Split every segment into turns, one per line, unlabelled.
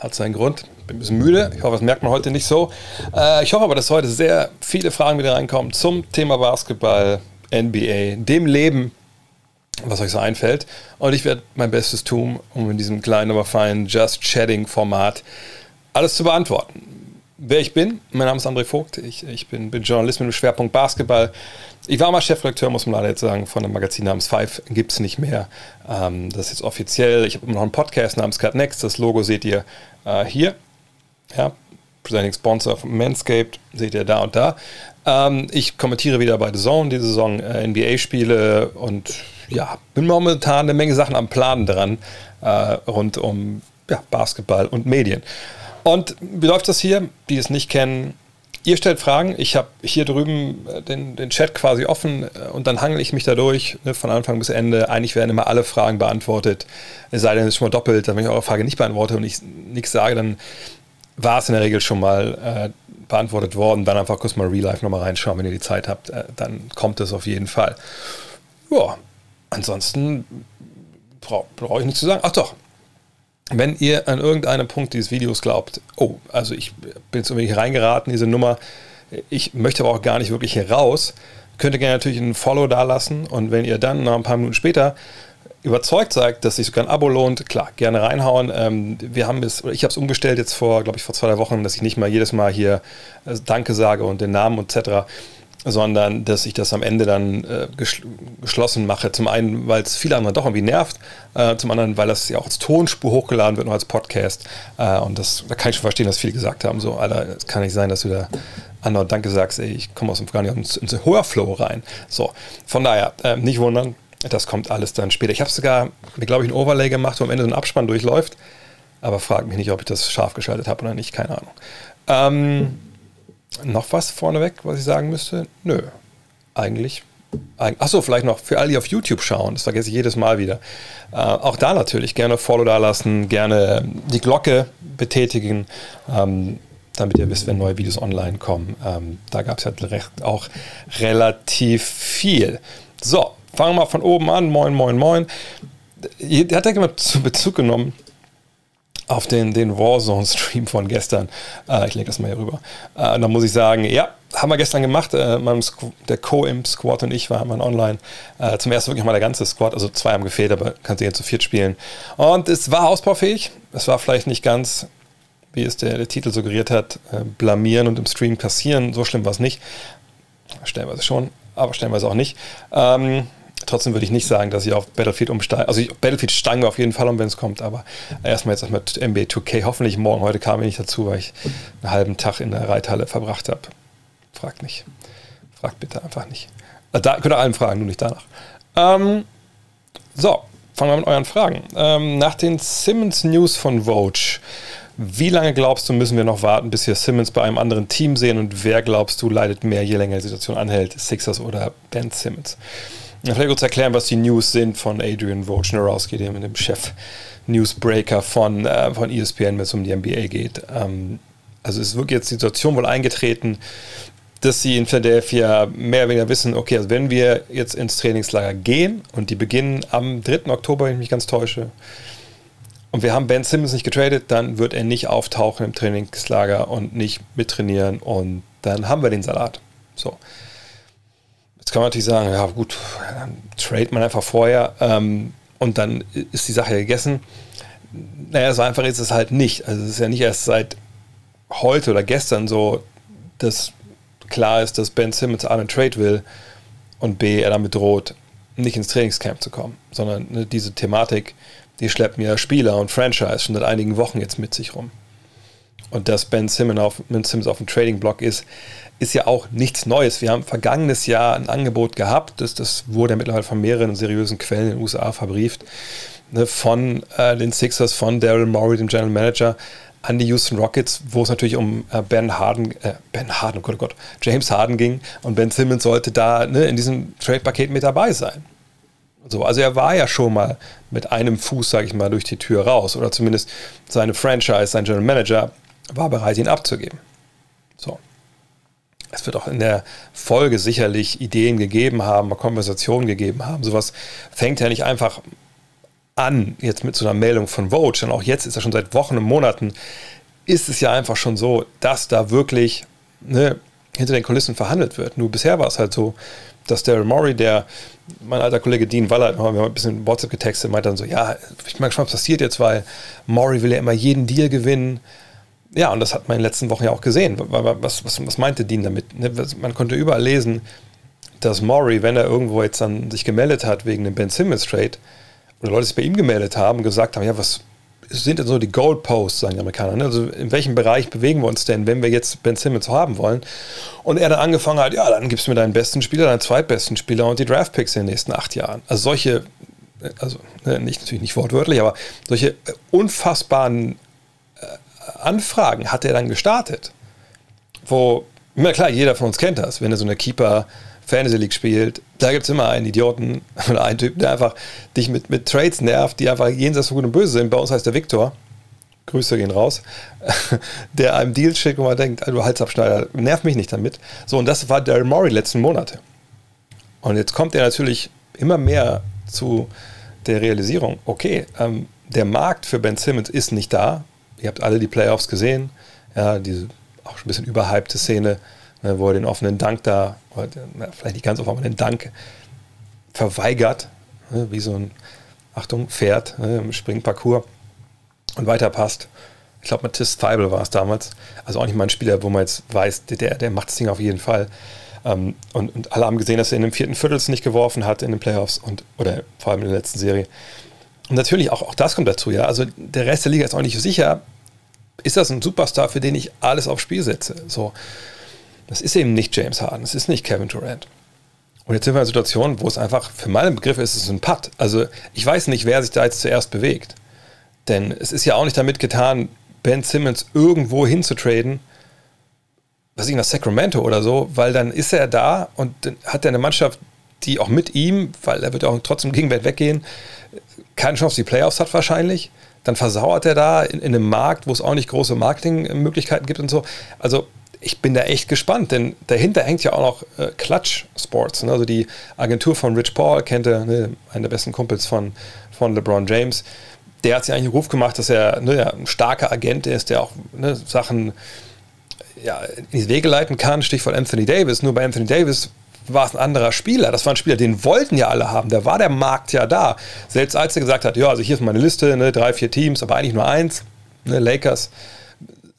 hat seinen Grund. Bin ein bisschen müde. Ich hoffe, das merkt man heute nicht so. Äh, ich hoffe aber, dass heute sehr viele Fragen wieder reinkommen zum Thema Basketball, NBA, dem Leben, was euch so einfällt. Und ich werde mein Bestes tun, um in diesem kleinen, aber feinen Just Chatting-Format alles zu beantworten. Wer ich bin, mein Name ist André Vogt. Ich, ich bin, bin Journalist mit dem Schwerpunkt Basketball. Ich war mal Chefredakteur, muss man leider jetzt sagen, von einem Magazin namens Five. Gibt es nicht mehr. Ähm, das ist jetzt offiziell. Ich habe immer noch einen Podcast namens Cut Next. Das Logo seht ihr äh, hier. Ja, Presenting Sponsor von Manscaped. Seht ihr da und da. Ähm, ich kommentiere wieder bei The Zone diese Saison äh, NBA-Spiele und ja, bin momentan eine Menge Sachen am Planen dran äh, rund um ja, Basketball und Medien. Und wie läuft das hier? Die es nicht kennen, ihr stellt Fragen. Ich habe hier drüben äh, den, den Chat quasi offen äh, und dann hangel ich mich da durch, ne, von Anfang bis Ende. Eigentlich werden immer alle Fragen beantwortet. Es sei denn, es ist schon mal doppelt. Dann, wenn ich eure Frage nicht beantworte und ich nichts sage, dann war es in der Regel schon mal äh, beantwortet worden. Dann einfach kurz mal Real Life nochmal reinschauen, wenn ihr die Zeit habt. Äh, dann kommt es auf jeden Fall. Ja, ansonsten brauche brauch ich nichts zu sagen. Ach doch, wenn ihr an irgendeinem Punkt dieses Videos glaubt, oh, also ich bin jetzt irgendwie reingeraten, diese Nummer, ich möchte aber auch gar nicht wirklich hier raus, könnt ihr gerne natürlich einen Follow da lassen und wenn ihr dann nach ein paar Minuten später überzeugt seid, dass sich sogar ein Abo lohnt, klar, gerne reinhauen. Ähm, wir haben es, ich habe es umgestellt jetzt vor, glaube ich, vor zwei, Wochen, dass ich nicht mal jedes Mal hier äh, Danke sage und den Namen etc., sondern dass ich das am Ende dann äh, geschl geschlossen mache. Zum einen, weil es viele andere doch irgendwie nervt, äh, zum anderen, weil das ja auch als Tonspur hochgeladen wird, noch als Podcast. Äh, und das, da kann ich schon verstehen, dass viele gesagt haben, so, Alter, es kann nicht sein, dass du da andauernd Danke sagst, ey, ich komme aus dem gar nicht ins, ins Flow rein. So, von daher, äh, nicht wundern, das kommt alles dann später. Ich habe sogar, glaube ich, ein Overlay gemacht, wo am Ende so ein Abspann durchläuft, aber frag mich nicht, ob ich das scharf geschaltet habe oder nicht, keine Ahnung. Ähm, noch was vorneweg, was ich sagen müsste? Nö. Eigentlich. Achso, vielleicht noch für alle, die auf YouTube schauen, das vergesse ich jedes Mal wieder. Äh, auch da natürlich gerne Follow da lassen, gerne die Glocke betätigen, ähm, damit ihr wisst, wenn neue Videos online kommen. Ähm, da gab es ja recht, auch relativ viel. So, fangen wir mal von oben an. Moin, moin, moin. Der hat ja immer zu Bezug genommen auf den, den Warzone-Stream von gestern. Äh, ich lege das mal hier rüber. Äh, da muss ich sagen, ja, haben wir gestern gemacht. Äh, der Co-Imp-Squad und ich waren online. Äh, zum ersten wirklich mal der ganze Squad. Also zwei haben gefehlt, aber kannst du jetzt zu viert spielen. Und es war ausbaufähig. Es war vielleicht nicht ganz, wie es der, der Titel suggeriert hat, äh, blamieren und im Stream kassieren. So schlimm war es nicht. Stellenweise schon, aber stellenweise auch nicht. Ähm, Trotzdem würde ich nicht sagen, dass ich auf Battlefield umsteige. Also ich, Battlefield steigen wir auf jeden Fall um, wenn es kommt, aber erstmal jetzt mit NBA 2K. Hoffentlich morgen. Heute kam ich nicht dazu, weil ich einen halben Tag in der Reithalle verbracht habe. Fragt nicht. Fragt bitte einfach nicht. Äh, da könnt ihr allen fragen, nur nicht danach. Ähm, so, fangen wir mit euren Fragen. Ähm, nach den Simmons News von Vogue, wie lange glaubst du, müssen wir noch warten, bis wir Simmons bei einem anderen Team sehen und wer glaubst du leidet mehr, je länger die Situation anhält, Sixers oder Ben Simmons? Vielleicht kurz erklären, was die News sind von Adrian Wojnarowski, dem, dem Chef-Newsbreaker von, äh, von ESPN, wenn es um die NBA geht. Ähm, also ist wirklich jetzt die Situation wohl eingetreten, dass sie in Philadelphia mehr oder weniger wissen, okay, also wenn wir jetzt ins Trainingslager gehen und die beginnen am 3. Oktober, wenn ich mich ganz täusche, und wir haben Ben Simmons nicht getradet, dann wird er nicht auftauchen im Trainingslager und nicht mittrainieren und dann haben wir den Salat. So. Jetzt kann man natürlich sagen, ja gut, dann trade man einfach vorher ähm, und dann ist die Sache gegessen. Naja, so einfach ist es halt nicht. Also es ist ja nicht erst seit heute oder gestern so, dass klar ist, dass Ben Simmons A einen Trade will und B, er damit droht, nicht ins Trainingscamp zu kommen, sondern ne, diese Thematik, die schleppen ja Spieler und Franchise schon seit einigen Wochen jetzt mit sich rum. Und dass Ben Simmons auf, ben Simmons auf dem Trading-Block ist, ist ja auch nichts Neues. Wir haben vergangenes Jahr ein Angebot gehabt, das, das wurde ja mittlerweile von mehreren seriösen Quellen in den USA verbrieft, ne, von äh, den Sixers, von Daryl Morey, dem General Manager. an die Houston Rockets, wo es natürlich um äh, Ben Harden, äh, Ben Harden, oh Gott, oh Gott, James Harden ging und Ben Simmons sollte da ne, in diesem Trade-Paket mit dabei sein. So, also er war ja schon mal mit einem Fuß, sage ich mal, durch die Tür raus oder zumindest seine Franchise, sein General Manager war bereit, ihn abzugeben. So. Es wird auch in der Folge sicherlich Ideen gegeben haben, Konversationen gegeben haben. Sowas fängt ja nicht einfach an, jetzt mit so einer Meldung von Vogue, denn auch jetzt ist ja schon seit Wochen und Monaten, ist es ja einfach schon so, dass da wirklich ne, hinter den Kulissen verhandelt wird. Nur bisher war es halt so, dass Daryl Morey, der, mein alter Kollege Dean Waller, wir haben ein bisschen WhatsApp getextet, meinte dann so, ja, ich bin mal gespannt, was passiert jetzt, weil Morey will ja immer jeden Deal gewinnen. Ja, und das hat man in den letzten Wochen ja auch gesehen. Was, was, was meinte Dean damit? Ne, man konnte überall lesen, dass Morey, wenn er irgendwo jetzt dann sich gemeldet hat wegen dem Ben Simmons Trade, oder Leute sich bei ihm gemeldet haben, gesagt haben, ja, was sind denn so die Goalposts, sagen die Amerikaner, ne? also in welchem Bereich bewegen wir uns denn, wenn wir jetzt Ben Simmons haben wollen? Und er dann angefangen hat, ja, dann gibst du mir deinen besten Spieler, deinen zweitbesten Spieler und die Draftpicks in den nächsten acht Jahren. Also solche, also ne, nicht, natürlich nicht wortwörtlich, aber solche unfassbaren äh, Anfragen hat er dann gestartet, wo, na klar, jeder von uns kennt das, wenn er so eine Keeper- Fantasy League spielt, da gibt es immer einen Idioten oder einen Typen, der einfach dich mit, mit Trades nervt, die einfach jenseits von Gut und Böse sind. Bei uns heißt der Viktor. Grüße gehen raus, der einem Deal schickt, wo man denkt, du Halsabschneider, nerv mich nicht damit. So, und das war Daryl Morey letzten Monate. Und jetzt kommt er natürlich immer mehr zu der Realisierung, okay, ähm, der Markt für Ben Simmons ist nicht da. Ihr habt alle die Playoffs gesehen, ja, diese auch schon ein bisschen überhypte Szene Ne, wo er den offenen Dank da, vielleicht nicht ganz offen, aber den Dank verweigert, ne, wie so ein, Achtung, Pferd ne, im Springparcours und weiterpasst. Ich glaube, Mathis Theibel war es damals. Also auch nicht mal ein Spieler, wo man jetzt weiß, der, der macht das Ding auf jeden Fall. Ähm, und, und alle haben gesehen, dass er in dem vierten Viertel es nicht geworfen hat in den Playoffs und oder vor allem in der letzten Serie. Und natürlich auch, auch das kommt dazu, ja. Also der Rest der Liga ist auch nicht sicher. Ist das ein Superstar, für den ich alles aufs Spiel setze? So. Das ist eben nicht James Harden, es ist nicht Kevin Durant. Und jetzt sind wir in einer Situation, wo es einfach, für meinen Begriff ist es ein Putt. Also ich weiß nicht, wer sich da jetzt zuerst bewegt. Denn es ist ja auch nicht damit getan, Ben Simmons irgendwo hinzutraden, was ich nach Sacramento oder so, weil dann ist er da und dann hat er eine Mannschaft, die auch mit ihm, weil er wird auch trotzdem Gegenwert weggehen, keine Chance auf die Playoffs hat wahrscheinlich. Dann versauert er da in, in einem Markt, wo es auch nicht große Marketingmöglichkeiten gibt und so. Also ich bin da echt gespannt, denn dahinter hängt ja auch noch äh, Clutch Sports. Ne? Also die Agentur von Rich Paul kennt er, ne? einer der besten Kumpels von, von LeBron James. Der hat sich eigentlich einen Ruf gemacht, dass er ne, ja, ein starker Agent ist, der auch ne, Sachen ja, in die Wege leiten kann. Stichwort Anthony Davis. Nur bei Anthony Davis war es ein anderer Spieler. Das war ein Spieler, den wollten ja alle haben. Da war der Markt ja da. Selbst als er gesagt hat, ja, also hier ist meine Liste, ne, drei, vier Teams, aber eigentlich nur eins, ne, Lakers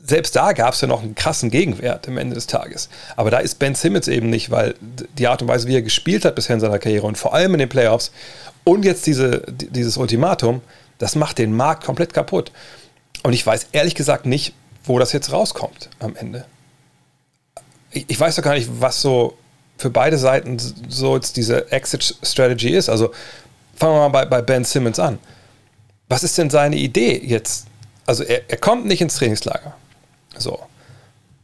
selbst da gab es ja noch einen krassen Gegenwert am Ende des Tages. Aber da ist Ben Simmons eben nicht, weil die Art und Weise, wie er gespielt hat bisher in seiner Karriere und vor allem in den Playoffs und jetzt diese, dieses Ultimatum, das macht den Markt komplett kaputt. Und ich weiß ehrlich gesagt nicht, wo das jetzt rauskommt am Ende. Ich, ich weiß doch gar nicht, was so für beide Seiten so jetzt diese Exit-Strategy ist. Also fangen wir mal bei, bei Ben Simmons an. Was ist denn seine Idee jetzt? Also er, er kommt nicht ins Trainingslager. So.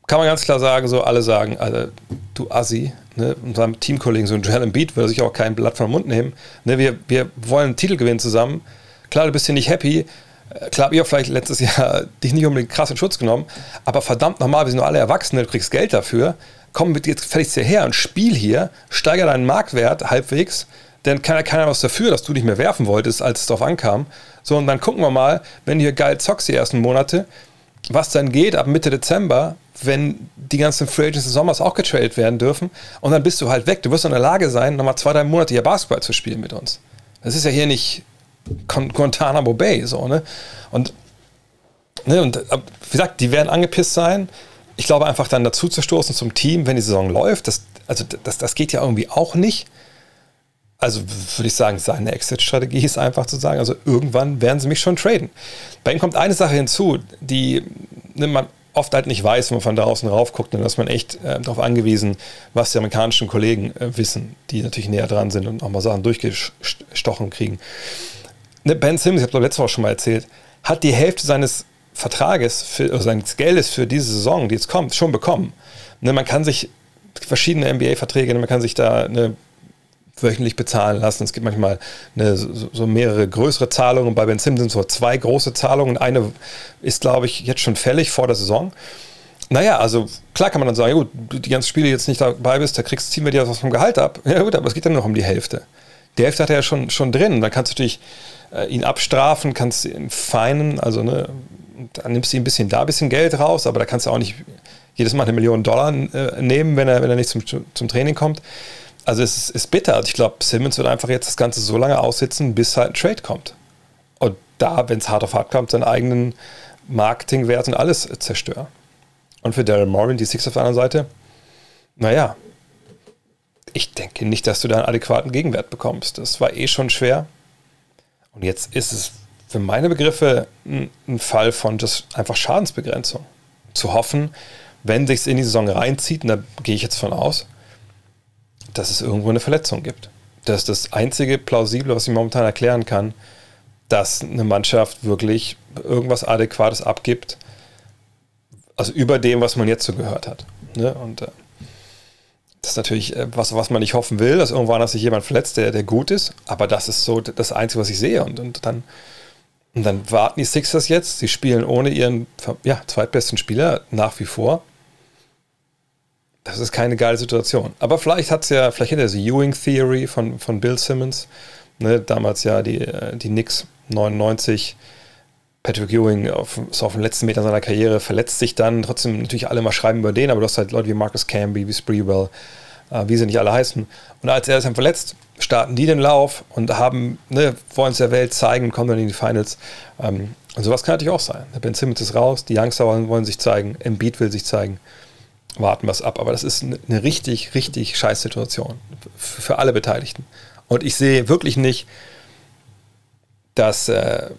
Kann man ganz klar sagen, so alle sagen, also, du Assi, ne, unserem Teamkollegen, so ein Joel Embiid, würde sich auch kein Blatt vom Mund nehmen. Ne, wir, wir wollen einen Titel gewinnen zusammen. Klar, du bist hier nicht happy. Äh, klar, ihr vielleicht letztes Jahr dich nicht unbedingt krass in Schutz genommen, aber verdammt nochmal, wir sind nur alle Erwachsene, du kriegst Geld dafür. Komm mit jetzt fertig hierher und spiel hier, steiger deinen Marktwert halbwegs, denn keiner kann ja was dafür, dass du nicht mehr werfen wolltest, als es darauf ankam. So, und dann gucken wir mal, wenn hier geil zockst die ersten Monate, was dann geht ab Mitte Dezember, wenn die ganzen Free Agents des Sommers auch getradet werden dürfen. Und dann bist du halt weg. Du wirst in der Lage sein, nochmal zwei, drei Monate hier Basketball zu spielen mit uns. Das ist ja hier nicht Guantanamo Bay, so, ne? Und, ne, und wie gesagt, die werden angepisst sein. Ich glaube, einfach dann dazu zu stoßen zum Team, wenn die Saison läuft, das, also das, das geht ja irgendwie auch nicht also würde ich sagen, seine Exit-Strategie ist einfach zu sagen, also irgendwann werden sie mich schon traden. Bei ihm kommt eine Sache hinzu, die ne, man oft halt nicht weiß, wenn man von draußen rauf guckt, dann ist man echt äh, darauf angewiesen, was die amerikanischen Kollegen äh, wissen, die natürlich näher dran sind und auch mal Sachen durchgestochen kriegen. Ne, ben Simmons, ich habe letzte Woche schon mal erzählt, hat die Hälfte seines Vertrages, für, also seines Geldes für diese Saison, die jetzt kommt, schon bekommen. Ne, man kann sich verschiedene NBA-Verträge, man kann sich da eine wöchentlich bezahlen lassen. Es gibt manchmal eine, so, mehrere größere Zahlungen. Bei Ben Simmons sind so zwei große Zahlungen. Eine ist, glaube ich, jetzt schon fällig vor der Saison. Naja, also klar kann man dann sagen, ja gut, die ganzen Spiele jetzt nicht dabei bist, da kriegst, ziehen wir dir was vom Gehalt ab. Ja gut, aber es geht dann noch um die Hälfte. Die Hälfte hat er ja schon, schon drin. Dann kannst du natürlich äh, ihn abstrafen, kannst ihn feinen, also ne, dann nimmst du ein bisschen da ein bisschen Geld raus, aber da kannst du auch nicht jedes Mal eine Million Dollar äh, nehmen, wenn er, wenn er nicht zum, zum Training kommt. Also es ist, ist bitter. Ich glaube, Simmons wird einfach jetzt das Ganze so lange aussitzen, bis halt ein Trade kommt. Und da, wenn es hart auf hart kommt, seinen eigenen Marketingwert und alles zerstören. Und für Daryl Morin, die Six auf der anderen Seite, naja, ich denke nicht, dass du da einen adäquaten Gegenwert bekommst. Das war eh schon schwer. Und jetzt ist es für meine Begriffe ein, Fall von just einfach Schadensbegrenzung. Zu hoffen, wenn sich in die Saison reinzieht, und da gehe ich jetzt von aus, dass es irgendwo eine Verletzung gibt. Das ist das einzige Plausible, was ich momentan erklären kann, dass eine Mannschaft wirklich irgendwas Adäquates abgibt, also über dem, was man jetzt so gehört hat. Ne? Und äh, das ist natürlich äh, was, was man nicht hoffen will, dass irgendwann dass sich jemand verletzt, der, der gut ist, aber das ist so das Einzige, was ich sehe. Und, und, dann, und dann warten die Sixers jetzt, sie spielen ohne ihren ja, zweitbesten Spieler nach wie vor das ist keine geile Situation. Aber vielleicht hat es ja, vielleicht hätte er die Ewing Theory von, von Bill Simmons, ne, damals ja die, äh, die Knicks 99. Patrick Ewing auf, so auf den letzten Metern seiner Karriere verletzt sich dann. Trotzdem natürlich alle mal schreiben über den, aber du hast halt Leute wie Marcus Camby, wie Spreewell, wie sie nicht alle heißen. Und als er ist dann verletzt, starten die den Lauf und haben, ne, wollen es der Welt zeigen, kommen dann in die Finals. Ähm, und sowas kann natürlich auch sein. Ben Simmons ist raus, die Youngster wollen, sich zeigen, Embiid will sich zeigen warten es ab. Aber das ist eine richtig, richtig scheiß Situation für alle Beteiligten. Und ich sehe wirklich nicht, dass äh,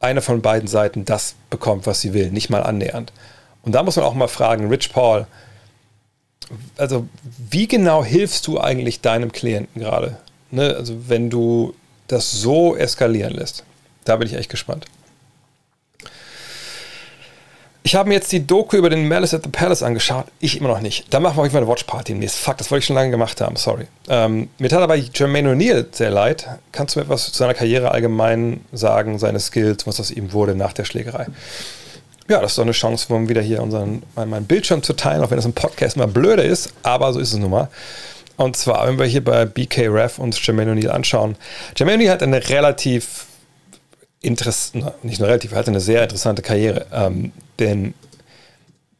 eine von beiden Seiten das bekommt, was sie will, nicht mal annähernd. Und da muss man auch mal fragen, Rich Paul, also wie genau hilfst du eigentlich deinem Klienten gerade? Ne? Also wenn du das so eskalieren lässt, da bin ich echt gespannt. Ich habe mir jetzt die Doku über den Malice at the Palace angeschaut. Ich immer noch nicht. Da machen wir jeden Fall eine Watchparty demnächst. Fuck, das wollte ich schon lange gemacht haben. Sorry. Ähm, mir tat aber Jermaine O'Neal sehr leid. Kannst du mir etwas zu seiner Karriere allgemein sagen, seine Skills, was aus ihm wurde nach der Schlägerei? Ja, das ist doch eine Chance, um wieder hier unseren, meinen Bildschirm zu teilen, auch wenn das im Podcast mal blöder ist, aber so ist es nun mal. Und zwar, wenn wir hier bei BK Ref uns Jermaine O'Neal anschauen. Jermaine O'Neal hat eine relativ interessant, nicht nur relativ, er hatte eine sehr interessante Karriere. Ähm, denn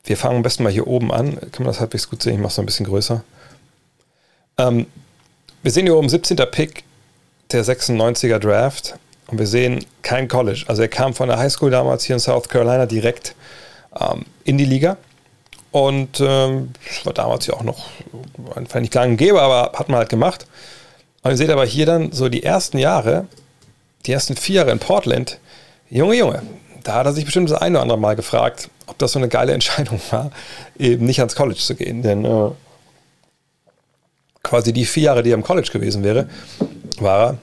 wir fangen am besten mal hier oben an. Kann man das halbwegs gut sehen? Ich mache es noch ein bisschen größer. Ähm, wir sehen hier oben 17. Pick der 96er Draft und wir sehen kein College. Also er kam von der Highschool damals hier in South Carolina direkt ähm, in die Liga. Und ähm, war damals ja auch noch einfach nicht gang gäbe, aber hat man halt gemacht. Und ihr seht aber hier dann so die ersten Jahre, die ersten vier Jahre in Portland, Junge, Junge, da hat er sich bestimmt das eine oder andere Mal gefragt, ob das so eine geile Entscheidung war, eben nicht ans College zu gehen. Denn äh, quasi die vier Jahre, die er im College gewesen wäre, war er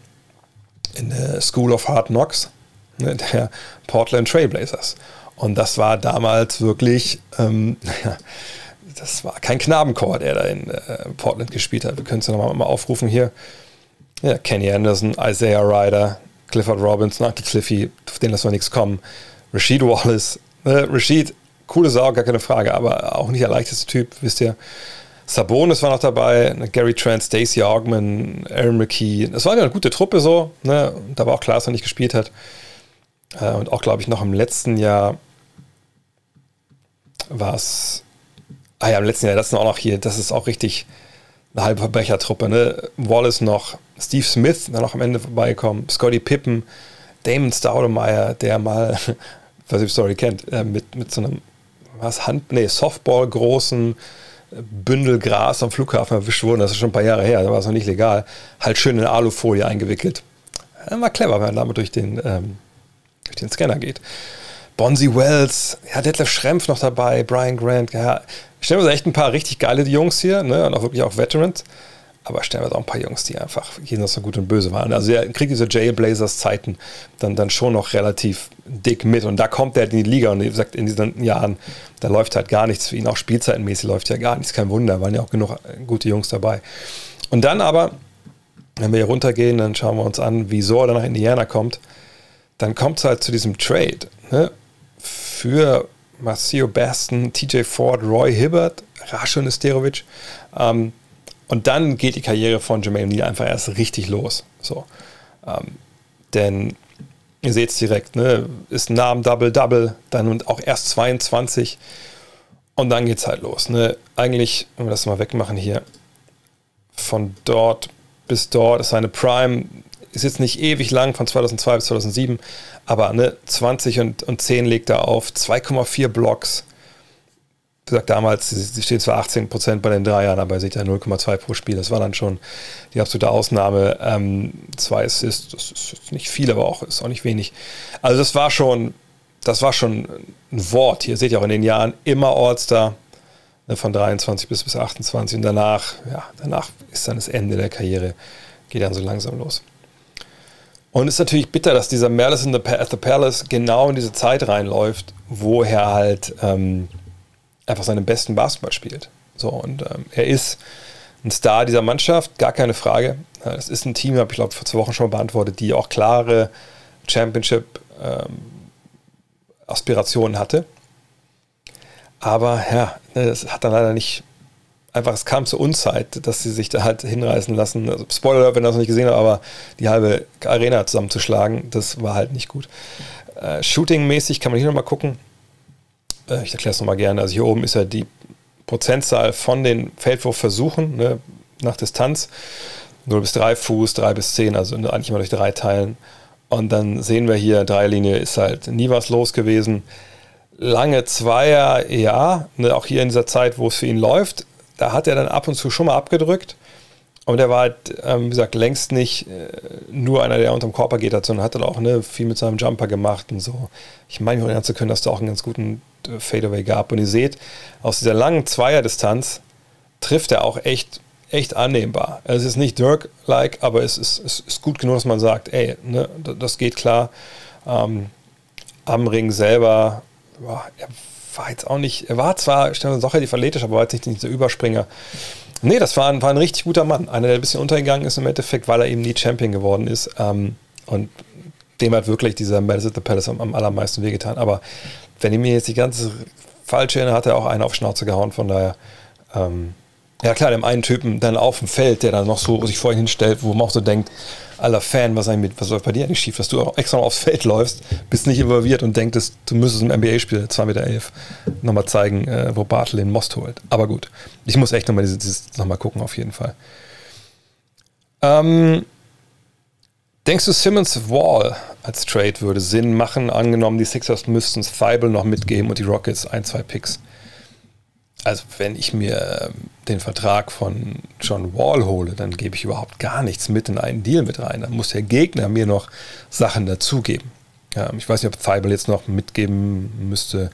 in der School of Hard Knocks ne, der Portland Trailblazers. Und das war damals wirklich, ähm, das war kein Knabenchor, der da in äh, Portland gespielt hat. Wir können es ja nochmal mal aufrufen hier. Ja, Kenny Anderson, Isaiah Ryder, Clifford Robinson, Uncle Cliffy, auf den lassen wir nichts kommen. Rashid Wallace. Ne? Rashid, coole Sau, gar keine Frage, aber auch nicht der leichteste Typ, wisst ihr. Sabonis war noch dabei, ne? Gary Trent, Stacey Augman, Aaron McKee. Das war eine gute Truppe so. Ne? Da war auch klar, dass er nicht gespielt hat. Äh, und auch, glaube ich, noch im letzten Jahr war es. Ah ja, im letzten Jahr, das ist auch noch hier, das ist auch richtig eine halbe Verbrechertruppe. Ne? Wallace noch, Steve Smith, dann noch am Ende vorbeikommen, Scotty Pippen, Damon Staudemeyer, der mal, was ihr Story kennt, äh, mit, mit so einem, was, Hand, nee, Softball großen Bündel Gras am Flughafen erwischt wurden, das ist schon ein paar Jahre her, da war es noch nicht legal, halt schön in Alufolie eingewickelt. War clever, wenn man damit durch den, ähm, durch den Scanner geht. Bonzi Wells, ja, Detlef Schrempf noch dabei, Brian Grant, ja, ich stelle mir echt ein paar richtig geile Jungs hier, ne, und auch wirklich auch Veterans. Aber stellenweise auch ein paar Jungs, die einfach jenseits so gut und böse waren. Also er kriegt diese Jailblazers-Zeiten dann, dann schon noch relativ dick mit. Und da kommt er in die Liga und wie gesagt, in diesen Jahren, da läuft halt gar nichts für ihn. Auch spielzeitenmäßig läuft ja gar nichts. Kein Wunder, waren ja auch genug gute Jungs dabei. Und dann aber, wenn wir hier runtergehen, dann schauen wir uns an, wieso er dann nach Indiana kommt. Dann kommt es halt zu diesem Trade ne? für Marcio Baston, TJ Ford, Roy Hibbert, Rasho Nesterovic. Ähm, und dann geht die Karriere von Jermaine Neal einfach erst richtig los. So. Ähm, denn ihr seht es direkt, ne? ist nah am Double-Double, dann und auch erst 22 und dann geht es halt los. Ne? Eigentlich, wenn wir das mal wegmachen hier, von dort bis dort ist seine Prime, ist jetzt nicht ewig lang, von 2002 bis 2007, aber ne, 20 und, und 10 legt er auf, 2,4 Blocks, gesagt, damals, sie stehen zwar 18 Prozent bei den Dreiern, aber er sieht ja 0,2 pro Spiel. Das war dann schon die absolute Ausnahme. Ähm, zwei Assists, das ist nicht viel, aber auch ist auch nicht wenig. Also das war schon, das war schon ein Wort. Hier seht ihr auch in den Jahren immer All-Star ne, von 23 bis, bis 28 und danach, ja, danach ist dann das Ende der Karriere, geht dann so langsam los. Und es ist natürlich bitter, dass dieser Malice in the, at the Palace genau in diese Zeit reinläuft, wo er halt ähm, einfach seinen besten Basketball spielt. So, und ähm, er ist ein Star dieser Mannschaft, gar keine Frage. Es ist ein Team, habe ich glaube vor zwei Wochen schon mal beantwortet, die auch klare Championship-Aspirationen ähm, hatte. Aber ja, es hat dann leider nicht einfach, es kam zur Unzeit, dass sie sich da halt hinreißen lassen. Also Spoiler, wenn ihr das noch nicht gesehen habt, aber die halbe Arena zusammenzuschlagen, das war halt nicht gut. Äh, Shooting-mäßig kann man hier nochmal gucken. Äh, ich erkläre es nochmal gerne. Also hier oben ist ja die Prozentzahl von den Feldwurfversuchen ne, nach Distanz. 0 bis 3 Fuß, 3 bis 10, also eigentlich immer durch drei teilen. Und dann sehen wir hier, Dreierlinie ist halt nie was los gewesen. Lange Zweier, ja, ne, auch hier in dieser Zeit, wo es für ihn läuft, da hat er dann ab und zu schon mal abgedrückt. Und er war halt, ähm, wie gesagt, längst nicht äh, nur einer, der unterm Körper geht sondern hat dann auch ne, viel mit seinem Jumper gemacht und so. Ich meine, mich erinnern zu können, dass da auch einen ganz guten Fadeaway gab. Und ihr seht, aus dieser langen Zweierdistanz trifft er auch echt, echt annehmbar. Es ist nicht Dirk-like, aber es ist, es ist, gut genug, dass man sagt, ey, ne, das geht klar. Ähm, am Ring selber, boah, er war jetzt auch nicht, er war zwar doch relativ athletisch, aber war jetzt nicht dieser Überspringer. Nee, das war ein, war ein richtig guter Mann. Einer, der ein bisschen untergegangen ist im Endeffekt, weil er eben nie Champion geworden ist. Ähm, und dem hat wirklich dieser Madison the Palace am, am allermeisten wehgetan. Aber wenn ich mir jetzt die ganze falsche erinnere, hat er auch einen auf Schnauze gehauen. Von daher, ähm, ja klar, dem einen Typen dann auf dem Feld, der dann noch so sich vor ihn hinstellt, wo man auch so denkt, aller Fan, was, mit, was läuft bei dir eigentlich schief, dass du auch extra aufs Feld läufst, bist nicht involviert und denkst, du müsstest im NBA-Spiel 2,11 Meter nochmal zeigen, äh, wo Bartel den Most holt. Aber gut, ich muss echt nochmal dieses, dieses nochmal gucken, auf jeden Fall. Ähm, denkst du, Simmons Wall als Trade würde Sinn machen? Angenommen, die Sixers müssten es Feibel noch mitgeben und die Rockets ein, zwei Picks. Also, wenn ich mir ähm, den Vertrag von John Wall hole, dann gebe ich überhaupt gar nichts mit in einen Deal mit rein. Dann muss der Gegner mir noch Sachen dazugeben. Ähm, ich weiß nicht, ob Feibel jetzt noch mitgeben müsste.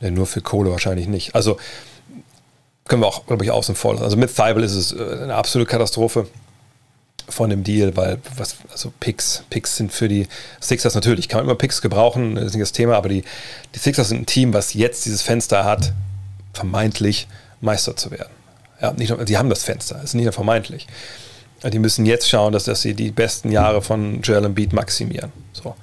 Nee, nur für Kohle wahrscheinlich nicht. Also, können wir auch, glaube ich, außen vor lassen. Also, mit Feibel ist es äh, eine absolute Katastrophe von dem Deal, weil was, also Picks, Picks sind für die Sixers natürlich, kann man immer Picks gebrauchen, das ist nicht das Thema, aber die, die Sixers sind ein Team, was jetzt dieses Fenster hat, vermeintlich Meister zu werden. Ja, nicht nur, haben das Fenster, es ist nicht nur vermeintlich. Die müssen jetzt schauen, dass, dass sie die besten Jahre von Joel Embiid maximieren. So.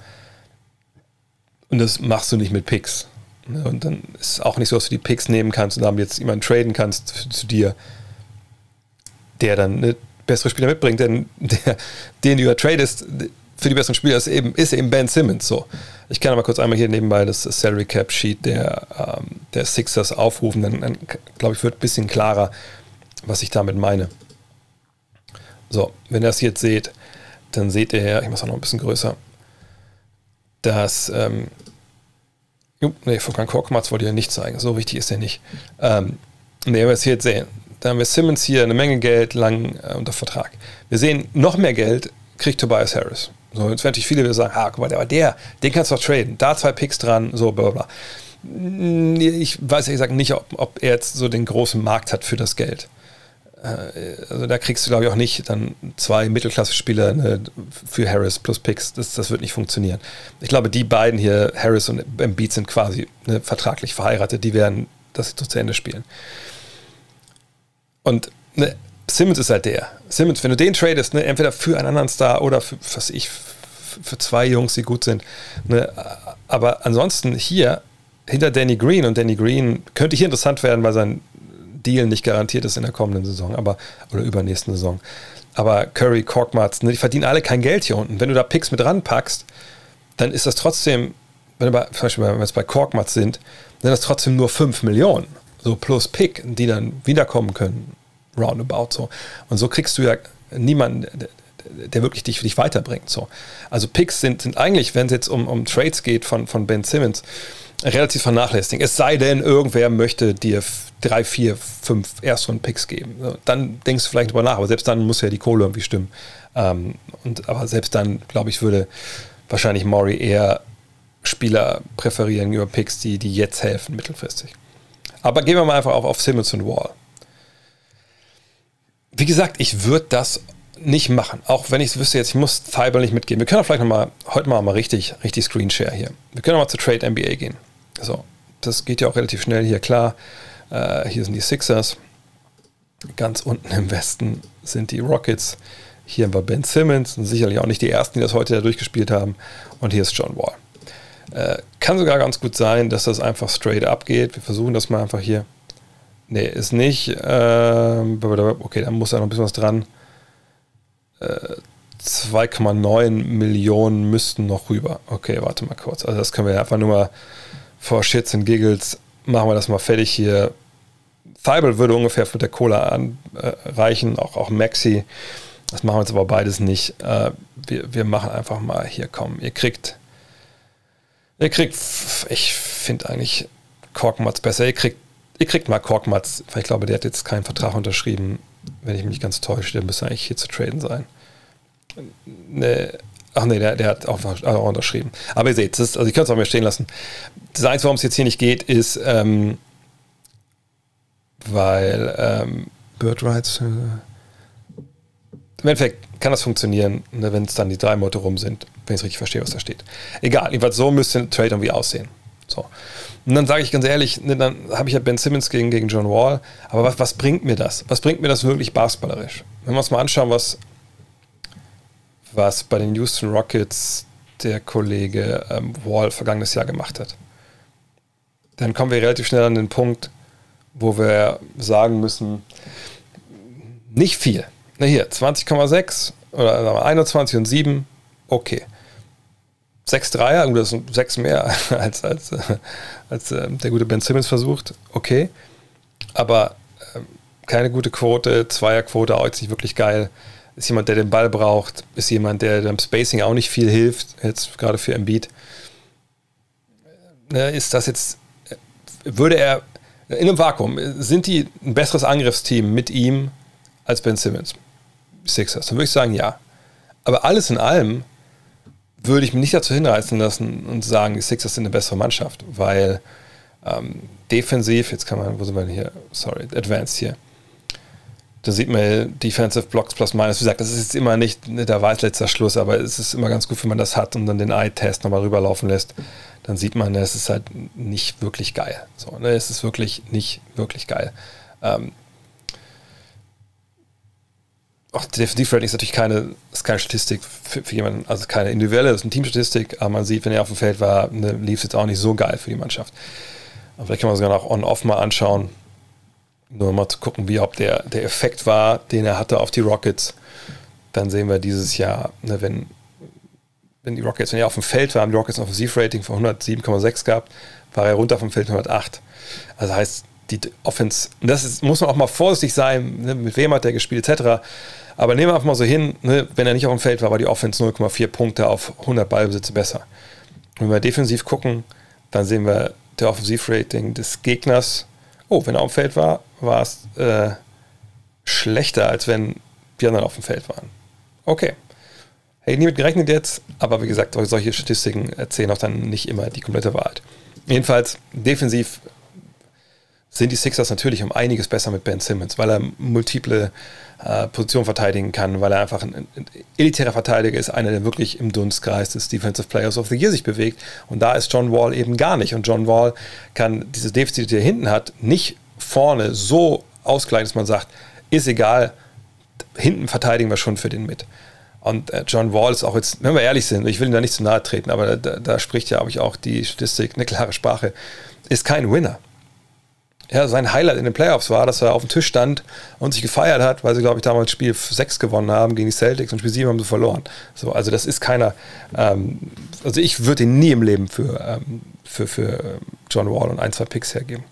Und das machst du nicht mit Picks. Ne? Und dann ist es auch nicht so, dass du die Picks nehmen kannst und dann jetzt jemanden traden kannst zu dir, der dann eine bessere Spieler mitbringt, denn der, den du ja tradest, für die besseren Spieler ist eben, ist eben Ben Simmons so. Ich kann aber kurz einmal hier nebenbei das Salary Cap Sheet der, ähm, der Sixers aufrufen, dann, dann glaube ich, wird ein bisschen klarer, was ich damit meine. So, wenn ihr das jetzt seht, dann seht ihr, ich mache es noch ein bisschen größer, dass, ähm, jo, nee, Furkan Korkmaz wollte ja nicht zeigen, so wichtig ist er nicht. Ähm, wir es hier jetzt sehen, da haben wir Simmons hier eine Menge Geld lang äh, unter Vertrag. Wir sehen noch mehr Geld kriegt Tobias Harris. So, jetzt werden natürlich viele wieder sagen, ah, guck mal, aber der, den kannst du doch traden. Da zwei Picks dran, so bla bla. Ich weiß ehrlich gesagt nicht, ob, ob er jetzt so den großen Markt hat für das Geld. äh, also da kriegst du, glaube ich, auch nicht dann zwei Mittelklasse-Spieler ne, für Harris plus Picks. Das, das wird nicht funktionieren. Ich glaube, die beiden hier, Harris und Embiid, sind quasi ne, vertraglich verheiratet. Die werden das zu Ende spielen. Und ne, Simmons ist halt der. Simmons, wenn du den tradest, ne, entweder für einen anderen Star oder für, was ich, für zwei Jungs, die gut sind. Ne, aber ansonsten hier hinter Danny Green und Danny Green könnte hier interessant werden, weil sein Deal nicht garantiert ist in der kommenden Saison, aber oder übernächsten Saison. Aber Curry, Korkmaz, ne, die verdienen alle kein Geld hier unten. Wenn du da Picks mit ranpackst, dann ist das trotzdem, wenn wir, jetzt bei Korkmaz sind, sind das trotzdem nur 5 Millionen. So plus Pick, die dann wiederkommen können. Roundabout so. Und so kriegst du ja niemanden, der, wirklich dich, dich weiterbringt. So. Also Picks sind, sind eigentlich, wenn es jetzt um, um Trades geht von, von Ben Simmons, relativ vernachlässigen. Es sei denn, irgendwer möchte dir drei, vier, fünf Erstrunden-Picks geben. Dann denkst du vielleicht drüber nach, aber selbst dann muss ja die Kohle irgendwie stimmen. Ähm, und, aber selbst dann, glaube ich, würde wahrscheinlich Maury eher Spieler präferieren über Picks, die, die jetzt helfen, mittelfristig. Aber gehen wir mal einfach auf, auf Simmons und Wall. Wie gesagt, ich würde das nicht machen. Auch wenn ich es wüsste jetzt, ich muss Thibault nicht mitgehen. Wir können auch vielleicht noch mal, heute mal, mal richtig, richtig Screenshare hier. Wir können auch mal zu Trade NBA gehen. So, das geht ja auch relativ schnell hier, klar. Äh, hier sind die Sixers. Ganz unten im Westen sind die Rockets. Hier haben wir Ben Simmons, sicherlich auch nicht die ersten, die das heute da durchgespielt haben. Und hier ist John Wall. Äh, kann sogar ganz gut sein, dass das einfach straight up geht. Wir versuchen das mal einfach hier. Nee, ist nicht. Ähm, okay, da muss ja noch ein bisschen was dran. 2,9 äh, Millionen müssten noch rüber. Okay, warte mal kurz. Also das können wir einfach nur mal vor Shits und Giggles machen wir das mal fertig hier. Thibault würde ungefähr für der Cola anreichen, äh, auch, auch Maxi. Das machen wir jetzt aber beides nicht. Äh, wir, wir machen einfach mal hier, komm, ihr kriegt, ihr kriegt, ich finde eigentlich Korkmatz besser. Ihr kriegt, ihr kriegt mal Korkmatz, weil ich glaube, der hat jetzt keinen Vertrag unterschrieben. Wenn ich mich nicht ganz täusche, der müsste eigentlich hier zu traden sein. Ne, Ach nee, der, der hat auch, auch, unterschrieben. Aber ihr seht, ist, also ich kann es auch mehr stehen lassen. Das Einzige, warum es jetzt hier nicht geht, ist, ähm, weil ähm, Bird Rights. Äh, Im Endeffekt kann das funktionieren, ne, wenn es dann die drei Monate rum sind, wenn ich es richtig verstehe, was da steht. Egal, jedenfalls so müsste ein Trade irgendwie aussehen. So. Und dann sage ich ganz ehrlich, ne, dann habe ich ja Ben Simmons gegen, gegen John Wall. Aber was, was bringt mir das? Was bringt mir das wirklich basketballerisch? Wenn wir uns mal anschauen, was was bei den Houston Rockets der Kollege ähm, Wall vergangenes Jahr gemacht hat. Dann kommen wir relativ schnell an den Punkt, wo wir sagen müssen, nicht viel. Na hier, 20,6 oder 21 und 7, okay. 6 Dreier, das sind 6 mehr als, als, als äh, der gute Ben Simmons versucht, okay. Aber äh, keine gute Quote, Zweierquote auch jetzt nicht wirklich geil ist jemand, der den Ball braucht, ist jemand, der dem Spacing auch nicht viel hilft, jetzt gerade für Embiid. Ne, ist das jetzt, würde er in einem Vakuum, sind die ein besseres Angriffsteam mit ihm als Ben Simmons? Sixers, dann würde ich sagen, ja. Aber alles in allem würde ich mich nicht dazu hinreißen lassen und sagen, die Sixers sind eine bessere Mannschaft, weil ähm, defensiv, jetzt kann man, wo sind wir denn hier? Sorry, Advanced hier da sieht man Defensive Blocks plus minus. Wie gesagt, das ist jetzt immer nicht der weiß letzter Schluss, aber es ist immer ganz gut, wenn man das hat und dann den Eye-Test nochmal rüberlaufen lässt. Dann sieht man, es ist halt nicht wirklich geil. So, ne? Es ist wirklich nicht wirklich geil. Ähm, auch Defensive Rating ist natürlich keine, ist keine Statistik für, für, jemanden, also keine individuelle, das ist eine Teamstatistik, aber man sieht, wenn er auf dem Feld war, ne, lief es jetzt auch nicht so geil für die Mannschaft. Aber vielleicht kann man sogar noch on-off mal anschauen nur mal zu gucken, wie ob der, der Effekt war, den er hatte auf die Rockets. Dann sehen wir dieses Jahr, ne, wenn, wenn die Rockets, wenn er auf dem Feld war, haben die Rockets ein Offensivrating von 107,6 gehabt, war er runter vom Feld 108. Also heißt, die Offense, das ist, muss man auch mal vorsichtig sein, ne, mit wem hat der gespielt, etc. Aber nehmen wir einfach mal so hin, ne, wenn er nicht auf dem Feld war, war die Offense 0,4 Punkte auf 100 Ballbesitze besser. Wenn wir defensiv gucken, dann sehen wir der Offensivrating des Gegners oh, wenn er auf dem Feld war, war es äh, schlechter, als wenn die anderen auf dem Feld waren. Okay. Hätte ich nie mit gerechnet jetzt, aber wie gesagt, solche Statistiken erzählen auch dann nicht immer die komplette Wahrheit. Jedenfalls, defensiv sind die Sixers natürlich um einiges besser mit Ben Simmons, weil er multiple äh, Positionen verteidigen kann, weil er einfach ein, ein, elitärer Verteidiger ist, einer, der wirklich im Dunstkreis des Defensive Players of the Year sich bewegt. Und da ist John Wall eben gar nicht. Und John Wall kann dieses Defizit, die er hinten hat, nicht vorne so ausgleichen, dass man sagt, ist egal, hinten verteidigen wir schon für den mit. Und äh, John Wall ist auch jetzt, wenn wir ehrlich sind, ich will ihm da nicht zu nahe treten, aber da, da spricht ja, glaube ich, auch die Statistik eine klare Sprache, ist kein Winner ja, sein Highlight in den Playoffs war, dass er auf dem Tisch stand und sich gefeiert hat, weil sie, glaube ich, damals Spiel 6 gewonnen haben gegen die Celtics und Spiel 7 haben sie verloren. So, also das ist keiner, ähm, also ich würde ihn nie im Leben für, ähm, für, für ähm, John Wall und ein, zwei Picks hergeben.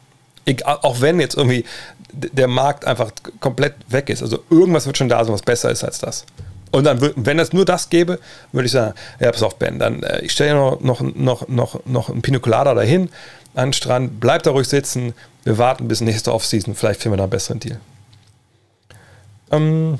Ich, auch wenn jetzt irgendwie der Markt einfach komplett weg ist. Also irgendwas wird schon da sein, was besser ist als das. Und dann, wenn es nur das gäbe, würde ich sagen, ja, pass auf, Ben, dann äh, ich stelle noch, noch, noch, noch, noch ein Pinocolada dahin an den Strand, bleib da ruhig sitzen, wir warten bis nächste Offseason, vielleicht finden wir da einen besseren Deal. Ähm,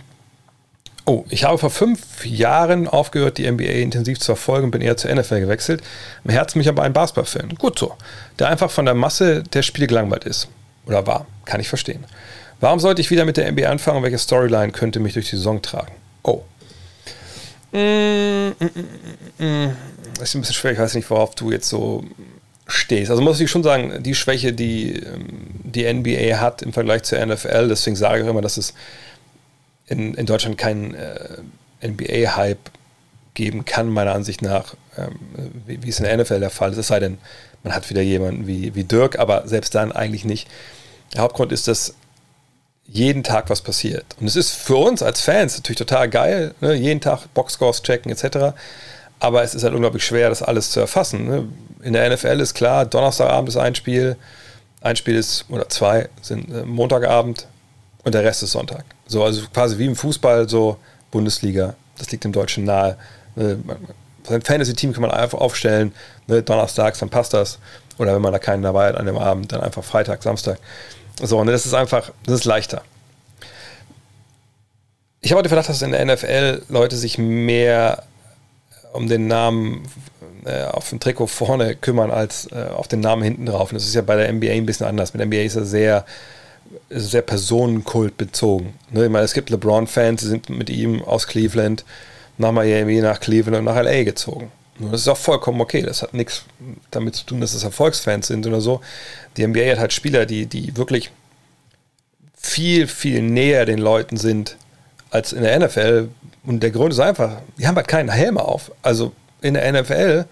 oh, ich habe vor fünf Jahren aufgehört, die NBA intensiv zu verfolgen, bin eher zur NFL gewechselt. Im Herzen mich aber ein Basketball-Fan. Gut so. Der einfach von der Masse der Spiele gelangweilt ist. Oder war. Kann ich verstehen. Warum sollte ich wieder mit der NBA anfangen? Welche Storyline könnte mich durch die Saison tragen? Oh. Mm, mm, mm, mm, das ist ein bisschen schwer. Ich weiß nicht, worauf du jetzt so stehst. Also muss ich schon sagen, die Schwäche, die ähm, die NBA hat im Vergleich zur NFL, deswegen sage ich immer, dass es in, in Deutschland keinen äh, NBA-Hype geben kann, meiner Ansicht nach, ähm, wie, wie, es in der NFL der Fall ist. Es sei denn, man hat wieder jemanden wie, wie Dirk, aber selbst dann eigentlich nicht. Der Hauptgrund ist, dass jeden Tag was passiert. Und es ist für uns als Fans natürlich total geil, ne? jeden Tag Boxscores checken etc. Aber es ist halt unglaublich schwer, das alles zu erfassen. Ne? In der NFL ist klar, Donnerstagabend ist ein Spiel, ein Spiel ist, oder zwei sind äh, Montagabend und der Rest ist Sonntag. So, also quasi wie im Fußball, so Bundesliga, das liegt im Deutschen nahe. Äh, sein Fantasy-Team kann man einfach aufstellen, ne, donnerstags, dann passt das. Oder wenn man da keinen dabei hat an dem Abend, dann einfach Freitag, Samstag. So, und das ist einfach, das ist leichter. Ich habe heute Verdacht, dass in der NFL Leute sich mehr um den Namen äh, auf dem Trikot vorne kümmern als äh, auf den Namen hinten drauf. Und das ist ja bei der NBA ein bisschen anders. Mit der NBA ist er sehr, sehr Personenkult bezogen. Ne? Ich meine, es gibt LeBron-Fans, die sind mit ihm aus Cleveland nach Miami, nach Cleveland und nach LA gezogen. Und das ist auch vollkommen okay. Das hat nichts damit zu tun, dass es Erfolgsfans sind oder so. Die NBA hat halt Spieler, die, die wirklich viel, viel näher den Leuten sind als in der NFL, und der Grund ist einfach, die haben halt keinen Helm auf. Also in der NFL,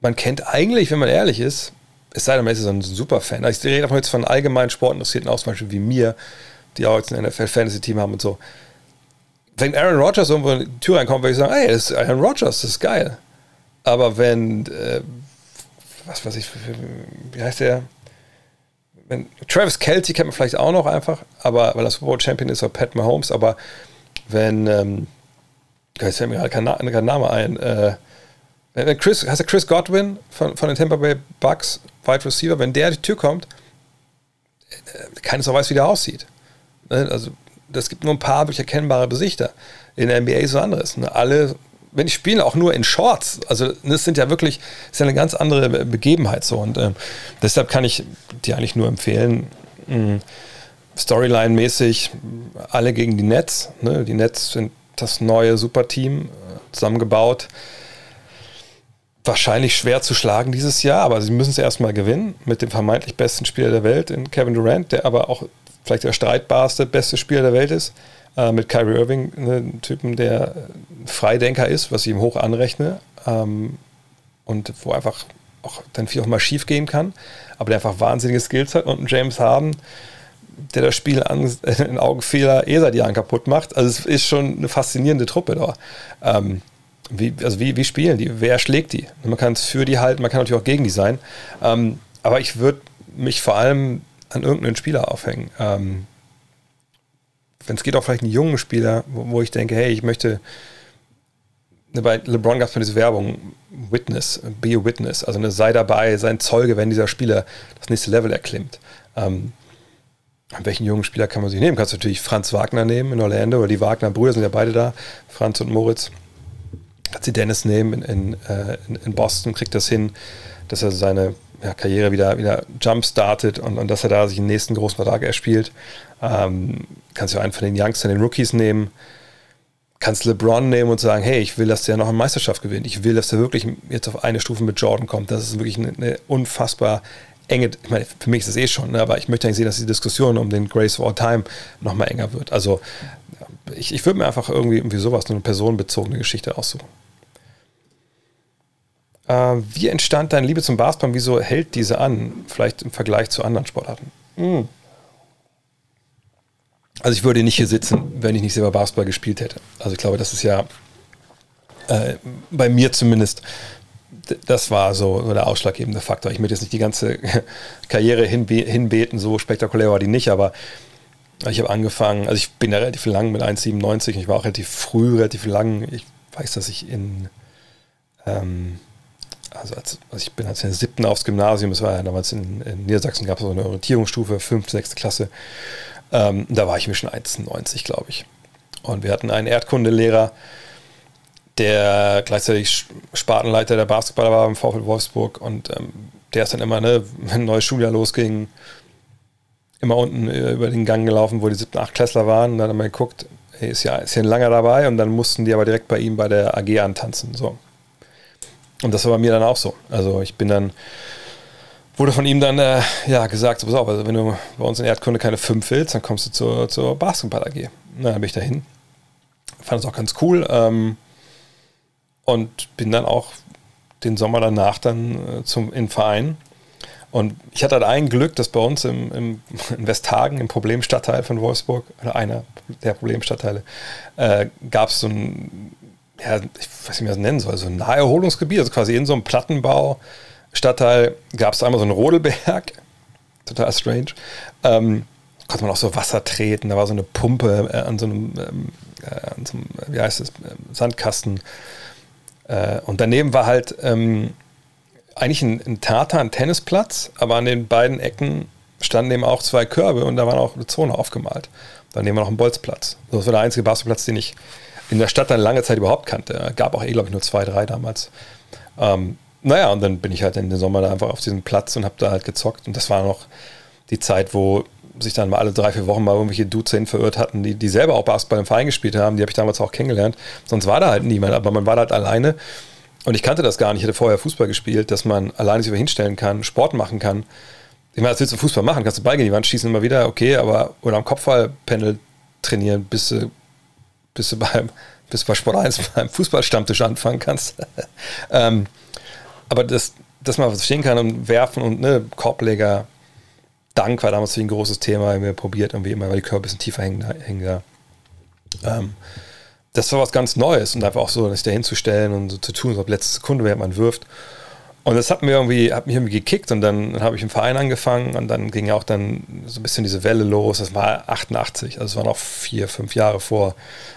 man kennt eigentlich, wenn man ehrlich ist, es sei denn, man ist so ein Superfan. Also ich rede davon jetzt von allgemeinen Sportinteressierten aus, zum Beispiel wie mir, die auch jetzt ein NFL-Fantasy-Team haben und so. Wenn Aaron Rodgers irgendwo in die Tür reinkommt, würde ich sagen, ey, das ist Aaron Rodgers, das ist geil. Aber wenn, äh, was weiß ich, wie heißt der? Wenn, Travis Kelsey kennt man vielleicht auch noch einfach, aber weil er Super Champion ist, oder Pat Mahomes, aber wenn, ähm, jetzt fällt mir gerade kein, kein, Name ein, äh, wenn Chris, hast du Chris Godwin von, von den Tampa Bay Bucks, Wide Receiver, wenn der die Tür kommt, äh, keiner so weiß, wie der aussieht. Ne? Also, das gibt nur ein paar wirklich erkennbare Besichter. In der NBA ist so anderes. Ne? Alle, wenn ich spiele, auch nur in Shorts. Also, das sind ja wirklich, ist ja eine ganz andere Begebenheit so. Und äh, deshalb kann ich dir eigentlich nur empfehlen, hm, Storyline-mäßig alle gegen die Nets. Ne? Die Nets sind das neue Superteam äh, zusammengebaut. Wahrscheinlich schwer zu schlagen dieses Jahr, aber sie müssen es erstmal gewinnen mit dem vermeintlich besten Spieler der Welt, in Kevin Durant, der aber auch vielleicht der streitbarste beste Spieler der Welt ist. Äh, mit Kyrie Irving, ne, einen Typen, der Freidenker ist, was ich ihm hoch anrechne. Ähm, und wo einfach auch dann viel auch mal schief gehen kann, aber der einfach wahnsinnige Skills hat und einen James Harden, der das Spiel an, in Augenfehler eh seit Jahren kaputt macht. Also es ist schon eine faszinierende Truppe da. Ähm, wie, also wie, wie spielen die? Wer schlägt die? Man kann es für die halten, man kann natürlich auch gegen die sein. Ähm, aber ich würde mich vor allem an irgendeinen Spieler aufhängen. Ähm, Wenn es geht, auch vielleicht einen jungen Spieler, wo, wo ich denke, hey, ich möchte. Ne, bei LeBron gab es mal diese Werbung, Witness, be a Witness, also eine sei dabei, sein Zeuge, wenn dieser Spieler das nächste Level erklimmt. Ähm, welchen jungen Spieler kann man sich nehmen? Kannst du natürlich Franz Wagner nehmen in Orlando, oder die Wagner-Brüder sind ja beide da, Franz und Moritz. Kannst du Dennis nehmen in, in, äh, in, Boston, kriegt das hin, dass er seine ja, Karriere wieder, wieder jump startet und, und dass er da sich den nächsten großen Vertrag erspielt. Ähm, kannst du einen von den Youngsters, den Rookies nehmen, kannst LeBron nehmen und sagen, hey, ich will, dass der noch eine Meisterschaft gewinnt. Ich will, dass der wirklich jetzt auf eine Stufe mit Jordan kommt. Das ist wirklich eine, eine unfassbar enge, ich meine, für mich ist es eh schon, ne, aber ich möchte eigentlich sehen, dass die Diskussion um den Grace of All Time noch mal enger wird. Also ich, ich würde mir einfach irgendwie, irgendwie sowas, eine personenbezogene Geschichte aussuchen. Äh, wie entstand deine Liebe zum Basketball? Wieso hält diese an? Vielleicht im Vergleich zu anderen Sportarten. Mhm. Also ich würde nicht hier sitzen, wenn ich nicht selber Basketball gespielt hätte. Also ich glaube, das ist ja äh, bei mir zumindest, das war so, so, der ausschlaggebende Faktor. Ich möchte jetzt nicht die ganze Karriere hinbe hinbeten, so spektakulär war die nicht, aber ich habe angefangen, also ich bin ja relativ lang mit 1,97 und ich war auch relativ früh, relativ lang. Ich weiß, dass ich in ähm, also, als, also ich bin als in der siebten aufs Gymnasium, das war ja damals in, in Niedersachsen, gab es so eine Orientierungsstufe, fünfte, sechste Klasse. Ähm, da war ich mir schon 1,90, glaube ich. Und wir hatten einen Erdkundelehrer, der gleichzeitig Spartenleiter der Basketballer war im VfL Wolfsburg und ähm, der ist dann immer, ne, wenn ein neues Schuljahr losging, immer unten äh, über den Gang gelaufen, wo die siebten, acht Klässler waren und dann haben wir geguckt, hey, ist ja, ist ja ein langer dabei und dann mussten die aber direkt bei ihm bei der AG antanzen. So. Und das war bei mir dann auch so. Also ich bin dann, wurde von ihm dann äh, ja, gesagt, pass auf, also wenn du bei uns in Erdkunde keine 5 willst, dann kommst du zur, zur Basketball AG. Na, dann bin ich dahin. Fand es auch ganz cool. Ähm, und bin dann auch den Sommer danach dann äh, zum, in Verein. Und ich hatte halt ein Glück, dass bei uns im, im in Westhagen, im Problemstadtteil von Wolfsburg, oder einer der Problemstadtteile, äh, gab es so ein ja, ich weiß nicht, wie man das nennen soll, so ein Naherholungsgebiet, also quasi in so einem Plattenbau. Stadtteil gab es einmal so einen Rodelberg, total strange. Ähm, konnte man auch so Wasser treten, da war so eine Pumpe äh, an so einem, ähm, äh, an so einem, wie heißt es, Sandkasten. Äh, und daneben war halt ähm, eigentlich ein, ein Tartan, Tennisplatz, aber an den beiden Ecken standen eben auch zwei Körbe und da war auch eine Zone aufgemalt. Daneben war noch ein Bolzplatz. Das war der einzige Basketballplatz, den ich in der Stadt dann lange Zeit überhaupt kannte. Gab auch eh, glaube ich, nur zwei, drei damals. Ähm, naja, und dann bin ich halt in den Sommer da einfach auf diesem Platz und habe da halt gezockt. Und das war noch die Zeit, wo sich dann mal alle drei, vier Wochen mal irgendwelche Dudes hin verirrt hatten, die, die selber auch Basketball im Verein gespielt haben. Die habe ich damals auch kennengelernt. Sonst war da halt niemand, aber man war da halt alleine. Und ich kannte das gar nicht. Ich hatte vorher Fußball gespielt, dass man alleine sich hinstellen kann, Sport machen kann. Ich meine, als willst du Fußball machen? Kannst du Ball gegen die Wand schießen immer wieder, okay, aber oder am Kopfballpendel trainieren, bis du bis du beim, bis bei Sport 1 beim Fußballstammtisch anfangen kannst. ähm, aber das, dass man verstehen kann und werfen und ne, Korbleger, Dank war damals ein großes Thema, wir probiert irgendwie immer, weil die Körper ein bisschen tiefer hängen, hängen da. Ähm, das war was ganz Neues und einfach auch so, sich da hinzustellen und so zu tun, so ab letzte Sekunde, während man wirft. Und das hat mir irgendwie, hat mich irgendwie gekickt und dann, dann habe ich im Verein angefangen und dann ging auch dann so ein bisschen diese Welle los. Das war 88, also es war noch vier, fünf Jahre vor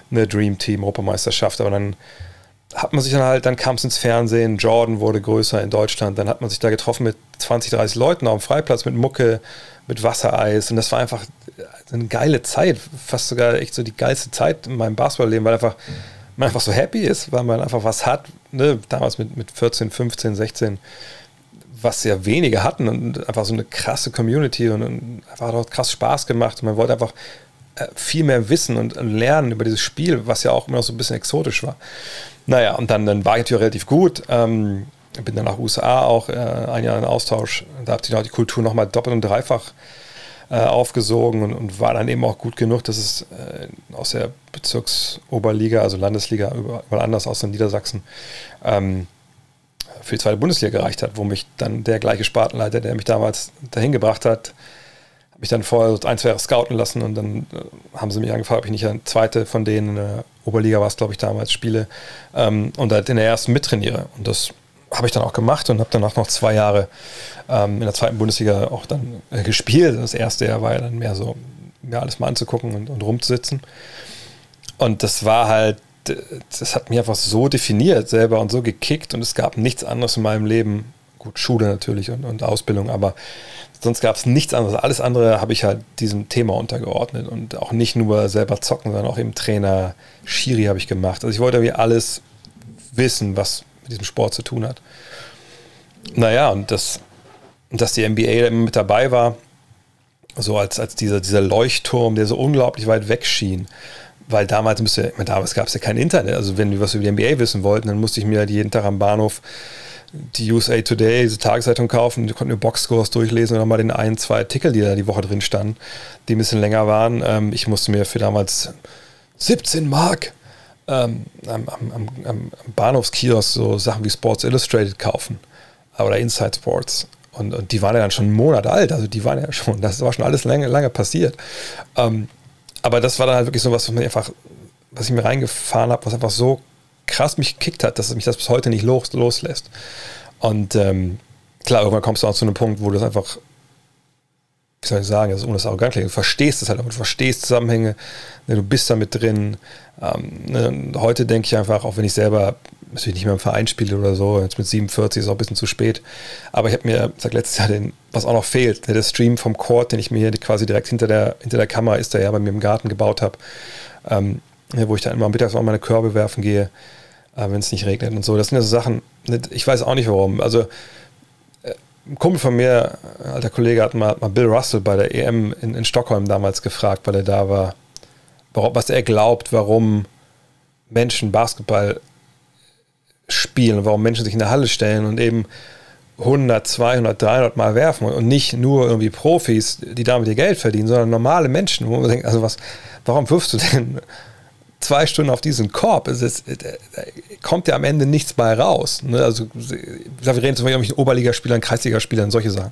eine Dream Team Europameisterschaft. Aber dann hat man sich dann halt, dann kam es ins Fernsehen, Jordan wurde größer in Deutschland, dann hat man sich da getroffen mit 20, 30 Leuten auf dem Freiplatz mit Mucke, mit Wassereis und das war einfach eine geile Zeit, fast sogar echt so die geilste Zeit in meinem Basketballleben, weil einfach man einfach so happy ist, weil man einfach was hat, ne, damals mit, mit 14, 15, 16, was sehr wenige hatten und einfach so eine krasse Community und, und einfach hat auch krass Spaß gemacht und man wollte einfach äh, viel mehr wissen und lernen über dieses Spiel, was ja auch immer noch so ein bisschen exotisch war. Naja, und dann, dann war ich natürlich relativ gut. Ähm, bin dann nach USA auch äh, ein Jahr in Austausch. Da habe ich auch die Kultur nochmal doppelt und dreifach äh, aufgesogen und, und, war dann eben auch gut genug, dass es äh, aus der Bezirksoberliga, also Landesliga, überall anders aus in Niedersachsen, ähm, für die zweite Bundesliga gereicht hat, wo mich dann der gleiche Spartenleiter, der mich damals dahin gebracht hat, mich dann vorher ein, zwei Jahre scouten lassen und dann äh, haben sie mich angefragt, ob ich nicht eine zweite von denen in der Oberliga war glaube ich, damals spiele ähm, und halt in der ersten mittrainiere. Und das habe ich dann auch gemacht und habe danach noch zwei Jahre ähm, in der zweiten Bundesliga auch dann äh, gespielt. Das erste Jahr war ja dann mehr so, mir alles mal anzugucken und, und rumzusitzen. Und das war halt, das hat mich einfach so definiert selber und so gekickt und es gab nichts anderes in meinem Leben. Gut, Schule natürlich und, und Ausbildung, aber sonst gab es nichts anderes. Alles andere habe ich halt diesem Thema untergeordnet und auch nicht nur selber zocken, sondern auch eben Trainer, Schiri habe ich gemacht. Also ich wollte wie alles wissen, was mit diesem Sport zu tun hat. Naja, und das dass die NBA immer mit dabei war, so als, als dieser, dieser Leuchtturm, der so unglaublich weit weg schien. Weil damals, müsste, damals gab es ja kein Internet. Also wenn wir was über die NBA wissen wollten, dann musste ich mir halt jeden Tag am Bahnhof die USA Today, diese Tageszeitung kaufen, die konnten mir Boxscores durchlesen oder mal den ein, zwei Artikel, die da die Woche drin standen, die ein bisschen länger waren. Ähm, ich musste mir für damals 17 Mark ähm, am, am, am, Bahnhofskiosk so Sachen wie Sports Illustrated kaufen oder Inside Sports. Und, und, die waren ja dann schon einen Monat alt, also die waren ja schon, das war schon alles lange, lange passiert. Ähm, aber das war dann halt wirklich so was, was einfach, was ich mir reingefahren habe, was einfach so krass mich gekickt hat, dass mich das bis heute nicht los, loslässt. Und ähm, klar, irgendwann kommst du auch zu einem Punkt, wo du das einfach, wie soll ich sagen, das ist ohne das arrogant klingt, du verstehst es halt, du verstehst Zusammenhänge, ne, du bist damit drin. Ähm, ne, heute denke ich einfach, auch wenn ich selber natürlich nicht mehr im Verein spiele oder so, jetzt mit 47 ist auch ein bisschen zu spät, aber ich habe mir seit letztes Jahr den, was auch noch fehlt, ne, der Stream vom Court, den ich mir quasi direkt hinter der, hinter der Kamera ist, der ja bei mir im Garten gebaut habe, ähm, wo ich dann immer mittags auch meine Körbe werfen gehe, äh, wenn es nicht regnet und so. Das sind ja so Sachen, ich weiß auch nicht warum. Also ein Kumpel von mir, ein alter Kollege, hat mal, mal Bill Russell bei der EM in, in, Stockholm damals gefragt, weil er da war, was er glaubt, warum Menschen Basketball spielen, warum Menschen sich in der Halle stellen und eben 100, 200, 300 Mal werfen und nicht nur irgendwie Profis, die damit ihr Geld verdienen, sondern normale Menschen, wo man denkt, also was, warum wirfst du denn zwei Stunden auf diesen Korb, es ist, äh, kommt ja am Ende nichts bei raus. Ne? Also, wir reden zum Beispiel mit Oberligaspielern, Kreisligaspielern, solche Sachen.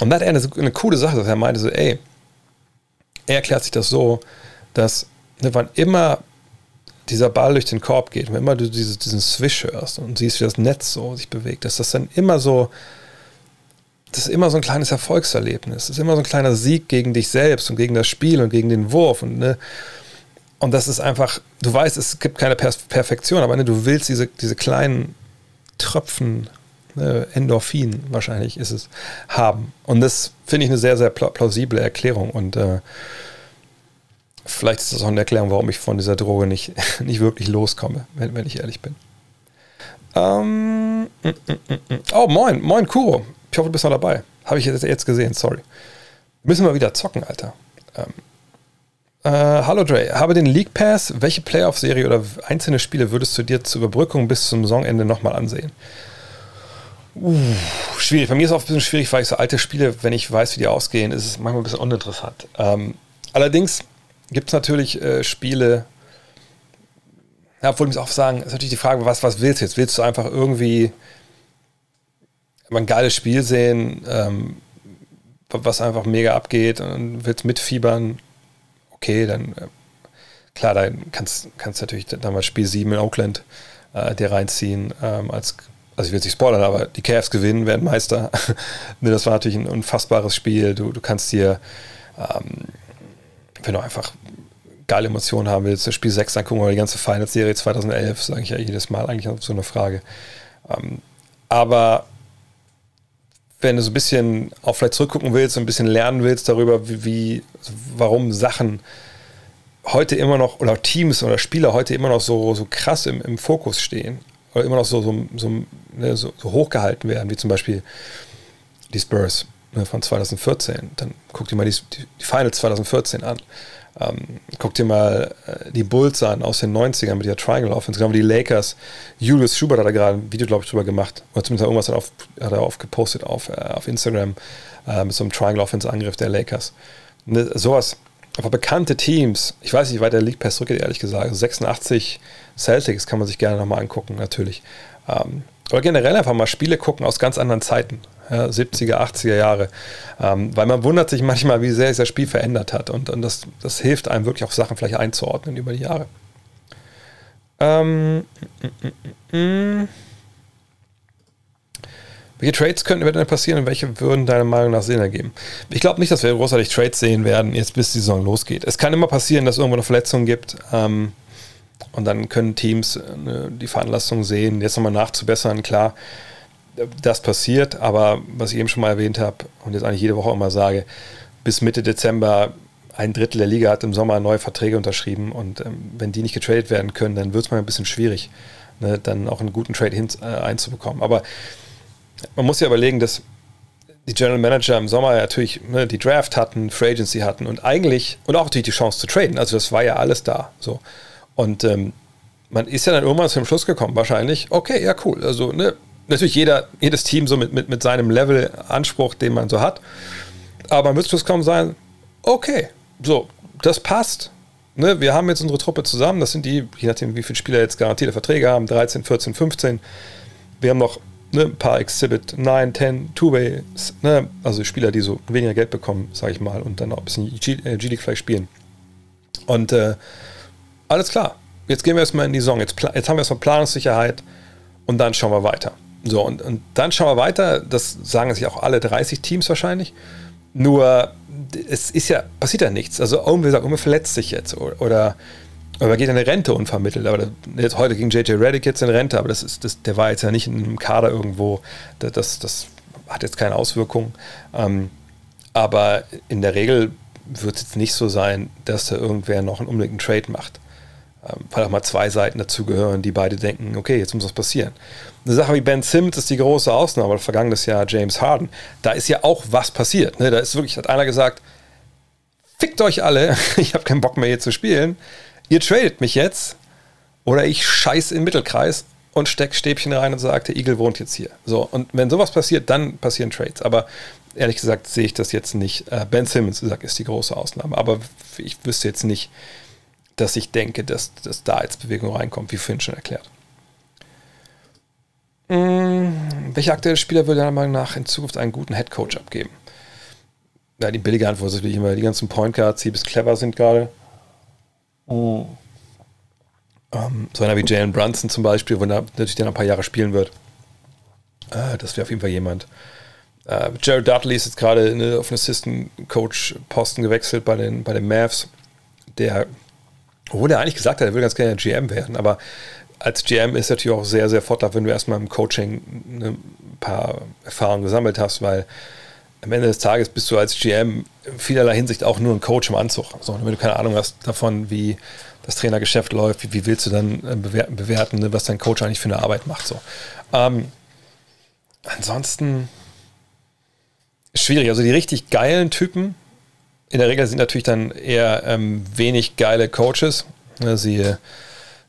Und da hat er eine, eine coole Sache, dass er meinte so, ey, er erklärt sich das so, dass ne, wann immer dieser Ball durch den Korb geht, wenn immer du dieses, diesen Swish hörst und siehst, wie das Netz so sich bewegt, dass das dann immer so, das ist immer so ein kleines Erfolgserlebnis. Das ist immer so ein kleiner Sieg gegen dich selbst und gegen das Spiel und gegen den Wurf. Und ne, und das ist einfach, du weißt, es gibt keine per Perfektion, aber ne, du willst diese, diese kleinen Tröpfen, ne, Endorphin wahrscheinlich ist es, haben. Und das finde ich eine sehr, sehr plausible Erklärung. Und äh, vielleicht ist das auch eine Erklärung, warum ich von dieser Droge nicht, nicht wirklich loskomme, wenn, wenn ich ehrlich bin. Ähm, mm, mm, mm, oh, moin, moin, Kuro. Ich hoffe, du bist noch dabei. Habe ich jetzt gesehen, sorry. Müssen wir wieder zocken, Alter. Ähm, äh, hallo Dre, habe den League Pass. Welche Playoff-Serie oder einzelne Spiele würdest du dir zur Überbrückung bis zum Saisonende nochmal ansehen? Uh, schwierig. Bei mir ist es auch ein bisschen schwierig, weil ich so alte Spiele, wenn ich weiß, wie die ausgehen, ist es manchmal ein bisschen uninteressant. Ähm, allerdings gibt es natürlich äh, Spiele, ja, obwohl ich muss auch sagen, ist natürlich die Frage, was, was willst du jetzt? Willst du einfach irgendwie ein geiles Spiel sehen, ähm, was einfach mega abgeht und willst mitfiebern? Okay, dann äh, klar, da kannst du natürlich damals Spiel 7 in Oakland äh, dir reinziehen. Ähm, als, also ich will nicht spoilern, aber die Cavs gewinnen, werden Meister. Das war natürlich ein unfassbares Spiel. Du, du kannst dir, ähm, wenn du einfach geile Emotionen haben willst, das Spiel 6 angucken oder die ganze Finals-Serie 2011, sage ich ja jedes Mal eigentlich auf so eine Frage. Ähm, aber wenn du so ein bisschen auch vielleicht zurückgucken willst, ein bisschen lernen willst darüber, wie, wie warum Sachen heute immer noch oder Teams oder Spieler heute immer noch so, so krass im, im Fokus stehen oder immer noch so, so, so, ne, so, so hochgehalten werden, wie zum Beispiel die Spurs ne, von 2014. Dann guck dir mal die, die Finals 2014 an. Ähm, guck dir mal äh, die Bulls an aus den 90ern mit der Triangle Offense, genau wie die Lakers. Julius Schubert hat da gerade ein Video, glaube ich, drüber gemacht. Oder zumindest irgendwas hat, auf, hat er aufgepostet auf, äh, auf Instagram äh, mit so einem Triangle Offense Angriff der Lakers. Ne, sowas. Aber bekannte Teams, ich weiß nicht, wie weit der League Pass zurückgeht, ehrlich gesagt. 86 Celtics kann man sich gerne nochmal angucken, natürlich. Ähm, oder generell einfach mal Spiele gucken aus ganz anderen Zeiten ja, 70er, 80er Jahre. Ähm, weil man wundert sich manchmal, wie sehr sich das Spiel verändert hat. Und, und das, das hilft einem wirklich auch Sachen vielleicht einzuordnen über die Jahre. Ähm, mm, mm, mm, welche Trades könnten denn passieren und welche würden deiner Meinung nach Sinn ergeben? Ich glaube nicht, dass wir großartig Trades sehen werden, jetzt bis die Saison losgeht. Es kann immer passieren, dass es irgendwo eine Verletzung gibt. Ähm, und dann können Teams äh, die Veranlassung sehen, jetzt nochmal nachzubessern. Klar, das passiert, aber was ich eben schon mal erwähnt habe und jetzt eigentlich jede Woche immer sage, bis Mitte Dezember ein Drittel der Liga hat im Sommer neue Verträge unterschrieben und ähm, wenn die nicht getradet werden können, dann wird es mal ein bisschen schwierig, ne, dann auch einen guten Trade hin, äh, einzubekommen. Aber man muss ja überlegen, dass die General Manager im Sommer natürlich ne, die Draft hatten, Free Agency hatten und eigentlich, und auch natürlich die Chance zu traden. Also das war ja alles da. So. Und ähm, man ist ja dann irgendwann zum Schluss gekommen, wahrscheinlich, okay, ja, cool. Also, ne, natürlich jeder, jedes Team so mit, mit, mit seinem Level Anspruch, den man so hat. Aber man wird Schluss kommen sein, okay, so, das passt. Ne, wir haben jetzt unsere Truppe zusammen. Das sind die, je nachdem, wie viele Spieler jetzt garantierte Verträge haben, 13, 14, 15. Wir haben noch ne, ein paar Exhibit 9, 10, Two-Ways, ne, also Spieler, die so weniger Geld bekommen, sage ich mal, und dann auch ein bisschen G-League vielleicht spielen. Und äh, alles klar. Jetzt gehen wir erstmal in die Saison. Jetzt, jetzt haben wir erstmal Planungssicherheit und dann schauen wir weiter. So, und, und dann schauen wir weiter. Das sagen sich auch alle 30 Teams wahrscheinlich. Nur, es ist ja, passiert ja nichts. Also, irgendwie sagt, irgendwie verletzt sich jetzt oder, oder geht in eine Rente unvermittelt. Aber jetzt heute ging JJ Reddick jetzt in Rente, aber das ist, das, der war jetzt ja nicht in einem Kader irgendwo. Das, das hat jetzt keine Auswirkungen. Ähm, aber in der Regel wird es jetzt nicht so sein, dass da irgendwer noch einen unbedingten Trade macht. Ähm, weil auch mal zwei Seiten dazugehören, die beide denken, okay, jetzt muss was passieren. Eine Sache wie Ben Simmons ist die große Ausnahme, vergangenes Jahr James Harden. Da ist ja auch was passiert. Ne? Da ist wirklich, hat einer gesagt, fickt euch alle, ich habe keinen Bock mehr hier zu spielen. Ihr tradet mich jetzt oder ich scheiß im Mittelkreis und steck Stäbchen rein und sage, der Igel wohnt jetzt hier. So, und wenn sowas passiert, dann passieren Trades. Aber ehrlich gesagt sehe ich das jetzt nicht. Äh, ben Simmons, sagt, ist die große Ausnahme. Aber ich wüsste jetzt nicht, dass ich denke, dass, dass da jetzt Bewegung reinkommt, wie vorhin schon erklärt. Hm, welcher aktuelle Spieler würde deiner Meinung nach in Zukunft einen guten Headcoach abgeben? Ja, die billige Antwort ist natürlich immer die ganzen Point Guards, die bis clever sind gerade. Oh. Ähm, so einer wie Jalen Brunson zum Beispiel, wo er natürlich dann ein paar Jahre spielen wird. Äh, das wäre auf jeden Fall jemand. Äh, Jared Dudley ist jetzt gerade ne, auf einen Assistant Coach Posten gewechselt bei den, bei den Mavs. Der obwohl er eigentlich gesagt hat, er will ganz gerne GM werden, aber als GM ist natürlich auch sehr, sehr vorteilhaft, wenn du erstmal im Coaching ein paar Erfahrungen gesammelt hast, weil am Ende des Tages bist du als GM in vielerlei Hinsicht auch nur ein Coach im Anzug. So, wenn du keine Ahnung hast davon, wie das Trainergeschäft läuft, wie, wie willst du dann äh, bewerten, ne, was dein Coach eigentlich für eine Arbeit macht. So. Ähm, ansonsten schwierig. Also die richtig geilen Typen, in der Regel sind natürlich dann eher ähm, wenig geile Coaches. Ne, siehe,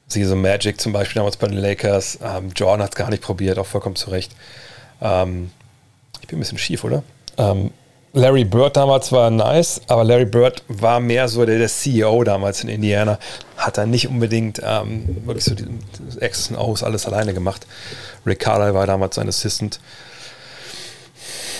siehe so Magic zum Beispiel damals bei den Lakers. Ähm, Jordan hat es gar nicht probiert, auch vollkommen zu Recht. Ähm, ich bin ein bisschen schief, oder? Ähm, Larry Bird damals war nice, aber Larry Bird war mehr so der, der CEO damals in Indiana. Hat dann nicht unbedingt ähm, wirklich so die X's und O's alles alleine gemacht. Rick Carlisle war damals sein Assistant.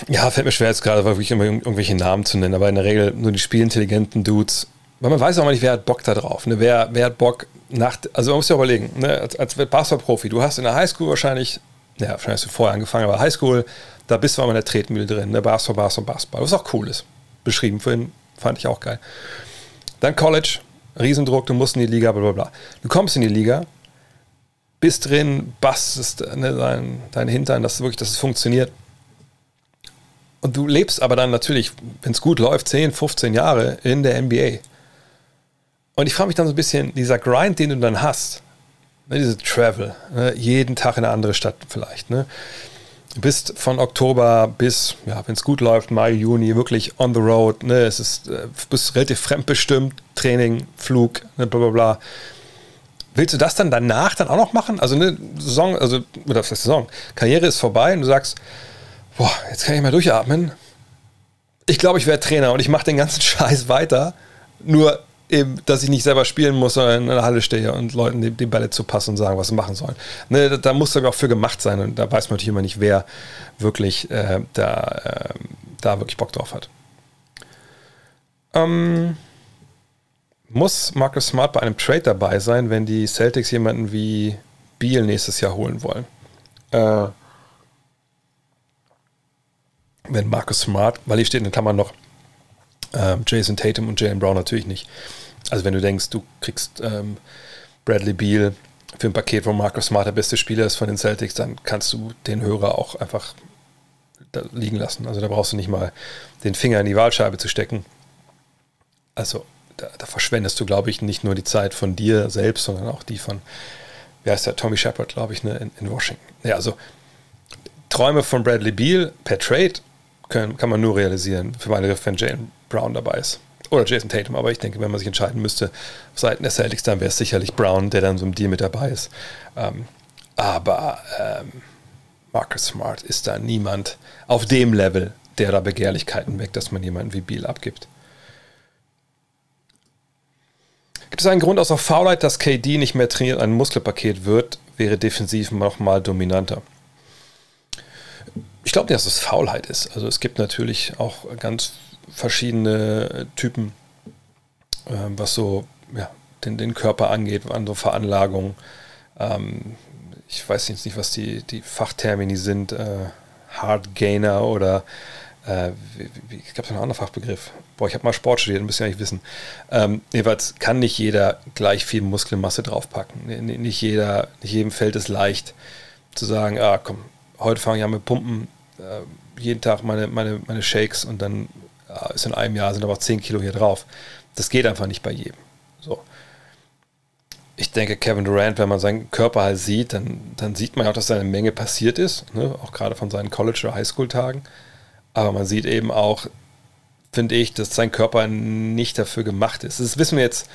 Ja, fällt mir schwer, jetzt gerade wirklich immer irgendwelche Namen zu nennen, aber in der Regel nur die spielintelligenten Dudes. Weil man weiß auch nicht, wer hat Bock da drauf. Ne? Wer, wer hat Bock nach. Also man muss ja überlegen, ne? als, als Basketballprofi, du hast in der Highschool wahrscheinlich, ja, wahrscheinlich hast du vorher angefangen, aber Highschool, da bist du mal in der Tretmühle drin, ne? Basketball, Basketball, Basketball. Was auch cool ist. Beschrieben vorhin, fand ich auch geil. Dann College, Riesendruck, du musst in die Liga, bla bla bla. Du kommst in die Liga, bist drin, bastest ne, dein, dein Hintern, dass wirklich, dass es funktioniert und du lebst aber dann natürlich, wenn es gut läuft, 10, 15 Jahre in der NBA. Und ich frage mich dann so ein bisschen, dieser Grind, den du dann hast, ne, diese Travel, ne, jeden Tag in eine andere Stadt vielleicht. Ne? Du bist von Oktober bis, ja, wenn es gut läuft, Mai, Juni, wirklich on the road. Ne? Es ist, äh, bist relativ fremdbestimmt, Training, Flug, ne, bla bla bla. Willst du das dann danach dann auch noch machen? Also eine Saison, also, oder was heißt Saison? Karriere ist vorbei und du sagst, boah, jetzt kann ich mal durchatmen. Ich glaube, ich werde Trainer und ich mache den ganzen Scheiß weiter. Nur dass ich nicht selber spielen muss, sondern in der Halle stehe und Leuten die, die Bälle zu passen und sagen, was sie machen sollen. Ne, da, da muss sogar auch für gemacht sein und da weiß man natürlich immer nicht, wer wirklich äh, da, äh, da wirklich Bock drauf hat. Ähm, muss Marcus Smart bei einem Trade dabei sein, wenn die Celtics jemanden wie Beal nächstes Jahr holen wollen? Äh, wenn Marcus Smart, weil hier steht in den Klammern noch ähm, Jason Tatum und Jalen Brown natürlich nicht. Also wenn du denkst, du kriegst ähm, Bradley Beal für ein Paket, wo Marcus Smart der beste Spieler ist von den Celtics, dann kannst du den Hörer auch einfach liegen lassen. Also da brauchst du nicht mal den Finger in die Wahlscheibe zu stecken. Also da, da verschwendest du, glaube ich, nicht nur die Zeit von dir selbst, sondern auch die von, wie heißt der, Tommy Shepard, glaube ich, ne, in, in Washington. Ja, also Träume von Bradley Beal per Trade können, kann man nur realisieren, für meine wenn Jalen Brown dabei ist. Oder Jason Tatum, aber ich denke, wenn man sich entscheiden müsste, auf Seiten der Celtics, dann wäre es sicherlich Brown, der dann so im Deal mit dabei ist. Ähm, aber ähm, Marcus Smart ist da niemand auf dem Level, der da Begehrlichkeiten weckt, dass man jemanden wie Beal abgibt. Gibt es einen Grund außer Faulheit, dass KD nicht mehr trainiert ein Muskelpaket wird, wäre defensiv nochmal dominanter? Ich glaube nicht, dass es Faulheit ist. Also es gibt natürlich auch ganz verschiedene Typen, äh, was so ja, den, den Körper angeht, an so Veranlagungen. Ähm, ich weiß jetzt nicht, was die, die Fachtermini sind, äh, Hard Gainer oder äh, wie, wie, ich glaube, es einen anderen Fachbegriff. Boah, ich habe mal Sport studiert, müsst ihr eigentlich wissen. Ähm, jedenfalls kann nicht jeder gleich viel Muskelmasse draufpacken. Nicht, jeder, nicht jedem fällt es leicht zu sagen, ah komm, heute fange ich an mit Pumpen, äh, jeden Tag meine, meine, meine Shakes und dann ist in einem Jahr sind aber 10 Kilo hier drauf. Das geht einfach nicht bei jedem. So. Ich denke, Kevin Durant, wenn man seinen Körper halt sieht, dann, dann sieht man auch, dass da eine Menge passiert ist, ne? auch gerade von seinen College- oder Highschool-Tagen. Aber man sieht eben auch, finde ich, dass sein Körper nicht dafür gemacht ist. Das wissen wir jetzt,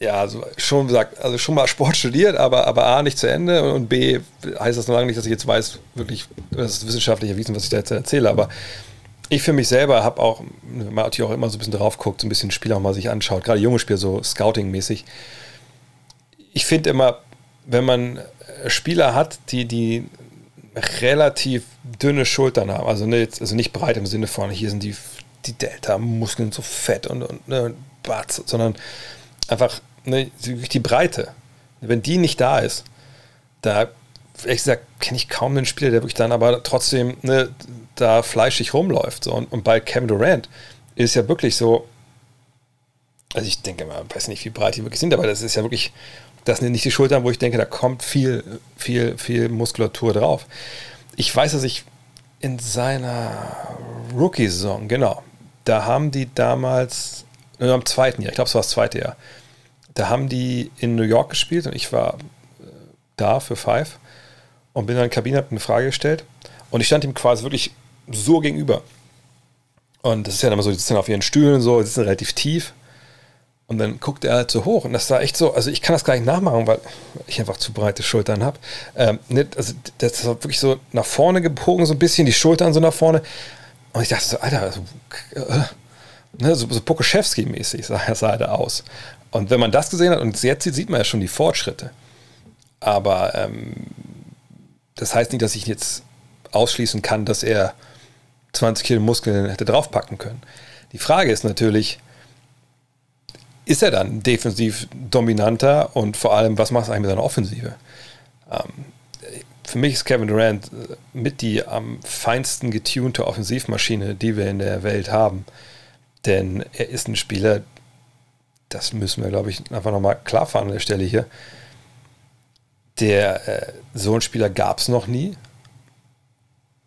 ja, also schon gesagt, also schon mal Sport studiert, aber, aber A, nicht zu Ende und B, heißt das noch lange nicht, dass ich jetzt weiß, wirklich, das ist wissenschaftlich erwiesen, was ich da jetzt erzähle, aber ich für mich selber habe auch, man natürlich auch immer so ein bisschen drauf guckt, so ein bisschen Spiel auch mal sich anschaut, gerade junge Spieler, so Scouting-mäßig. Ich finde immer, wenn man Spieler hat, die, die relativ dünne Schultern haben, also, ne, also nicht breit im Sinne von, hier sind die, die Delta-Muskeln so fett und, und ne, Batz, sondern einfach ne, die Breite. Wenn die nicht da ist, da, ehrlich gesagt, kenne ich kaum einen Spieler, der wirklich dann aber trotzdem ne, da fleischig rumläuft. So. Und, und bei Kevin Durant ist ja wirklich so, also ich denke mal, ich weiß nicht, wie breit die wirklich sind, aber das ist ja wirklich, das sind nicht die Schultern, wo ich denke, da kommt viel, viel, viel Muskulatur drauf. Ich weiß, dass ich in seiner Rookie-Saison, genau, da haben die damals, nur am zweiten Jahr, ich glaube, es war das zweite Jahr, da haben die in New York gespielt und ich war äh, da für Five und bin dann in der Kabine, habe eine Frage gestellt und ich stand ihm quasi wirklich so gegenüber. Und das ist ja immer so, die sitzen auf ihren Stühlen so, die sitzen relativ tief. Und dann guckt er halt so hoch. Und das war echt so, also ich kann das gar nicht nachmachen, weil ich einfach zu breite Schultern habe. Ähm, also das war wirklich so nach vorne gebogen, so ein bisschen, die Schultern so nach vorne. Und ich dachte so, Alter, also, äh, ne, so, so Pokoschewski-mäßig sah, sah er da aus. Und wenn man das gesehen hat, und jetzt sieht, sieht man ja schon die Fortschritte. Aber ähm, das heißt nicht, dass ich jetzt ausschließen kann, dass er 20 Kilo Muskeln hätte draufpacken können. Die Frage ist natürlich, ist er dann defensiv dominanter und vor allem, was macht er eigentlich mit seiner Offensive? Ähm, für mich ist Kevin Durant äh, mit die am feinsten getunte Offensivmaschine, die wir in der Welt haben. Denn er ist ein Spieler, das müssen wir, glaube ich, einfach nochmal klar fahren an der Stelle hier. Der, äh, so einen Spieler gab es noch nie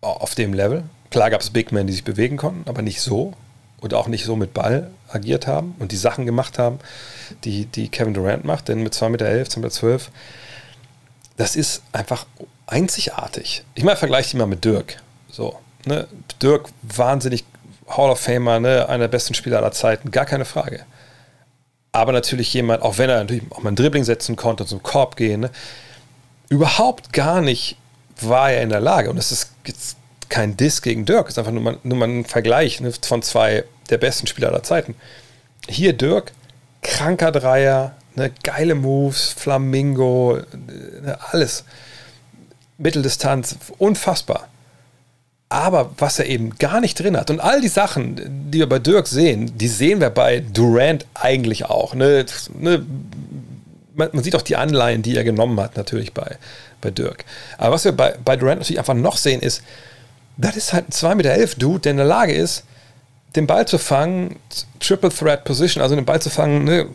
auf dem Level. Klar gab es Big Men, die sich bewegen konnten, aber nicht so und auch nicht so mit Ball agiert haben und die Sachen gemacht haben, die, die Kevin Durant macht, denn mit 2,11 Meter, 2,12 Meter, das ist einfach einzigartig. Ich meine, vergleiche die mal mit Dirk. So, ne? Dirk, wahnsinnig Hall of Famer, ne? einer der besten Spieler aller Zeiten, gar keine Frage. Aber natürlich jemand, auch wenn er natürlich auch mal ein Dribbling setzen konnte, zum Korb gehen, ne? überhaupt gar nicht war er in der Lage. Und es ist jetzt kein Diss gegen Dirk, ist einfach nur mal, nur mal ein Vergleich ne, von zwei der besten Spieler aller Zeiten. Hier Dirk, kranker Dreier, ne, geile Moves, Flamingo, ne, alles. Mitteldistanz, unfassbar. Aber was er eben gar nicht drin hat, und all die Sachen, die wir bei Dirk sehen, die sehen wir bei Durant eigentlich auch. Ne? Ne? Man, man, sieht auch die Anleihen, die er genommen hat, natürlich bei, bei Dirk. Aber was wir bei, bei Durant natürlich einfach noch sehen, ist, das ist halt ein 2,11 Meter Dude, der in der Lage ist, den Ball zu fangen, Triple Threat Position, also den Ball zu fangen, ne,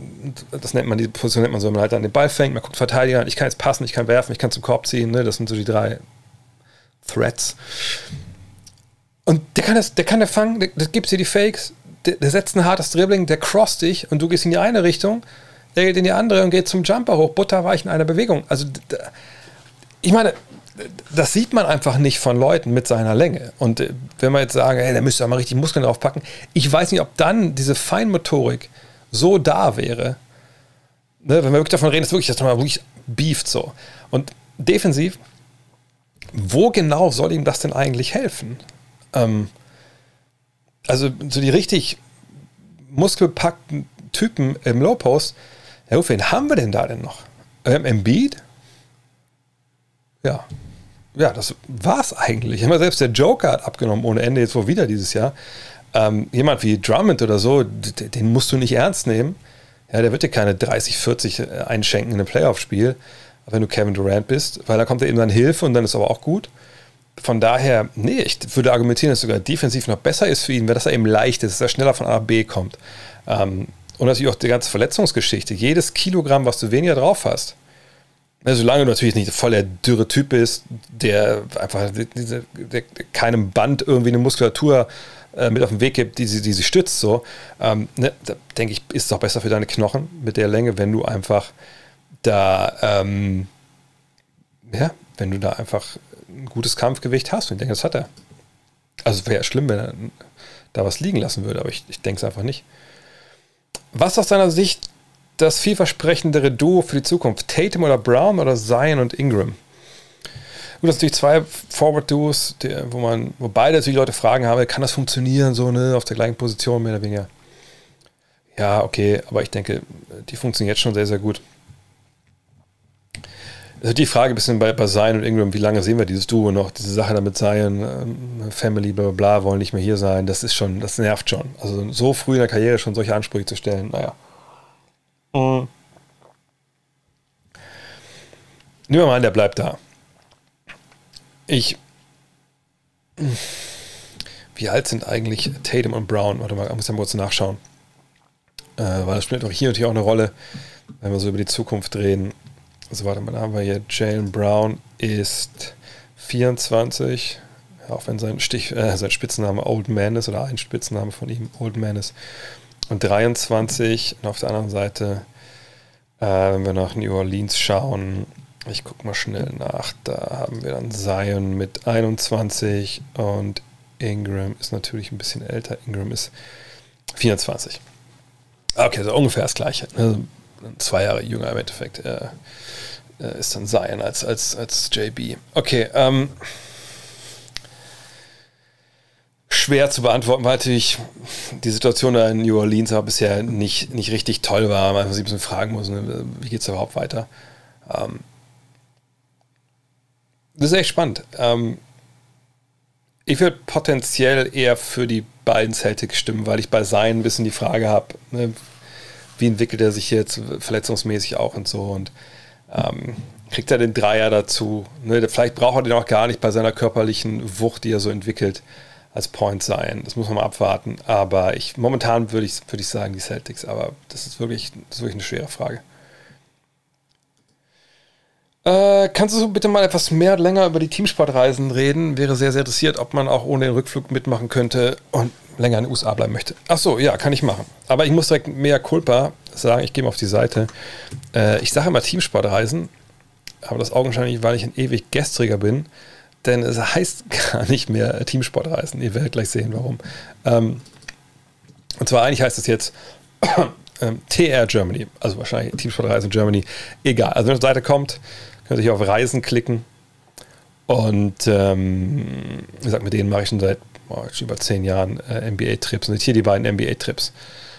das nennt man, die Position nennt man so, wenn man halt dann den Ball fängt, man guckt Verteidiger, ich kann jetzt passen, ich kann werfen, ich kann zum Korb ziehen, ne, das sind so die drei Threats. Und der kann das, der kann der fangen, der, der gibt dir die Fakes, der, der, setzt ein hartes Dribbling, der cross dich und du gehst in die eine Richtung, der geht in die andere und geht zum Jumper hoch, butterweich in einer Bewegung. Also, ich meine, das sieht man einfach nicht von Leuten mit seiner Länge. Und äh, wenn wir jetzt sagen, hey, da müsst ihr mal richtig Muskeln draufpacken, ich weiß nicht, ob dann diese Feinmotorik so da wäre, ne, wenn wir wirklich davon reden, dass wirklich, das mal wirklich beeft so. Und defensiv, wo genau soll ihm das denn eigentlich helfen? Ähm, also so die richtig muskelpackten Typen im Low Post, ja, wen haben wir denn da denn noch? Ähm, Embiid? Ja. Ja, das war's eigentlich. Immer selbst der Joker hat abgenommen ohne Ende, jetzt wohl wieder dieses Jahr. Ähm, jemand wie Drummond oder so, den musst du nicht ernst nehmen. Ja, der wird dir keine 30, 40 äh, einschenken in einem Playoff-Spiel, wenn du Kevin Durant bist, weil da kommt er eben dann Hilfe und dann ist aber auch gut. Von daher, nee, ich würde argumentieren, dass sogar defensiv noch besser ist für ihn, weil das er eben leicht ist, dass er schneller von A nach B kommt. Ähm, und natürlich auch die ganze Verletzungsgeschichte. Jedes Kilogramm, was du weniger drauf hast, solange du natürlich nicht voll der dürre Typ bist, der einfach diese, der, keinem Band irgendwie eine Muskulatur äh, mit auf den Weg gibt, die sie, die sie stützt, so, ähm, ne, denke ich, ist es auch besser für deine Knochen mit der Länge, wenn du einfach da, ähm, ja, wenn du da einfach ein gutes Kampfgewicht hast. Und ich denke, das hat er. Also wäre schlimm, wenn er da was liegen lassen würde, aber ich, ich denke es einfach nicht. Was aus deiner Sicht das vielversprechendere Duo für die Zukunft? Tatum oder Brown oder Zion und Ingram? Gut, das sind natürlich zwei Forward-Duos, wo man, wo beide natürlich Leute fragen haben, kann das funktionieren, so, ne, auf der gleichen Position, mehr oder weniger. Ja, okay, aber ich denke, die funktionieren jetzt schon sehr, sehr gut. Also die Frage ein bisschen bei, bei Zion und Ingram, wie lange sehen wir dieses Duo noch? Diese Sache damit Zion, ähm, Family, bla, bla, bla, wollen nicht mehr hier sein, das ist schon, das nervt schon. Also so früh in der Karriere schon solche Ansprüche zu stellen, naja. Mhm. Nehmen wir mal an, der bleibt da. Ich. Wie alt sind eigentlich Tatum und Brown? Warte mal, ich muss ja mal kurz nachschauen. Äh, weil das spielt auch hier natürlich auch eine Rolle, wenn wir so über die Zukunft reden. Also warte mal, da haben wir hier Jalen Brown ist 24, auch wenn sein, Stich, äh, sein Spitzname Old Man ist oder ein Spitzname von ihm Old Man ist. Und 23 und auf der anderen Seite, äh, wenn wir nach New Orleans schauen, ich gucke mal schnell nach. Da haben wir dann Zion mit 21 und Ingram ist natürlich ein bisschen älter. Ingram ist 24. Okay, so ungefähr das gleiche. Also zwei Jahre jünger im Endeffekt äh, äh, ist dann Zion als, als, als JB. Okay, ähm, schwer zu beantworten, weil natürlich die Situation da in New Orleans aber bisher nicht, nicht richtig toll war. Man sich ein bisschen fragen muss, ne, wie geht es überhaupt weiter. Ähm, das ist echt spannend. Ähm, ich würde potenziell eher für die beiden Celtics stimmen, weil ich bei Sein ein bisschen die Frage habe, ne, wie entwickelt er sich jetzt verletzungsmäßig auch und so und ähm, kriegt er den Dreier dazu. Ne, vielleicht braucht er den auch gar nicht bei seiner körperlichen Wucht, die er so entwickelt, als Point sein. Das muss man mal abwarten. Aber ich momentan würde ich, würd ich sagen, die Celtics, aber das ist wirklich, das ist wirklich eine schwere Frage. Äh, kannst du bitte mal etwas mehr länger über die Teamsportreisen reden? Wäre sehr, sehr interessiert, ob man auch ohne den Rückflug mitmachen könnte und länger in den USA bleiben möchte. Ach so, ja, kann ich machen. Aber ich muss direkt mehr Culpa sagen, ich gehe mal auf die Seite. Äh, ich sage immer Teamsportreisen, aber das augenscheinlich, weil ich ein ewig Gestriger bin, denn es heißt gar nicht mehr Teamsportreisen. Ihr werdet gleich sehen, warum. Ähm, und zwar eigentlich heißt es jetzt ähm, TR Germany, also wahrscheinlich Teamsportreisen Germany. Egal, also wenn ihr auf die Seite kommt, Könnt ihr auf Reisen klicken. Und ähm, wie gesagt, mit denen mache ich schon seit oh, schon über zehn Jahren äh, NBA-Trips. Und hier die beiden NBA-Trips.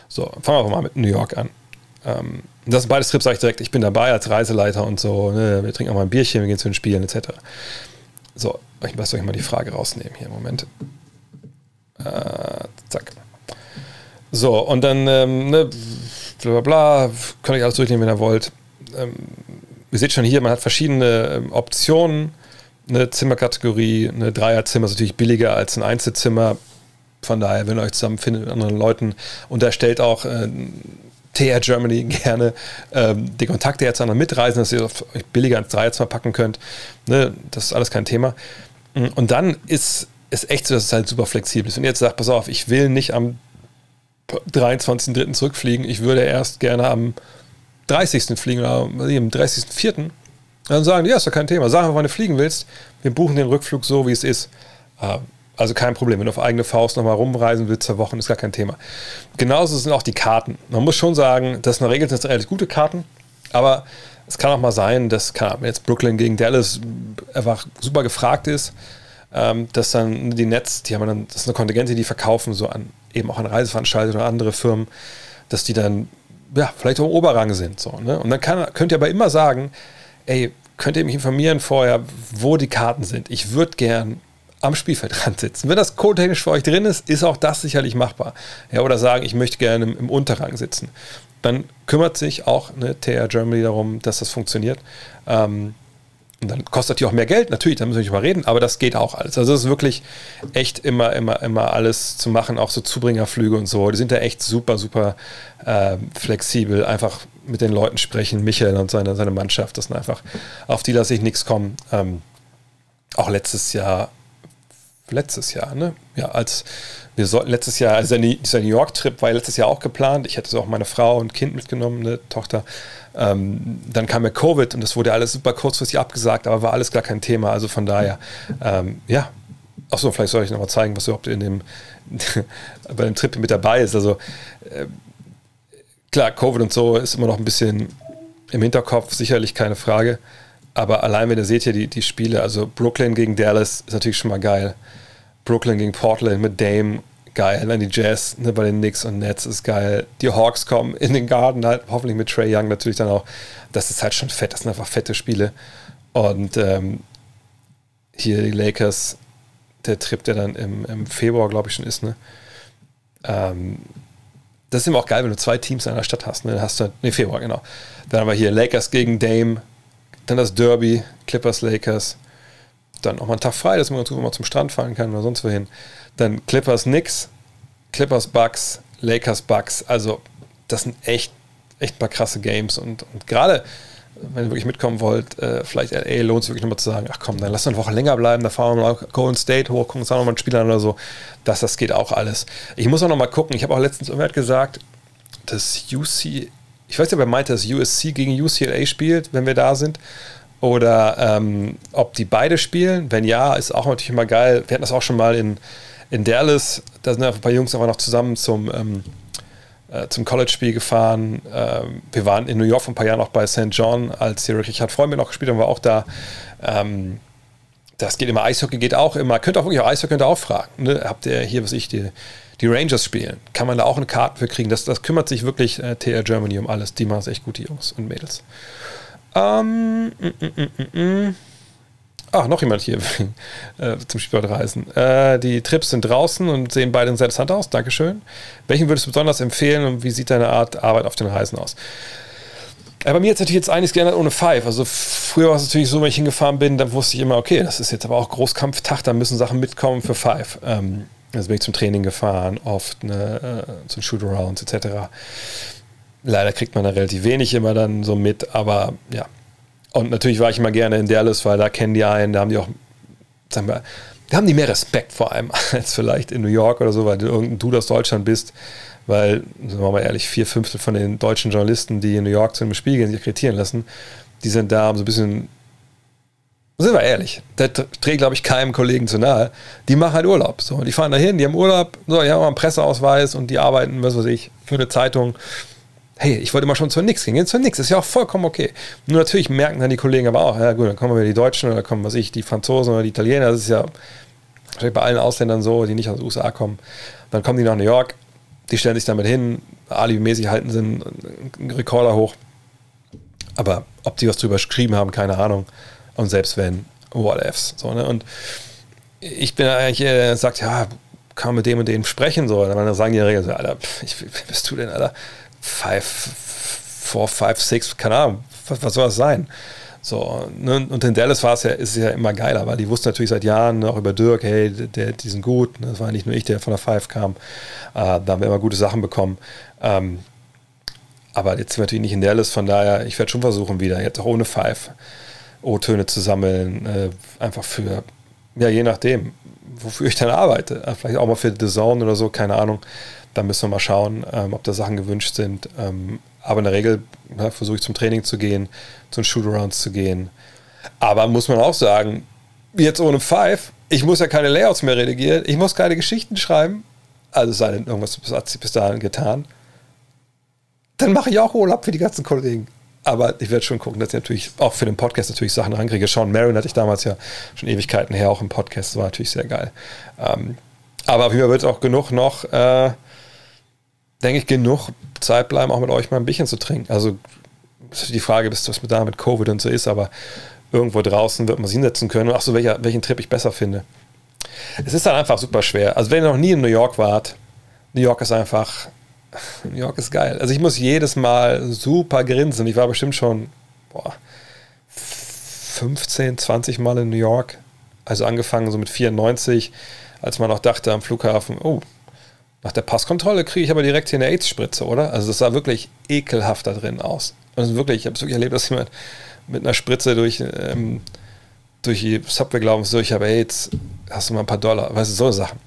So, fangen wir mal mit New York an. Ähm, das sind beides Trips, sage ich direkt, ich bin dabei als Reiseleiter und so. Ne, wir trinken auch mal ein Bierchen, wir gehen zu den Spielen etc. So, ich lasse euch mal die Frage rausnehmen hier Moment. Äh, zack. So, und dann, ähm, ne, bla bla bla, könnt ihr alles durchnehmen, wenn ihr wollt. Ähm, ihr seht schon hier, man hat verschiedene ähm, Optionen. Eine Zimmerkategorie, eine Dreierzimmer ist natürlich billiger als ein Einzelzimmer. Von daher, wenn ihr euch zusammenfindet mit anderen Leuten und da stellt auch äh, TR Germany gerne ähm, die Kontakte jetzt an mitreisen, dass ihr euch billiger ins Dreierzimmer packen könnt. Ne, das ist alles kein Thema. Und dann ist es echt so, dass es halt super flexibel ist. Ihr jetzt sagt, pass auf, ich will nicht am 23.03. zurückfliegen, ich würde erst gerne am 30. fliegen oder am 30.04., Dann sagen ja, ist doch kein Thema. Sag einfach, wann du fliegen willst. Wir buchen den Rückflug so, wie es ist. Äh, also kein Problem. Wenn du auf eigene Faust nochmal rumreisen willst, zwei Wochen, ist gar kein Thema. Genauso sind auch die Karten. Man muss schon sagen, das sind in der Regel relativ gute Karten, aber es kann auch mal sein, dass kann, jetzt Brooklyn gegen Dallas einfach super gefragt ist, ähm, dass dann die Nets, die haben dann, das ist eine Kontingente, die verkaufen so an eben auch an Reiseveranstalter oder andere Firmen, dass die dann ja, vielleicht auch im Oberrang sind. So, ne? Und dann kann, könnt ihr aber immer sagen, ey, könnt ihr mich informieren vorher, wo die Karten sind. Ich würde gern am Spielfeldrand sitzen. Wenn das codetechnisch für euch drin ist, ist auch das sicherlich machbar. Ja, oder sagen, ich möchte gerne im, im Unterrang sitzen. Dann kümmert sich auch eine TR Germany darum, dass das funktioniert. Ähm, und dann kostet die auch mehr Geld, natürlich, da müssen wir nicht mal reden, aber das geht auch alles. Also es ist wirklich echt immer, immer, immer alles zu machen, auch so Zubringerflüge und so. Die sind da echt super, super äh, flexibel. Einfach mit den Leuten sprechen, Michael und seine, seine Mannschaft, das sind einfach, auf die lasse ich nichts kommen. Ähm, auch letztes Jahr, letztes Jahr, ne? Ja, als wir sollten letztes Jahr, also dieser New York-Trip war letztes Jahr auch geplant. Ich hätte so auch meine Frau und Kind mitgenommen, eine Tochter. Ähm, dann kam ja Covid und das wurde alles super kurzfristig abgesagt, aber war alles gar kein Thema. Also von daher, ähm, ja. Achso, vielleicht soll ich nochmal zeigen, was überhaupt in dem, bei dem Trip mit dabei ist. Also äh, klar, Covid und so ist immer noch ein bisschen im Hinterkopf, sicherlich keine Frage. Aber allein, wenn ihr seht hier die, die Spiele, also Brooklyn gegen Dallas ist natürlich schon mal geil. Brooklyn gegen Portland mit Dame, geil. Dann die Jazz ne, bei den Knicks und Nets ist geil. Die Hawks kommen in den Garten halt, hoffentlich mit Trey Young natürlich dann auch. Das ist halt schon fett, das sind einfach fette Spiele. Und ähm, hier die Lakers, der Trip, der dann im, im Februar, glaube ich, schon ist, ne? Ähm, das ist immer auch geil, wenn du zwei Teams in einer Stadt hast. Ne? Dann hast du, ne, Februar, genau. Dann haben wir hier Lakers gegen Dame, dann das Derby, Clippers, Lakers, dann auch mal einen Tag frei, dass man ganz gut mal zum Strand fahren kann oder sonst wohin. Dann Clippers Knicks, Clippers Bucks, Lakers Bucks. Also das sind echt, echt paar krasse Games. Und, und gerade, wenn ihr wirklich mitkommen wollt, äh, vielleicht LA lohnt es wirklich nochmal zu sagen, ach komm, dann lass uns eine Woche länger bleiben, da fahren wir mal Golden State hoch, gucken uns auch nochmal ein Spiel an oder so. Das, das geht auch alles. Ich muss auch nochmal gucken, ich habe auch letztens irgendwer gesagt, dass UC, ich weiß ob er meinte, dass USC gegen UCLA spielt, wenn wir da sind oder ähm, ob die beide spielen. Wenn ja, ist auch natürlich immer geil. Wir hatten das auch schon mal in, in Dallas. Da sind ein paar Jungs aber noch zusammen zum, ähm, äh, zum College-Spiel gefahren. Ähm, wir waren in New York vor ein paar Jahren auch bei St. John, als hier Richard Freund noch gespielt haben, war auch da. Ähm, das geht immer, Eishockey geht auch immer. Könnt auch wirklich auch Eishockey könnt ihr auch fragen. Ne? Habt ihr hier, was ich, die, die Rangers spielen? Kann man da auch eine Karte für kriegen? Das, das kümmert sich wirklich äh, TR Germany um alles. Die machen es echt gut, die Jungs und Mädels. Ähm, mm, mm, mm, Ach, noch jemand hier äh, zum Spielreisen. Äh, die Trips sind draußen und sehen beide interessant aus. Dankeschön. Welchen würdest du besonders empfehlen und wie sieht deine Art Arbeit auf den Reisen aus? Ja, bei mir hat es natürlich jetzt einiges geändert ohne Five. Also früher war es natürlich so, wenn ich hingefahren bin, dann wusste ich immer, okay, das ist jetzt aber auch Großkampftag, da müssen Sachen mitkommen für Five. Ähm, also bin ich zum Training gefahren, oft ne, äh, zum Shootarounds etc. Leider kriegt man da relativ wenig immer dann so mit, aber ja. Und natürlich war ich immer gerne in Dallas, weil da kennen die einen, da haben die auch, sagen wir, da haben die mehr Respekt vor allem als vielleicht in New York oder so, weil du Dude aus Deutschland bist. Weil, sagen wir mal ehrlich, vier Fünftel von den deutschen Journalisten, die in New York zu einem Spiel gehen, sich akkreditieren lassen, die sind da, um so ein bisschen sind wir ehrlich, der trägt, glaube ich, keinem Kollegen zu nahe. Die machen halt Urlaub. So, die fahren dahin, die haben Urlaub, so, die haben einen Presseausweis und die arbeiten, was weiß ich, für eine Zeitung hey, ich wollte immer schon zur Nix gehen, zur Nix, ist ja auch vollkommen okay. Nur natürlich merken dann die Kollegen aber auch, ja gut, dann kommen wir die Deutschen oder kommen, was ich, die Franzosen oder die Italiener, das ist ja bei allen Ausländern so, die nicht aus den USA kommen. Dann kommen die nach New York, die stellen sich damit hin, alibimäßig halten sie einen Rekorder hoch. Aber ob die was drüber geschrieben haben, keine Ahnung. Und selbst wenn, what ifs. So, ne? Und ich bin eigentlich, äh, sagt, ja, kann man mit dem und dem sprechen, so. dann sagen die in der Regel so, Alter, ich, wer bist du denn, Alter? 5, 4, 5, 6, keine Ahnung, was, was soll das sein? So, ne? Und in Dallas war es ja, ist es ja immer geiler, weil die wussten natürlich seit Jahren auch über Dirk, hey, der, die sind gut. Ne? Das war nicht nur ich, der von der Five kam. Äh, da haben wir immer gute Sachen bekommen. Ähm, aber jetzt sind wir natürlich nicht in Dallas, von daher, ich werde schon versuchen, wieder, jetzt auch ohne Five O-Töne zu sammeln. Äh, einfach für, ja, je nachdem, wofür ich dann arbeite. Vielleicht auch mal für The Zone oder so, keine Ahnung. Da müssen wir mal schauen, ähm, ob da Sachen gewünscht sind. Ähm, aber in der Regel ja, versuche ich zum Training zu gehen, zu den Shootarounds zu gehen. Aber muss man auch sagen, jetzt ohne Five, ich muss ja keine Layouts mehr redigieren, ich muss keine Geschichten schreiben. Also sei denn irgendwas hat sie bis dahin getan. Dann mache ich auch Urlaub für die ganzen Kollegen. Aber ich werde schon gucken, dass ich natürlich auch für den Podcast natürlich Sachen rankriege. Sean Marion hatte ich damals ja schon Ewigkeiten her auch im Podcast. Das war natürlich sehr geil. Ähm, aber auf jeden Fall wird es auch genug noch, äh, denke ich, genug Zeit bleiben, auch mit euch mal ein Bierchen zu trinken. Also die Frage, bis was mit da mit Covid und so ist, aber irgendwo draußen wird man sich hinsetzen können. Ach so, welcher, welchen Trip ich besser finde. Es ist dann einfach super schwer. Also wenn ihr noch nie in New York wart, New York ist einfach, New York ist geil. Also ich muss jedes Mal super grinsen. Ich war bestimmt schon boah, 15, 20 Mal in New York. Also angefangen so mit 94, als man noch dachte am Flughafen, oh, nach der Passkontrolle kriege ich aber direkt hier eine AIDS-Spritze, oder? Also das sah wirklich ekelhaft da drin aus. Also wirklich, ich habe es wirklich erlebt, dass jemand mit einer Spritze durch, ähm, durch die Subway glauben, so, ich habe AIDS, hast du mal ein paar Dollar, weißt du, so Sachen.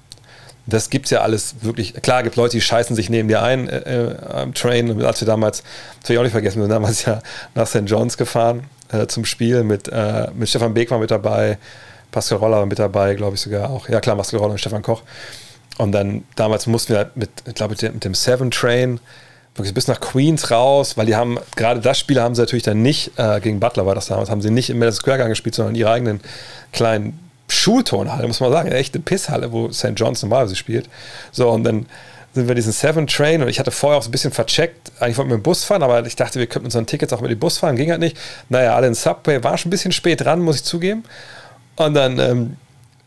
Das gibt es ja alles wirklich. Klar, gibt Leute, die scheißen sich neben dir ein äh, äh, am Train. Als wir damals, das will ich auch nicht vergessen, wir sind damals ja nach St. John's gefahren äh, zum Spiel mit, äh, mit Stefan Beek war mit dabei, Pascal Roller war mit dabei, glaube ich sogar auch. Ja klar, Pascal Roller und Stefan Koch. Und dann damals mussten wir mit, ich mit dem Seven Train wirklich bis nach Queens raus, weil die haben, gerade das Spiel haben sie natürlich dann nicht, äh, gegen Butler war das damals, haben sie nicht im Madison Square Garden gespielt, sondern in ihrer eigenen kleinen Schulturnhalle, muss man sagen, eine echte Pisshalle, wo St. John's normalerweise spielt. So, und dann sind wir diesen Seven Train und ich hatte vorher auch so ein bisschen vercheckt, eigentlich wollten wir mit dem Bus fahren, aber ich dachte, wir könnten unseren Tickets auch mit dem Bus fahren, ging halt nicht. Naja, alle in Subway, war schon ein bisschen spät dran, muss ich zugeben. Und dann ähm,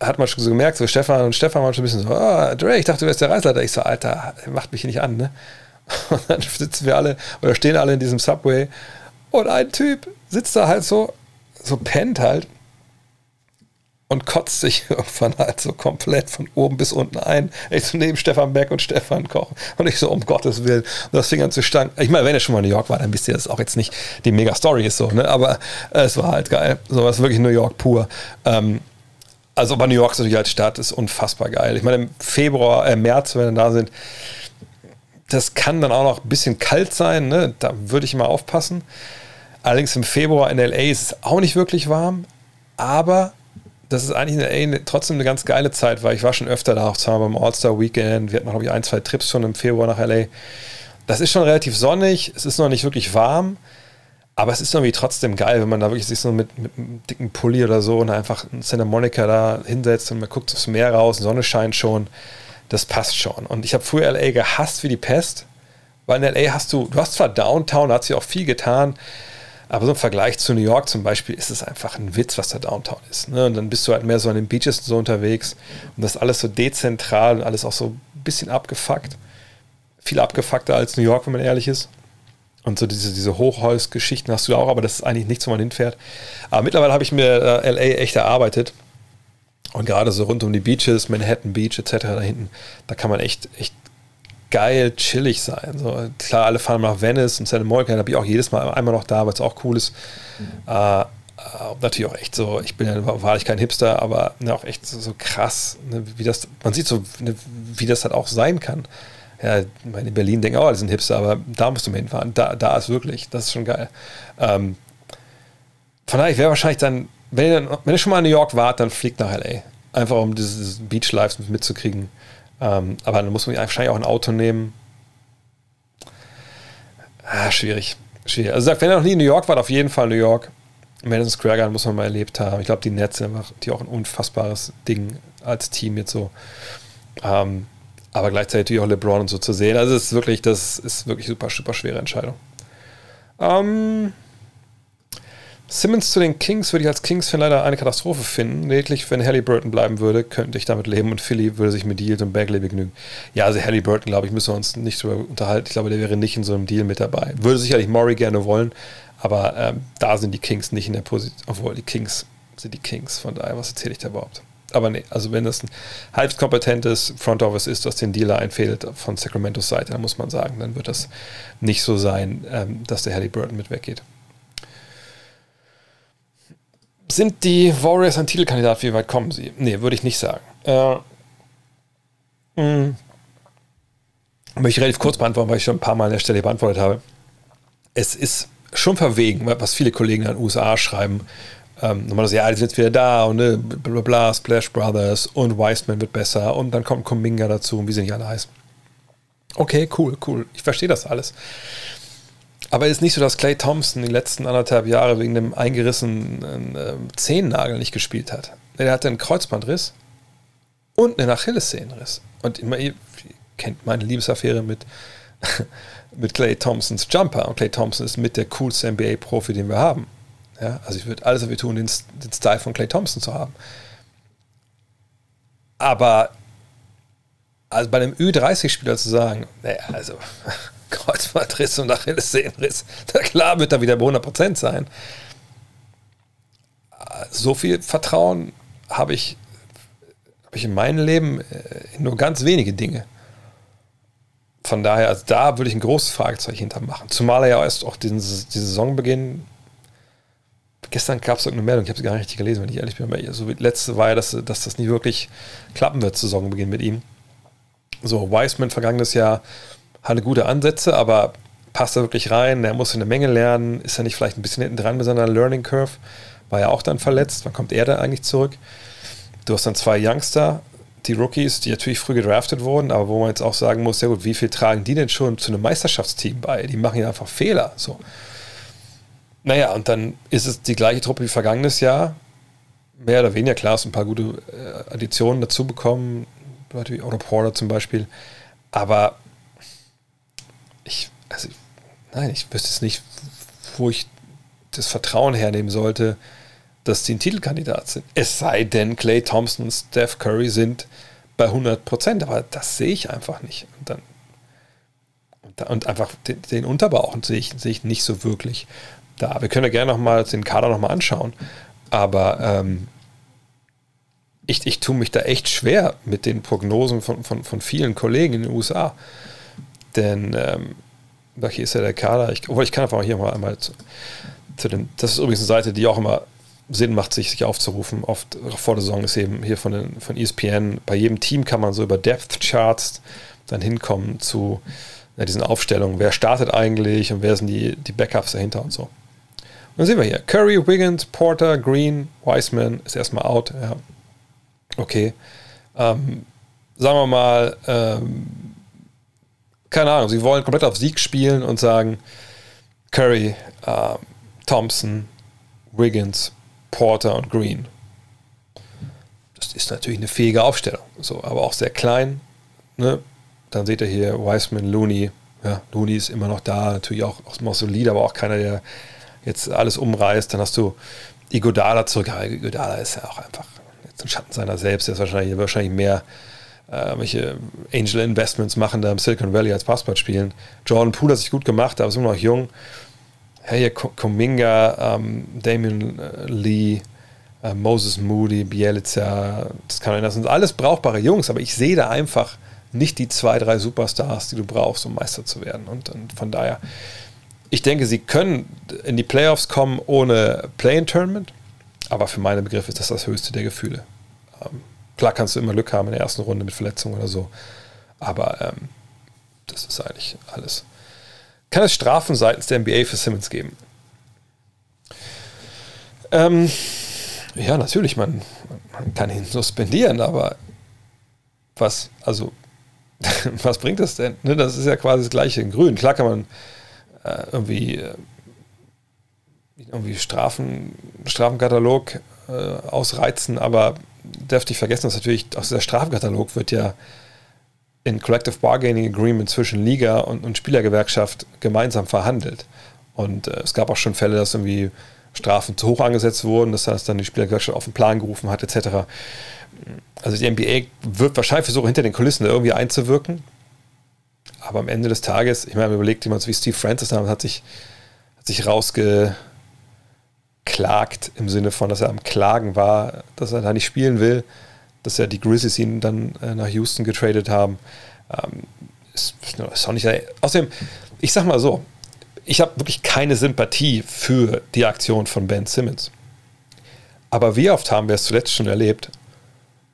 hat man schon so gemerkt, so Stefan und Stefan waren schon ein bisschen so, oh, Dre, ich dachte, du wärst der Reisleiter. Ich so, Alter, macht mich hier nicht an, ne? Und dann sitzen wir alle oder stehen alle in diesem Subway und ein Typ sitzt da halt so, so pennt halt und kotzt sich irgendwann halt so komplett von oben bis unten ein. Ich so neben Stefan Beck und Stefan Koch. Und ich so, um Gottes Willen. Und das fing an zu stanken. Ich meine, wenn ihr schon mal in New York war, dann wisst ihr, dass auch jetzt nicht die Mega-Story ist so, ne? Aber es war halt geil. So was wirklich New York pur. Ähm, also, aber New York ist natürlich als Stadt ist unfassbar geil. Ich meine, im Februar, äh, März, wenn wir da sind, das kann dann auch noch ein bisschen kalt sein, ne? da würde ich mal aufpassen. Allerdings im Februar in LA ist es auch nicht wirklich warm, aber das ist eigentlich in LA trotzdem eine ganz geile Zeit, weil ich war schon öfter da, auch zweimal beim All-Star Weekend. Wir hatten, glaube ich, ein, zwei Trips schon im Februar nach LA. Das ist schon relativ sonnig, es ist noch nicht wirklich warm, aber es ist irgendwie trotzdem geil, wenn man da wirklich sich so mit, mit einem dicken Pulli oder so und einfach in Santa Monica da hinsetzt und man guckt aufs Meer raus, Sonne scheint schon das passt schon. Und ich habe früher LA gehasst wie die Pest, weil in LA hast du, du hast zwar Downtown, da hat sich auch viel getan, aber so im Vergleich zu New York zum Beispiel ist es einfach ein Witz, was da Downtown ist. Ne? Und dann bist du halt mehr so an den Beaches so unterwegs und das ist alles so dezentral und alles auch so ein bisschen abgefuckt. Viel abgefuckter als New York, wenn man ehrlich ist. Und so diese, diese Hochhausgeschichten hast du auch, aber das ist eigentlich nichts, wo man hinfährt. Aber mittlerweile habe ich mir äh, LA echt erarbeitet. Und gerade so rund um die Beaches, Manhattan Beach etc. da hinten, da kann man echt, echt geil, chillig sein. So, klar, alle fahren nach Venice und Santa Monica, da bin ich auch jedes Mal einmal noch da, weil es auch cool ist. Mhm. Äh, natürlich auch echt so, ich bin ja wahrlich kein Hipster, aber ne, auch echt so, so krass, ne, wie das, man sieht so, ne, wie das halt auch sein kann. Ja, in Berlin denken auch, alle sind Hipster, aber da musst du mal hinfahren. Da, da ist wirklich, das ist schon geil. Ähm, von daher, ich wäre wahrscheinlich dann wenn ihr, wenn ihr schon mal in New York wart, dann fliegt nach LA. Einfach um dieses Beach Life mitzukriegen. Ähm, aber dann muss man wahrscheinlich auch ein Auto nehmen. Ah, schwierig. schwierig. Also wenn ihr noch nie in New York wart, auf jeden Fall New York. Madison Square Garden muss man mal erlebt haben. Ich glaube, die Nets sind einfach die auch ein unfassbares Ding als Team jetzt so. Ähm, aber gleichzeitig auch LeBron und so zu sehen. Also es ist wirklich, das ist wirklich super, super schwere Entscheidung. Ähm, Simmons zu den Kings würde ich als Kings-Fan leider eine Katastrophe finden. Lediglich, wenn Halliburton bleiben würde, könnte ich damit leben und Philly würde sich mit Deals und Bagley begnügen. Ja, also Halliburton, glaube ich, müssen wir uns nicht drüber unterhalten. Ich glaube, der wäre nicht in so einem Deal mit dabei. Würde sicherlich Murray gerne wollen, aber ähm, da sind die Kings nicht in der Position, obwohl die Kings sind die Kings, von daher, was erzähle ich da überhaupt? Aber nee, also wenn das ein halb kompetentes Front Office ist, was den Dealer einfädelt von Sacramentos Seite, dann muss man sagen, dann wird das nicht so sein, ähm, dass der Halliburton mit weggeht. Sind die Warriors ein Titelkandidat? Wie weit kommen sie? Nee, würde ich nicht sagen. Äh, mh, möchte ich relativ kurz beantworten, weil ich schon ein paar Mal an der Stelle beantwortet habe. Es ist schon verwegen, was viele Kollegen in den USA schreiben, Ähm, normalerweise, ja, die sind jetzt wieder da und ne, bla bla, Splash Brothers und Wiseman wird besser und dann kommt Kuminga dazu und wie sie nicht alle heißen. Okay, cool, cool. Ich verstehe das alles. Aber ist nicht so, dass Clay Thompson die letzten anderthalb Jahre wegen dem eingerissenen äh, Zehennagel nicht gespielt hat. Er hatte einen Kreuzbandriss und einen Achillessehnenriss. Und immer, ihr kennt meine Liebesaffäre mit, mit Clay Thompsons Jumper. Und Clay Thompson ist mit der coolste NBA-Profi, den wir haben. Ja, also ich würde alles dafür tun, den, den Style von Clay Thompson zu haben. Aber also bei einem Ü30-Spieler zu sagen, naja, also Kreuzbandriss und Achillessehnenriss, na klar wird er wieder bei 100% sein. So viel Vertrauen habe ich, hab ich in meinem Leben äh, nur ganz wenige Dinge. Von daher, also da würde ich ein großes Fragezeichen hintermachen. Zumal er ja erst auch diesen, diesen Saisonbeginn gestern gab es irgendeine Meldung, ich habe sie gar nicht richtig gelesen, wenn ich ehrlich bin, aber so letzte war ja, dass, dass das nicht wirklich klappen wird, Saisonbeginn mit ihm. So, Wiseman vergangenes Jahr hatte gute Ansätze, aber passt er wirklich rein? Er muss eine Menge lernen. Ist er nicht vielleicht ein bisschen hinten dran mit seiner Learning Curve? War ja auch dann verletzt. Wann kommt er da eigentlich zurück? Du hast dann zwei Youngster, die Rookies, die natürlich früh gedraftet wurden, aber wo man jetzt auch sagen muss, ja gut, wie viel tragen die denn schon zu einem Meisterschaftsteam bei? Die machen ja einfach Fehler. So. Naja, und dann ist es die gleiche Truppe wie vergangenes Jahr. Mehr oder weniger, klar, ist ein paar gute äh, Additionen dazu bekommen. Leute wie Otto Porter zum Beispiel. Aber ich, also, nein, ich wüsste es nicht, wo ich das Vertrauen hernehmen sollte, dass die ein Titelkandidat sind. Es sei denn, Clay Thompson und Steph Curry sind bei 100 Prozent, aber das sehe ich einfach nicht. Und dann und einfach den, den Unterbauch sehe ich, sehe ich nicht so wirklich da. Wir können ja gerne nochmal den Kader nochmal anschauen, aber ähm, ich, ich tue mich da echt schwer mit den Prognosen von, von, von vielen Kollegen in den USA. Denn ähm, hier ist ja der Kader. Ich, obwohl ich kann einfach hier mal einmal zu, zu den. Das ist übrigens eine Seite, die auch immer Sinn macht, sich, sich aufzurufen. Oft vor der Saison ist eben hier von, den, von ESPN. Bei jedem Team kann man so über Depth Charts dann hinkommen zu ja, diesen Aufstellungen. Wer startet eigentlich und wer sind die, die Backups dahinter und so. Und dann sehen wir hier: Curry, Wiggins, Porter, Green, Wiseman ist erstmal out. Ja. Okay. Ähm, sagen wir mal, ähm, keine Ahnung, sie wollen komplett auf Sieg spielen und sagen, Curry, äh, Thompson, Wiggins, Porter und Green. Das ist natürlich eine fähige Aufstellung, so, aber auch sehr klein. Ne? Dann seht ihr hier Wiseman, Looney. Ja, Looney ist immer noch da, natürlich auch, auch solid, aber auch keiner, der jetzt alles umreißt. Dann hast du Igodala zurück. Ja, Igodala ist ja auch einfach jetzt ein Schatten seiner selbst. Der ist wahrscheinlich, wahrscheinlich mehr äh, welche Angel Investments machen da im Silicon Valley als Passport spielen. Jordan Poole hat sich gut gemacht, aber ist immer noch jung. Hey, hier Kuminga, ähm, Damian äh, Lee, äh, Moses Moody, Bielica, das kann das sind alles brauchbare Jungs, aber ich sehe da einfach nicht die zwei, drei Superstars, die du brauchst, um Meister zu werden. Und, und von daher, ich denke, sie können in die Playoffs kommen ohne Play-in-Tournament, aber für meine Begriffe ist das das höchste der Gefühle. Ähm, Klar kannst du immer Glück haben in der ersten Runde mit Verletzungen oder so. Aber ähm, das ist eigentlich alles. Kann es Strafen seitens der NBA für Simmons geben? Ähm, ja, natürlich, man, man kann ihn suspendieren, aber was, also, was bringt das denn? Ne, das ist ja quasi das gleiche in Grün. Klar kann man äh, irgendwie, äh, irgendwie Strafen, Strafenkatalog äh, ausreizen, aber darf nicht vergessen, dass natürlich aus dieser Strafkatalog wird ja in Collective Bargaining Agreement zwischen Liga und, und Spielergewerkschaft gemeinsam verhandelt. Und äh, es gab auch schon Fälle, dass irgendwie Strafen zu hoch angesetzt wurden, dass das dann die Spielergewerkschaft auf den Plan gerufen hat, etc. Also die NBA wird wahrscheinlich versuchen, hinter den Kulissen irgendwie einzuwirken. Aber am Ende des Tages, ich meine, überlegt jemand wie Steve Francis hat sich, hat sich rausge, klagt im Sinne von, dass er am Klagen war, dass er da nicht spielen will, dass er die Grizzlies ihn dann äh, nach Houston getradet haben. Ähm, ist, ist auch nicht. Außerdem, ich sag mal so, ich habe wirklich keine Sympathie für die Aktion von Ben Simmons. Aber wie oft haben wir es zuletzt schon erlebt,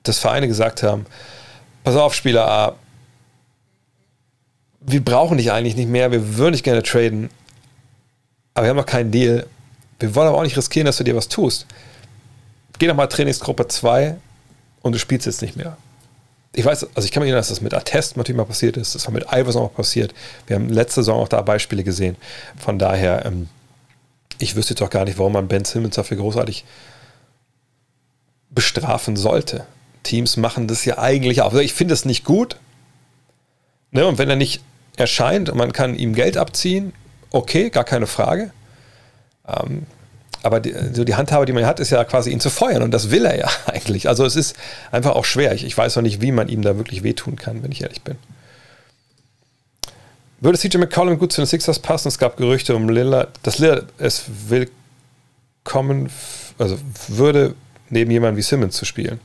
dass Vereine gesagt haben: Pass auf, Spieler A, wir brauchen dich eigentlich nicht mehr, wir würden dich gerne traden, aber wir haben noch keinen Deal wir wollen aber auch nicht riskieren, dass du dir was tust. geh doch mal Trainingsgruppe 2 und du spielst jetzt nicht mehr. Ich weiß, also ich kann mir erinnern, dass das mit Attest natürlich mal passiert ist, das war mit Iverson auch passiert. Wir haben letzte Saison auch da Beispiele gesehen. Von daher, ähm, ich wüsste doch gar nicht, warum man Ben Simmons dafür großartig bestrafen sollte. Teams machen das ja eigentlich auch. Also ich finde es nicht gut. Ne? Und wenn er nicht erscheint und man kann ihm Geld abziehen, okay, gar keine Frage. Ähm, aber die, so die Handhabe, die man hat, ist ja quasi ihn zu feuern und das will er ja eigentlich. Also es ist einfach auch schwer. Ich, ich weiß noch nicht, wie man ihm da wirklich wehtun kann, wenn ich ehrlich bin. Würde CJ McCollum gut zu den Sixers passen? Es gab Gerüchte um Lillard, dass Lillard es willkommen, also würde neben jemandem wie Simmons zu spielen.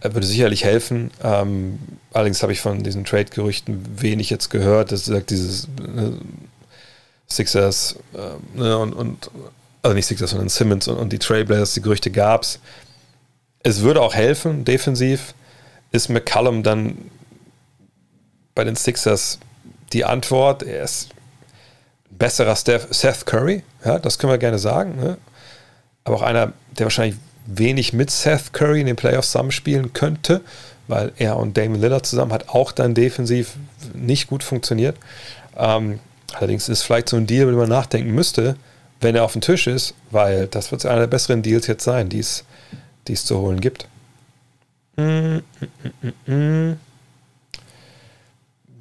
Er würde sicherlich helfen. Ähm, allerdings habe ich von diesen Trade-Gerüchten wenig jetzt gehört. Das sagt dieses äh, Sixers äh, ne, und, und, also nicht Sixers, sondern Simmons und, und die Trailblazers, die Gerüchte gab es. Es würde auch helfen, defensiv. Ist McCallum dann bei den Sixers die Antwort? Er ist ein besserer Seth Curry, ja, das können wir gerne sagen. Ne? Aber auch einer, der wahrscheinlich wenig mit Seth Curry in den Playoffs zusammenspielen könnte, weil er und Damon Lillard zusammen hat auch dann defensiv nicht gut funktioniert. Ähm, allerdings ist es vielleicht so ein Deal, über den man nachdenken müsste, wenn er auf dem Tisch ist, weil das wird einer der besseren Deals jetzt sein, die es zu holen gibt.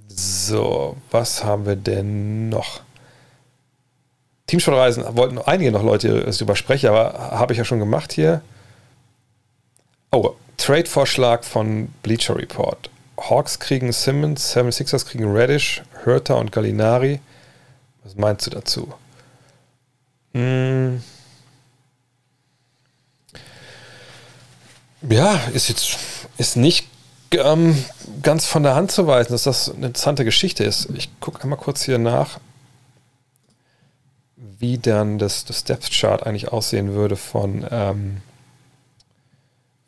So, was haben wir denn noch? Teamsportreisen wollten einige noch Leute darüber sprechen, aber habe ich ja schon gemacht hier. Oh, Trade-Vorschlag von Bleacher Report. Hawks kriegen Simmons, 76ers kriegen Reddish, Hurter und Gallinari. Was meinst du dazu? Hm. Ja, ist jetzt ist nicht ähm, ganz von der Hand zu weisen, dass das eine interessante Geschichte ist. Ich gucke einmal kurz hier nach, wie dann das, das Depth Chart eigentlich aussehen würde von ähm,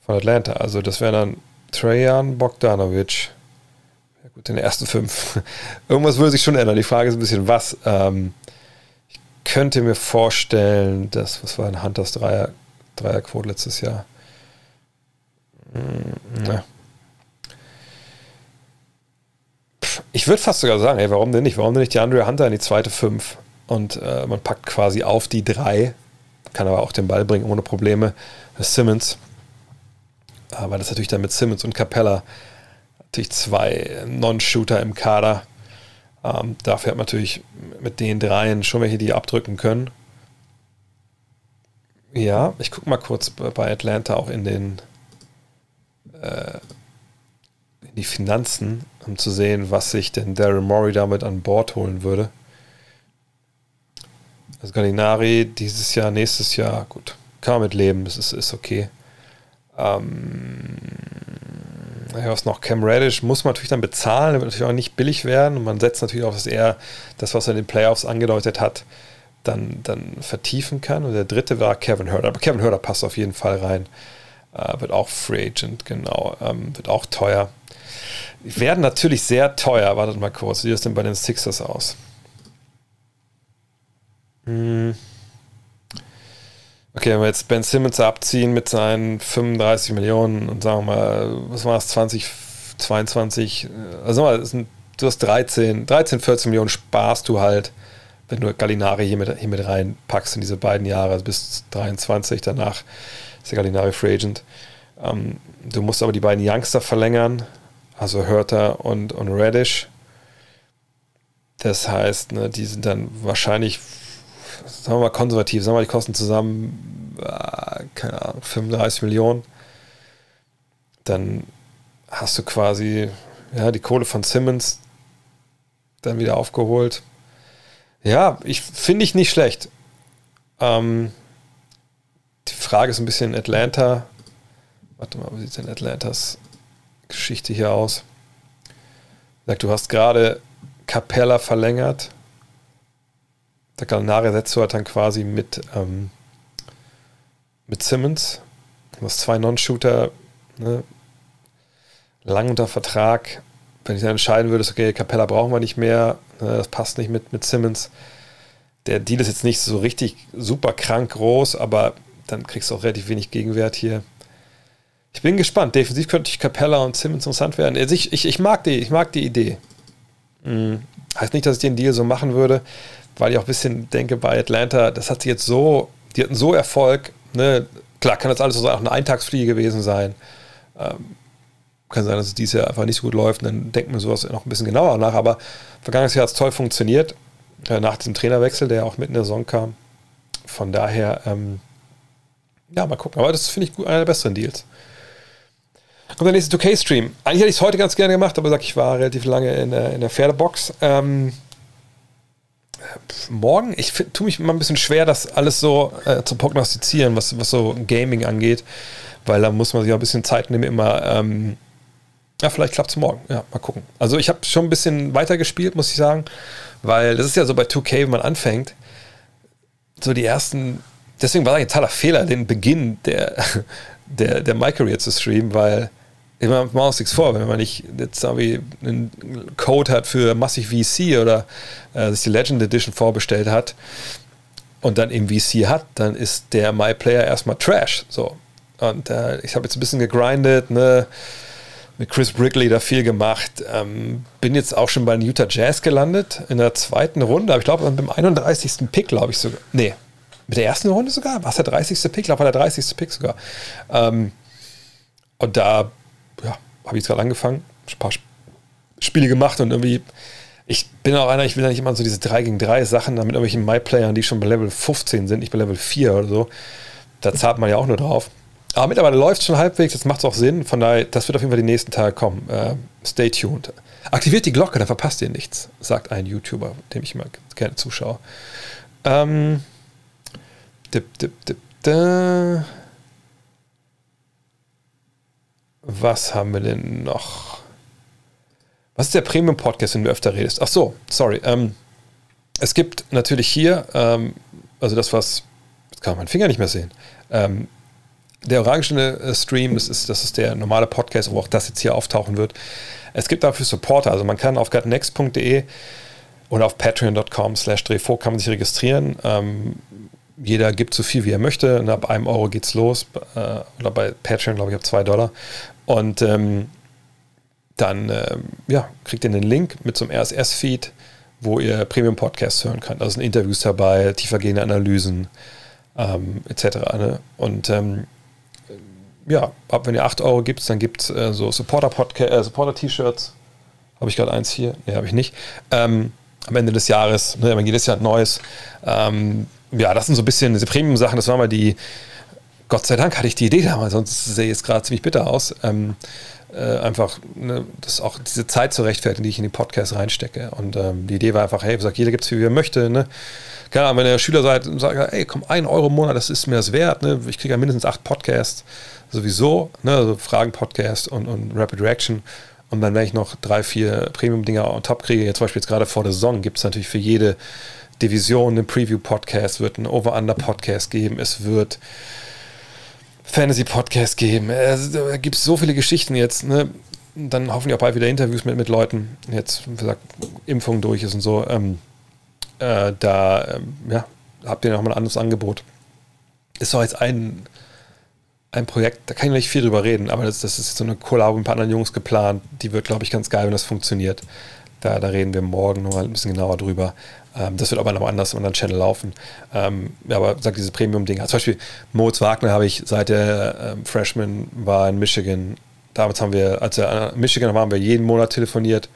von Atlanta. Also das wäre dann Trajan Bogdanovic. Gut, in den ersten fünf. Irgendwas würde sich schon ändern. Die Frage ist ein bisschen, was. Ähm, ich könnte mir vorstellen, dass, was war ein Hunters Dreier, Dreierquote letztes Jahr? Hm, ja. Ich würde fast sogar sagen, ey, warum denn nicht? Warum denn nicht die Andrea Hunter in die zweite fünf? Und äh, man packt quasi auf die drei, kann aber auch den Ball bringen ohne Probleme. Simmons weil das natürlich dann mit Simmons und Capella natürlich zwei Non-Shooter im Kader. Ähm, dafür hat man natürlich mit den dreien schon welche, die abdrücken können. Ja, ich gucke mal kurz bei Atlanta auch in den äh, in die Finanzen, um zu sehen, was sich denn Daryl Morey damit an Bord holen würde. Also Gallinari dieses Jahr, nächstes Jahr, gut, kann man mit leben, das ist, ist okay. Ähm, ja, was noch? Cam Reddish muss man natürlich dann bezahlen, der wird natürlich auch nicht billig werden und man setzt natürlich auf, dass er das, was er in den Playoffs angedeutet hat, dann, dann vertiefen kann. Und der dritte war Kevin Herder. Aber Kevin Herder passt auf jeden Fall rein. Äh, wird auch Free Agent, genau. Ähm, wird auch teuer. Die werden natürlich sehr teuer. Wartet mal kurz. Wie sieht es denn bei den Sixers aus? Hm. Okay, wenn wir jetzt Ben Simmons abziehen mit seinen 35 Millionen und sagen wir mal, was war es, 20, 22, also mal, sind, du hast 13, 13, 14 Millionen sparst du halt, wenn du Gallinari hier mit, hier mit reinpackst in diese beiden Jahre, also bis 23, danach ist der Gallinari Free Agent. Ähm, du musst aber die beiden Youngster verlängern, also Hörter und, und Reddish. Das heißt, ne, die sind dann wahrscheinlich sagen wir mal konservativ, sagen wir mal, die kosten zusammen, äh, keine Ahnung, 35 Millionen. Dann hast du quasi ja, die Kohle von Simmons dann wieder aufgeholt. Ja, ich finde ich nicht schlecht. Ähm, die Frage ist ein bisschen Atlanta. Warte mal, wie sieht denn Atlantas Geschichte hier aus? Sag, du hast gerade Capella verlängert der Gallinari setzt du halt dann quasi mit, ähm, mit Simmons. Du hast zwei Non-Shooter, ne? lang unter Vertrag. Wenn ich dann entscheiden würde, okay, Capella brauchen wir nicht mehr, ne? das passt nicht mit, mit Simmons. Der Deal ist jetzt nicht so richtig super krank groß, aber dann kriegst du auch relativ wenig Gegenwert hier. Ich bin gespannt. Defensiv könnte ich Capella und Simmons interessant werden. Also ich, ich, ich, mag die, ich mag die Idee. Hm. Heißt nicht, dass ich den Deal so machen würde, weil ich auch ein bisschen denke, bei Atlanta, das hat sie jetzt so, die hatten so Erfolg. Ne? Klar, kann das alles so auch eine Eintagsfliege gewesen sein. Ähm, kann sein, dass es dieses Jahr einfach nicht so gut läuft. dann denkt man sowas noch ein bisschen genauer nach. Aber vergangenes Jahr hat es toll funktioniert. Äh, nach dem Trainerwechsel, der auch mitten in der Saison kam. Von daher, ähm, ja, mal gucken. Aber das finde ich gut, einer der besseren Deals. Kommt der nächste 2K-Stream. Eigentlich hätte ich es heute ganz gerne gemacht, aber sag, ich war relativ lange in der, in der Pferdebox. Ähm, morgen, ich tue mich immer ein bisschen schwer, das alles so äh, zu prognostizieren, was, was so Gaming angeht, weil da muss man sich auch ein bisschen Zeit nehmen, immer. Ähm, ja, vielleicht klappt es morgen. Ja, mal gucken. Also, ich habe schon ein bisschen weiter gespielt, muss ich sagen, weil das ist ja so bei 2K, wenn man anfängt, so die ersten. Deswegen war das ein totaler Fehler, den Beginn der, der, der My Career zu streamen, weil ich meine, machen uns nichts vor, wenn man nicht jetzt irgendwie einen Code hat für massig VC oder äh, sich die Legend Edition vorbestellt hat und dann eben VC hat, dann ist der My Player erstmal Trash. So. Und äh, ich habe jetzt ein bisschen gegrindet, ne? mit Chris Brickley da viel gemacht. Ähm, bin jetzt auch schon bei den Utah Jazz gelandet in der zweiten Runde, aber ich glaube beim 31. Pick, glaube ich sogar. Nee, mit der ersten Runde sogar? War es der 30. Pick? Ich glaube, war der 30. Pick sogar. Ähm, und da habe ich gerade angefangen, ein paar Spiele gemacht und irgendwie, ich bin auch einer, ich will ja nicht immer so diese 3 gegen 3 Sachen da mit irgendwelchen My-Playern, die schon bei Level 15 sind, nicht bei Level 4 oder so. Da zahlt man ja auch nur drauf. Aber mittlerweile läuft es schon halbwegs, das macht es auch Sinn. Von daher, das wird auf jeden Fall die nächsten Tage kommen. Äh, stay tuned. Aktiviert die Glocke, dann verpasst ihr nichts, sagt ein YouTuber, dem ich immer gerne zuschaue. Ähm, dip, dip, dip, da. Was haben wir denn noch? Was ist der Premium-Podcast, wenn du öfter redest? Ach so, sorry. Ähm, es gibt natürlich hier, ähm, also das, was, jetzt kann man meinen Finger nicht mehr sehen. Ähm, der orangene äh, Stream, das ist, das ist der normale Podcast, wo auch das jetzt hier auftauchen wird. Es gibt dafür Supporter, also man kann auf gutnext.de oder auf patreon.com slash drehvor kann man sich registrieren. Ähm, jeder gibt so viel, wie er möchte. Und ab einem Euro geht's los. Äh, oder bei Patreon, glaube ich, ab zwei Dollar. Und ähm, dann äh, ja, kriegt ihr einen Link mit so einem RSS-Feed, wo ihr Premium-Podcasts hören könnt. Da sind Interviews dabei, tiefergehende Analysen ähm, etc. Ne? Und ähm, ja, ab wenn ihr 8 Euro gibt, dann gibt es äh, so Supporter-T-Shirts. Äh, Supporter habe ich gerade eins hier? Ne, habe ich nicht. Ähm, am Ende des Jahres, ne, jedes Jahr ein neues. Ähm, ja, das sind so ein bisschen diese Premium-Sachen, das waren mal die, Gott sei Dank hatte ich die Idee damals, sonst sehe ich jetzt gerade ziemlich bitter aus. Ähm, äh, einfach ne, das auch diese Zeit zu rechtfertigen, die ich in den Podcast reinstecke. Und ähm, die Idee war einfach, hey, sagt, jeder gibt es, wie er möchte. Ne? Ahnung, wenn ihr Schüler seid und sagt, ey, komm, ein Euro im Monat, das ist mir das wert. Ne? Ich kriege ja mindestens acht Podcasts sowieso, ne? also Fragen-Podcast und, und Rapid Reaction. Und dann, wenn ich noch drei, vier Premium-Dinger on top kriege, jetzt zum Beispiel jetzt gerade vor der Saison, gibt es natürlich für jede Division einen Preview-Podcast, wird einen Over-Under-Podcast geben, es wird Fantasy-Podcast geben. Da gibt es so viele Geschichten jetzt. Ne? Dann hoffentlich auch bald wieder Interviews mit, mit Leuten. Jetzt, wie gesagt, Impfung durch ist und so. Ähm, äh, da ähm, ja, habt ihr noch mal ein anderes Angebot. Ist doch jetzt ein, ein Projekt, da kann ich nicht viel drüber reden, aber das, das ist so eine Kollabo mit ein paar anderen Jungs geplant. Die wird, glaube ich, ganz geil, wenn das funktioniert. Da, da reden wir morgen noch mal ein bisschen genauer drüber. Ähm, das wird aber noch anders einem anderen Channel laufen. Ähm, aber sagt diese Premium-Ding. Zum Beispiel Moritz Wagner habe ich seit der ähm, Freshman war in Michigan. Damals haben wir, als er in Michigan war, haben wir jeden Monat telefoniert.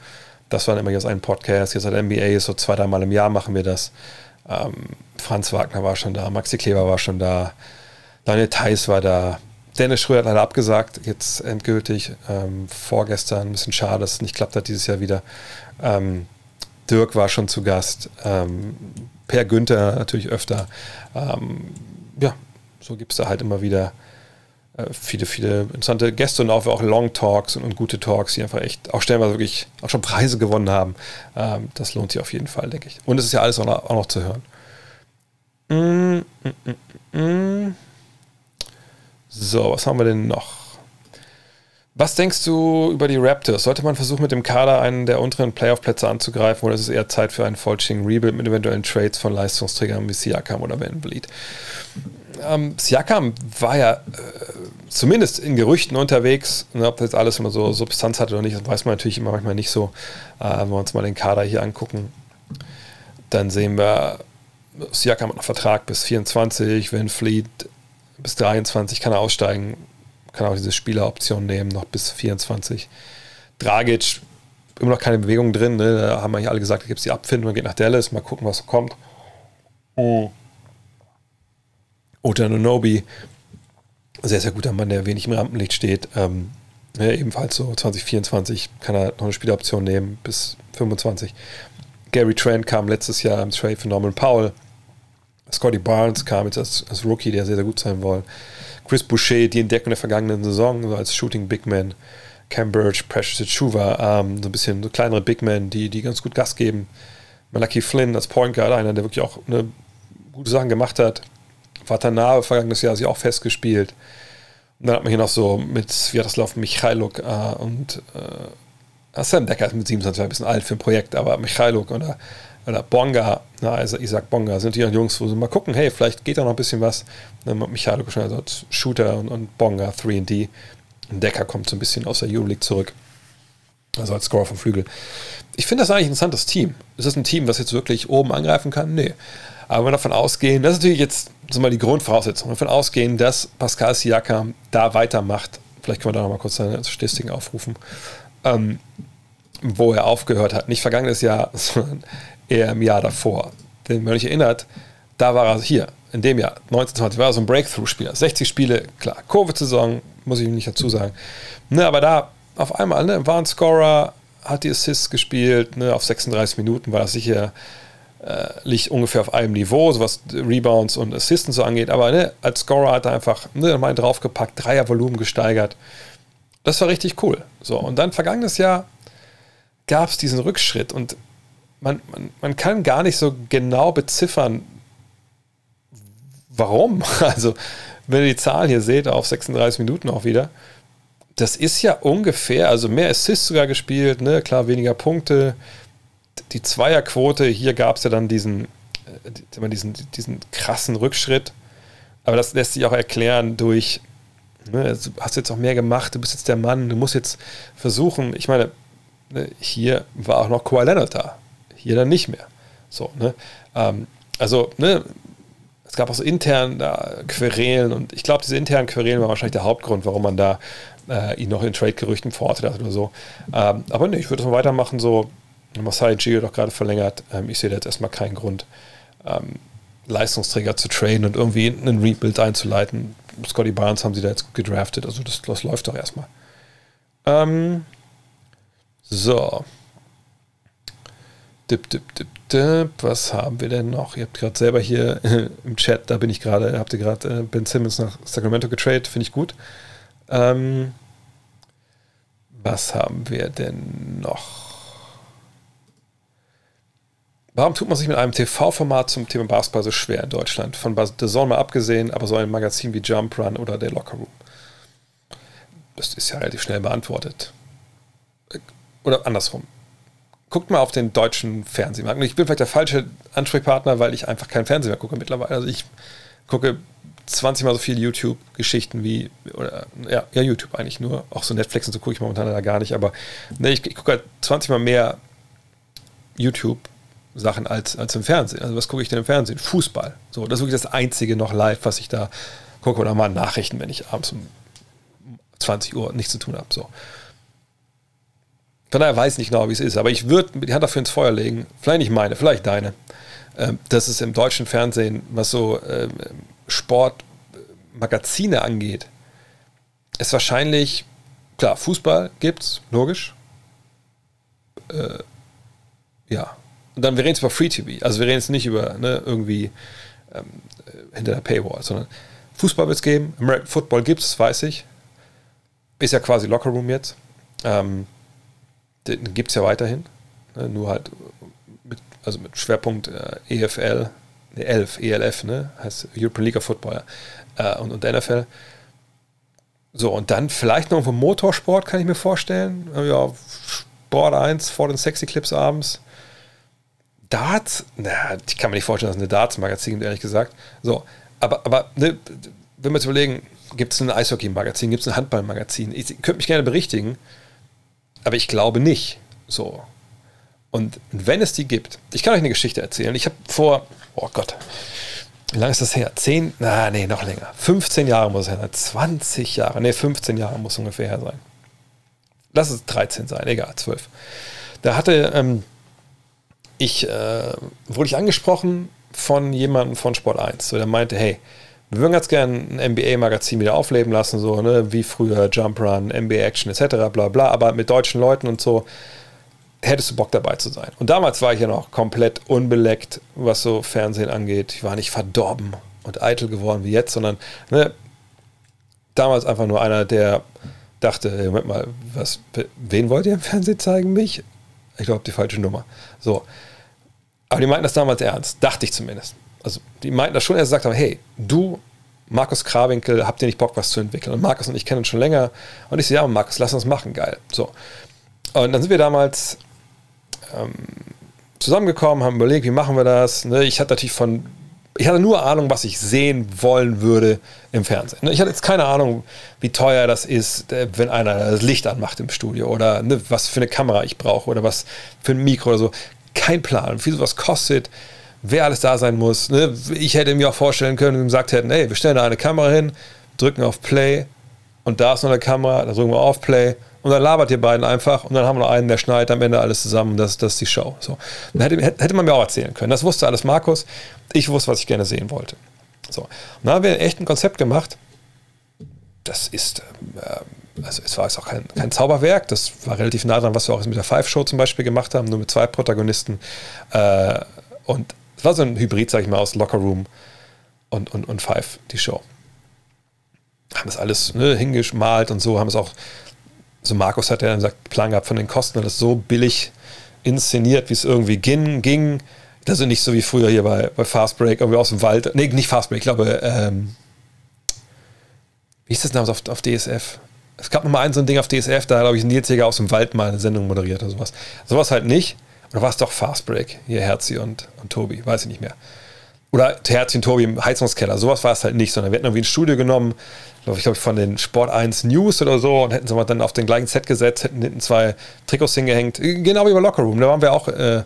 Das war immer jetzt ein Podcast. Jetzt hat NBA so zwei, dreimal im Jahr machen wir das. Ähm, Franz Wagner war schon da, Maxi Kleber war schon da, Daniel Theiss war da. Dennis Schröder hat leider abgesagt, jetzt endgültig. Ähm, vorgestern, ein bisschen schade, dass es nicht klappt hat dieses Jahr wieder. Ähm, Dirk war schon zu Gast. Ähm, per Günther natürlich öfter. Ähm, ja, so gibt es da halt immer wieder äh, viele, viele interessante Gäste und auch, auch Long Talks und, und, gute Talks, die einfach echt auch stellenweise wirklich auch schon Preise gewonnen haben. Ähm, das lohnt sich auf jeden Fall, denke ich. Und es ist ja alles auch noch, auch noch zu hören. Mm, mm, mm, mm. so, was haben wir denn noch? Was denkst du über die Raptors? Sollte man versuchen, mit dem Kader einen der unteren Playoff-Plätze anzugreifen oder ist es eher Zeit für einen vollständigen Rebuild mit eventuellen Trades von Leistungsträgern wie Siakam oder Van Vliet? ähm, Siakam war ja äh, zumindest in Gerüchten unterwegs. Ne, ob das jetzt alles immer so Substanz hat oder nicht, das weiß man natürlich immer manchmal nicht so. Äh, wenn wir uns mal den Kader hier angucken, dann sehen wir, Siakam hat noch Vertrag bis 24, Van Fleet bis 23 kann er aussteigen, kann auch diese Spieleroption nehmen, noch bis 24. Dragic, immer noch keine Bewegung drin, ne? da haben wir alle gesagt, da gibt es die Abfindung, geht nach Dallas, mal gucken, was kommt. Oh. Ota sehr, sehr guter Mann, der wenig im Rampenlicht steht. Ähm, ja, ebenfalls so 2024 kann er noch eine Spieloption nehmen bis 25. Gary Trent kam letztes Jahr im Trade für Norman Powell. Scotty Barnes kam jetzt als, als, Rookie, der sehr, sehr gut sein soll. Chris Boucher, die Entdeckung der vergangenen Saison, so als Shooting Big Man. Cam Birch, Precious Chuva, ähm, so ein bisschen so kleinere Big Men, die, die ganz gut Gas geben. Malachi Flynn als Point Guard, einer, der wirklich auch eine gute Sachen gemacht hat. Watanabe vergangenes Jahr sie auch festgespielt. Und dann hat man hier noch so mit Sviatoslav Michailuk äh, und äh, Sam Decker ist mit 27 ein bisschen alt für ein Projekt, aber Michailuk oder, oder Bonga, na, also Isaac Bonga, sind die Jungs, wo sie mal gucken, hey, vielleicht geht da noch ein bisschen was. Michailuk schon also Shooter und, und Bonga 3D. Und Decker kommt so ein bisschen aus der Euroleague zurück. Also als Scorer vom Flügel. Ich finde das eigentlich ein interessantes Team. Ist das ein Team, was jetzt wirklich oben angreifen kann? Nee. Aber wenn wir davon ausgehen, das ist natürlich jetzt so mal die Grundvoraussetzung, davon ausgehen, dass Pascal Siakam da weitermacht, vielleicht können wir da nochmal kurz seine Statistiken aufrufen, ähm, wo er aufgehört hat. Nicht vergangenes Jahr, sondern eher im Jahr davor. Denn wenn man sich erinnert, da war er hier, in dem Jahr, 1920, war er so ein Breakthrough-Spieler. 60 Spiele, klar, Covid-Saison, muss ich nicht dazu sagen. Ne, aber da auf einmal ne, war ein Scorer, hat die Assists gespielt, ne, auf 36 Minuten war das sicher äh, liegt ungefähr auf einem Niveau, so was Rebounds und Assistance so angeht. Aber ne, als Scorer hat er einfach ne, mal draufgepackt, Dreiervolumen gesteigert. Das war richtig cool. So, und dann vergangenes Jahr gab es diesen Rückschritt und man, man, man kann gar nicht so genau beziffern, warum. Also, wenn ihr die Zahl hier seht, auf 36 Minuten auch wieder, das ist ja ungefähr, also mehr Assists sogar gespielt, ne? klar, weniger Punkte, die Zweierquote, hier gab es ja dann diesen, äh, diesen, diesen krassen Rückschritt. Aber das lässt sich auch erklären durch, ne, du hast jetzt auch mehr gemacht, du bist jetzt der Mann, du musst jetzt versuchen, ich meine, ne, hier war auch noch Kawhi Leonard da, hier dann nicht mehr. So, ne? Ähm, also, ne, es gab auch so intern da Querelen und ich glaube, diese internen Querelen waren wahrscheinlich der Hauptgrund, warum man da äh, ihn noch in Trade-Gerüchten verortet hat oder so. Ähm, aber ne, ich würde das mal weitermachen, so Masai Gio doch gerade verlängert. Ähm, ich sehe da jetzt erstmal keinen Grund, ähm, Leistungsträger zu traden und irgendwie einen Rebuild einzuleiten. Scotty Barnes haben sie da jetzt gut gedraftet, also das, das läuft doch erstmal. Ähm, so. Dip, dip, dip, dip. Was haben wir denn noch? Ihr habt gerade selber hier äh, im Chat, da bin ich gerade, habt ihr gerade äh, Ben Simmons nach Sacramento getradet, finde ich gut. Ähm, was haben wir denn noch? Warum tut man sich mit einem TV-Format zum Thema Basketball so schwer in Deutschland? Von The Zone mal abgesehen, aber so ein Magazin wie Jump Run oder der Locker Room. Das ist ja relativ schnell beantwortet. Oder andersrum. Guckt mal auf den deutschen Fernsehmarkt. Ich bin vielleicht der falsche Ansprechpartner, weil ich einfach keinen Fernsehen mehr gucke mittlerweile. Also ich gucke 20 mal so viele YouTube-Geschichten wie, oder ja, ja, YouTube eigentlich nur. Auch so Netflix und so gucke ich momentan da gar nicht. Aber ne, ich, ich gucke halt 20 mal mehr YouTube Sachen als, als im Fernsehen. Also was gucke ich denn im Fernsehen? Fußball. So, das ist wirklich das Einzige noch live, was ich da gucke. Oder mal Nachrichten, wenn ich abends um 20 Uhr nichts zu tun habe. So. Von daher weiß ich nicht genau, wie es ist. Aber ich würde die Hand dafür ins Feuer legen. Vielleicht nicht meine, vielleicht deine. Ähm, dass es im deutschen Fernsehen, was so ähm, Sportmagazine angeht, ist wahrscheinlich, klar, Fußball gibt's, logisch. Äh, ja, und dann, wir reden jetzt über Free TV. Also wir reden jetzt nicht über ne, irgendwie ähm, hinter der Paywall, sondern Fußball wird es geben, American Football gibt es, weiß ich. Ist ja quasi Lockerroom jetzt. Ähm, den gibt es ja weiterhin. Ne, nur halt mit, also mit Schwerpunkt äh, EFL, ne, 11, ELF, ne? Heißt European League of Football äh, und, und NFL. So, und dann vielleicht noch vom Motorsport, kann ich mir vorstellen. Ja, Sport 1 vor den Sexy Clips abends. Darts, na, ich kann mir nicht vorstellen, dass es eine Darts-Magazin gibt, ehrlich gesagt. So, aber, aber ne, wenn wir uns überlegen, gibt es ein Eishockey-Magazin, gibt es ein Handball-Magazin? Ich, ich könnte mich gerne berichtigen, aber ich glaube nicht. So. Und wenn es die gibt, ich kann euch eine Geschichte erzählen. Ich habe vor, oh Gott, wie lange ist das her? Zehn? Na, nee, noch länger. 15 Jahre muss es her sein. 20 Jahre. Nee, 15 Jahre muss ungefähr her sein. Lass es 13 sein, egal, 12. Da hatte ähm, ich, äh, wurde ich angesprochen von jemandem von Sport 1. So, der meinte, hey, wir würden ganz gerne ein NBA-Magazin wieder aufleben lassen, so, ne, wie früher Jump Run, NBA Action etc., bla bla, aber mit deutschen Leuten und so hättest du Bock dabei zu sein. Und damals war ich ja noch komplett unbeleckt, was so Fernsehen angeht. Ich war nicht verdorben und eitel geworden wie jetzt, sondern ne, damals einfach nur einer, der dachte, hey, Moment mal, was, wen wollt ihr im Fernsehen zeigen? Mich? Ich glaube, die falsche Nummer. So. Aber die meinten das damals ernst, dachte ich zumindest. Also die meinten das schon, er gesagt haben, hey, du, Markus Krawinkel, habt ihr nicht Bock, was zu entwickeln? Und Markus und ich kennen uns schon länger. Und ich so, ja, Markus, lass uns machen, geil. So. Und dann sind wir damals ähm, zusammengekommen, haben überlegt, wie machen wir das. Ne? Ich hatte natürlich von, ich hatte nur Ahnung, was ich sehen wollen würde im Fernsehen. Ne? Ich hatte jetzt keine Ahnung, wie teuer das ist, äh, wenn einer das Licht anmacht im Studio oder ne, was für eine Kamera ich brauche oder was für ein Mikro oder so. Kein Plan, wie sowas kostet, wer alles da sein muss. Ne? Ich hätte mir auch vorstellen können, wenn wir gesagt hätten, hey, wir stellen da eine Kamera hin, drücken auf Play und da ist noch eine Kamera, da drücken wir auf Play und dann labert ihr beiden einfach und dann haben wir noch einen, der schneidet am Ende alles zusammen und das, das ist die Show. So. Dann hätte, hätte man mir auch erzählen können. Das wusste alles Markus. Ich wusste, was ich gerne sehen wollte. So. Und dann haben wir echt ein Konzept gemacht. Das ist, äh, also es war jetzt auch kein, kein Zauberwerk. Das war relativ nah dran, was wir auch mit der Five-Show zum Beispiel gemacht haben, nur mit zwei Protagonisten. Äh, und es war so ein Hybrid, sag ich mal, aus Locker Room und, und, und Five, die Show. Haben das alles ne, hingeschmalt und so, haben es auch also Markus hat ja gesagt, Plan gehabt von den Kosten, das so billig inszeniert, wie es irgendwie ging. ging. Das ist nicht so wie früher hier bei, bei Fast Break, irgendwie aus dem Wald. Nee, nicht Fast Break, ich glaube, ähm, wie hieß das damals auf, auf DSF? Es gab noch mal ein so ein Ding auf DSF, da hat, glaube ich, Nils Jäger aus dem Wald mal eine Sendung moderiert oder sowas. Sowas halt nicht. Oder war es doch Fast Break? Hier Herzi und, und Tobi, weiß ich nicht mehr. Oder Herzi und Tobi im Heizungskeller. Sowas war es halt nicht, sondern wir hätten irgendwie ein Studio genommen, ich, glaube von den Sport 1 News oder so und hätten sie mal dann auf den gleichen Set gesetzt, hätten hinten zwei Trikots hingehängt. Genau wie bei Locker Room. Da waren wir auch äh,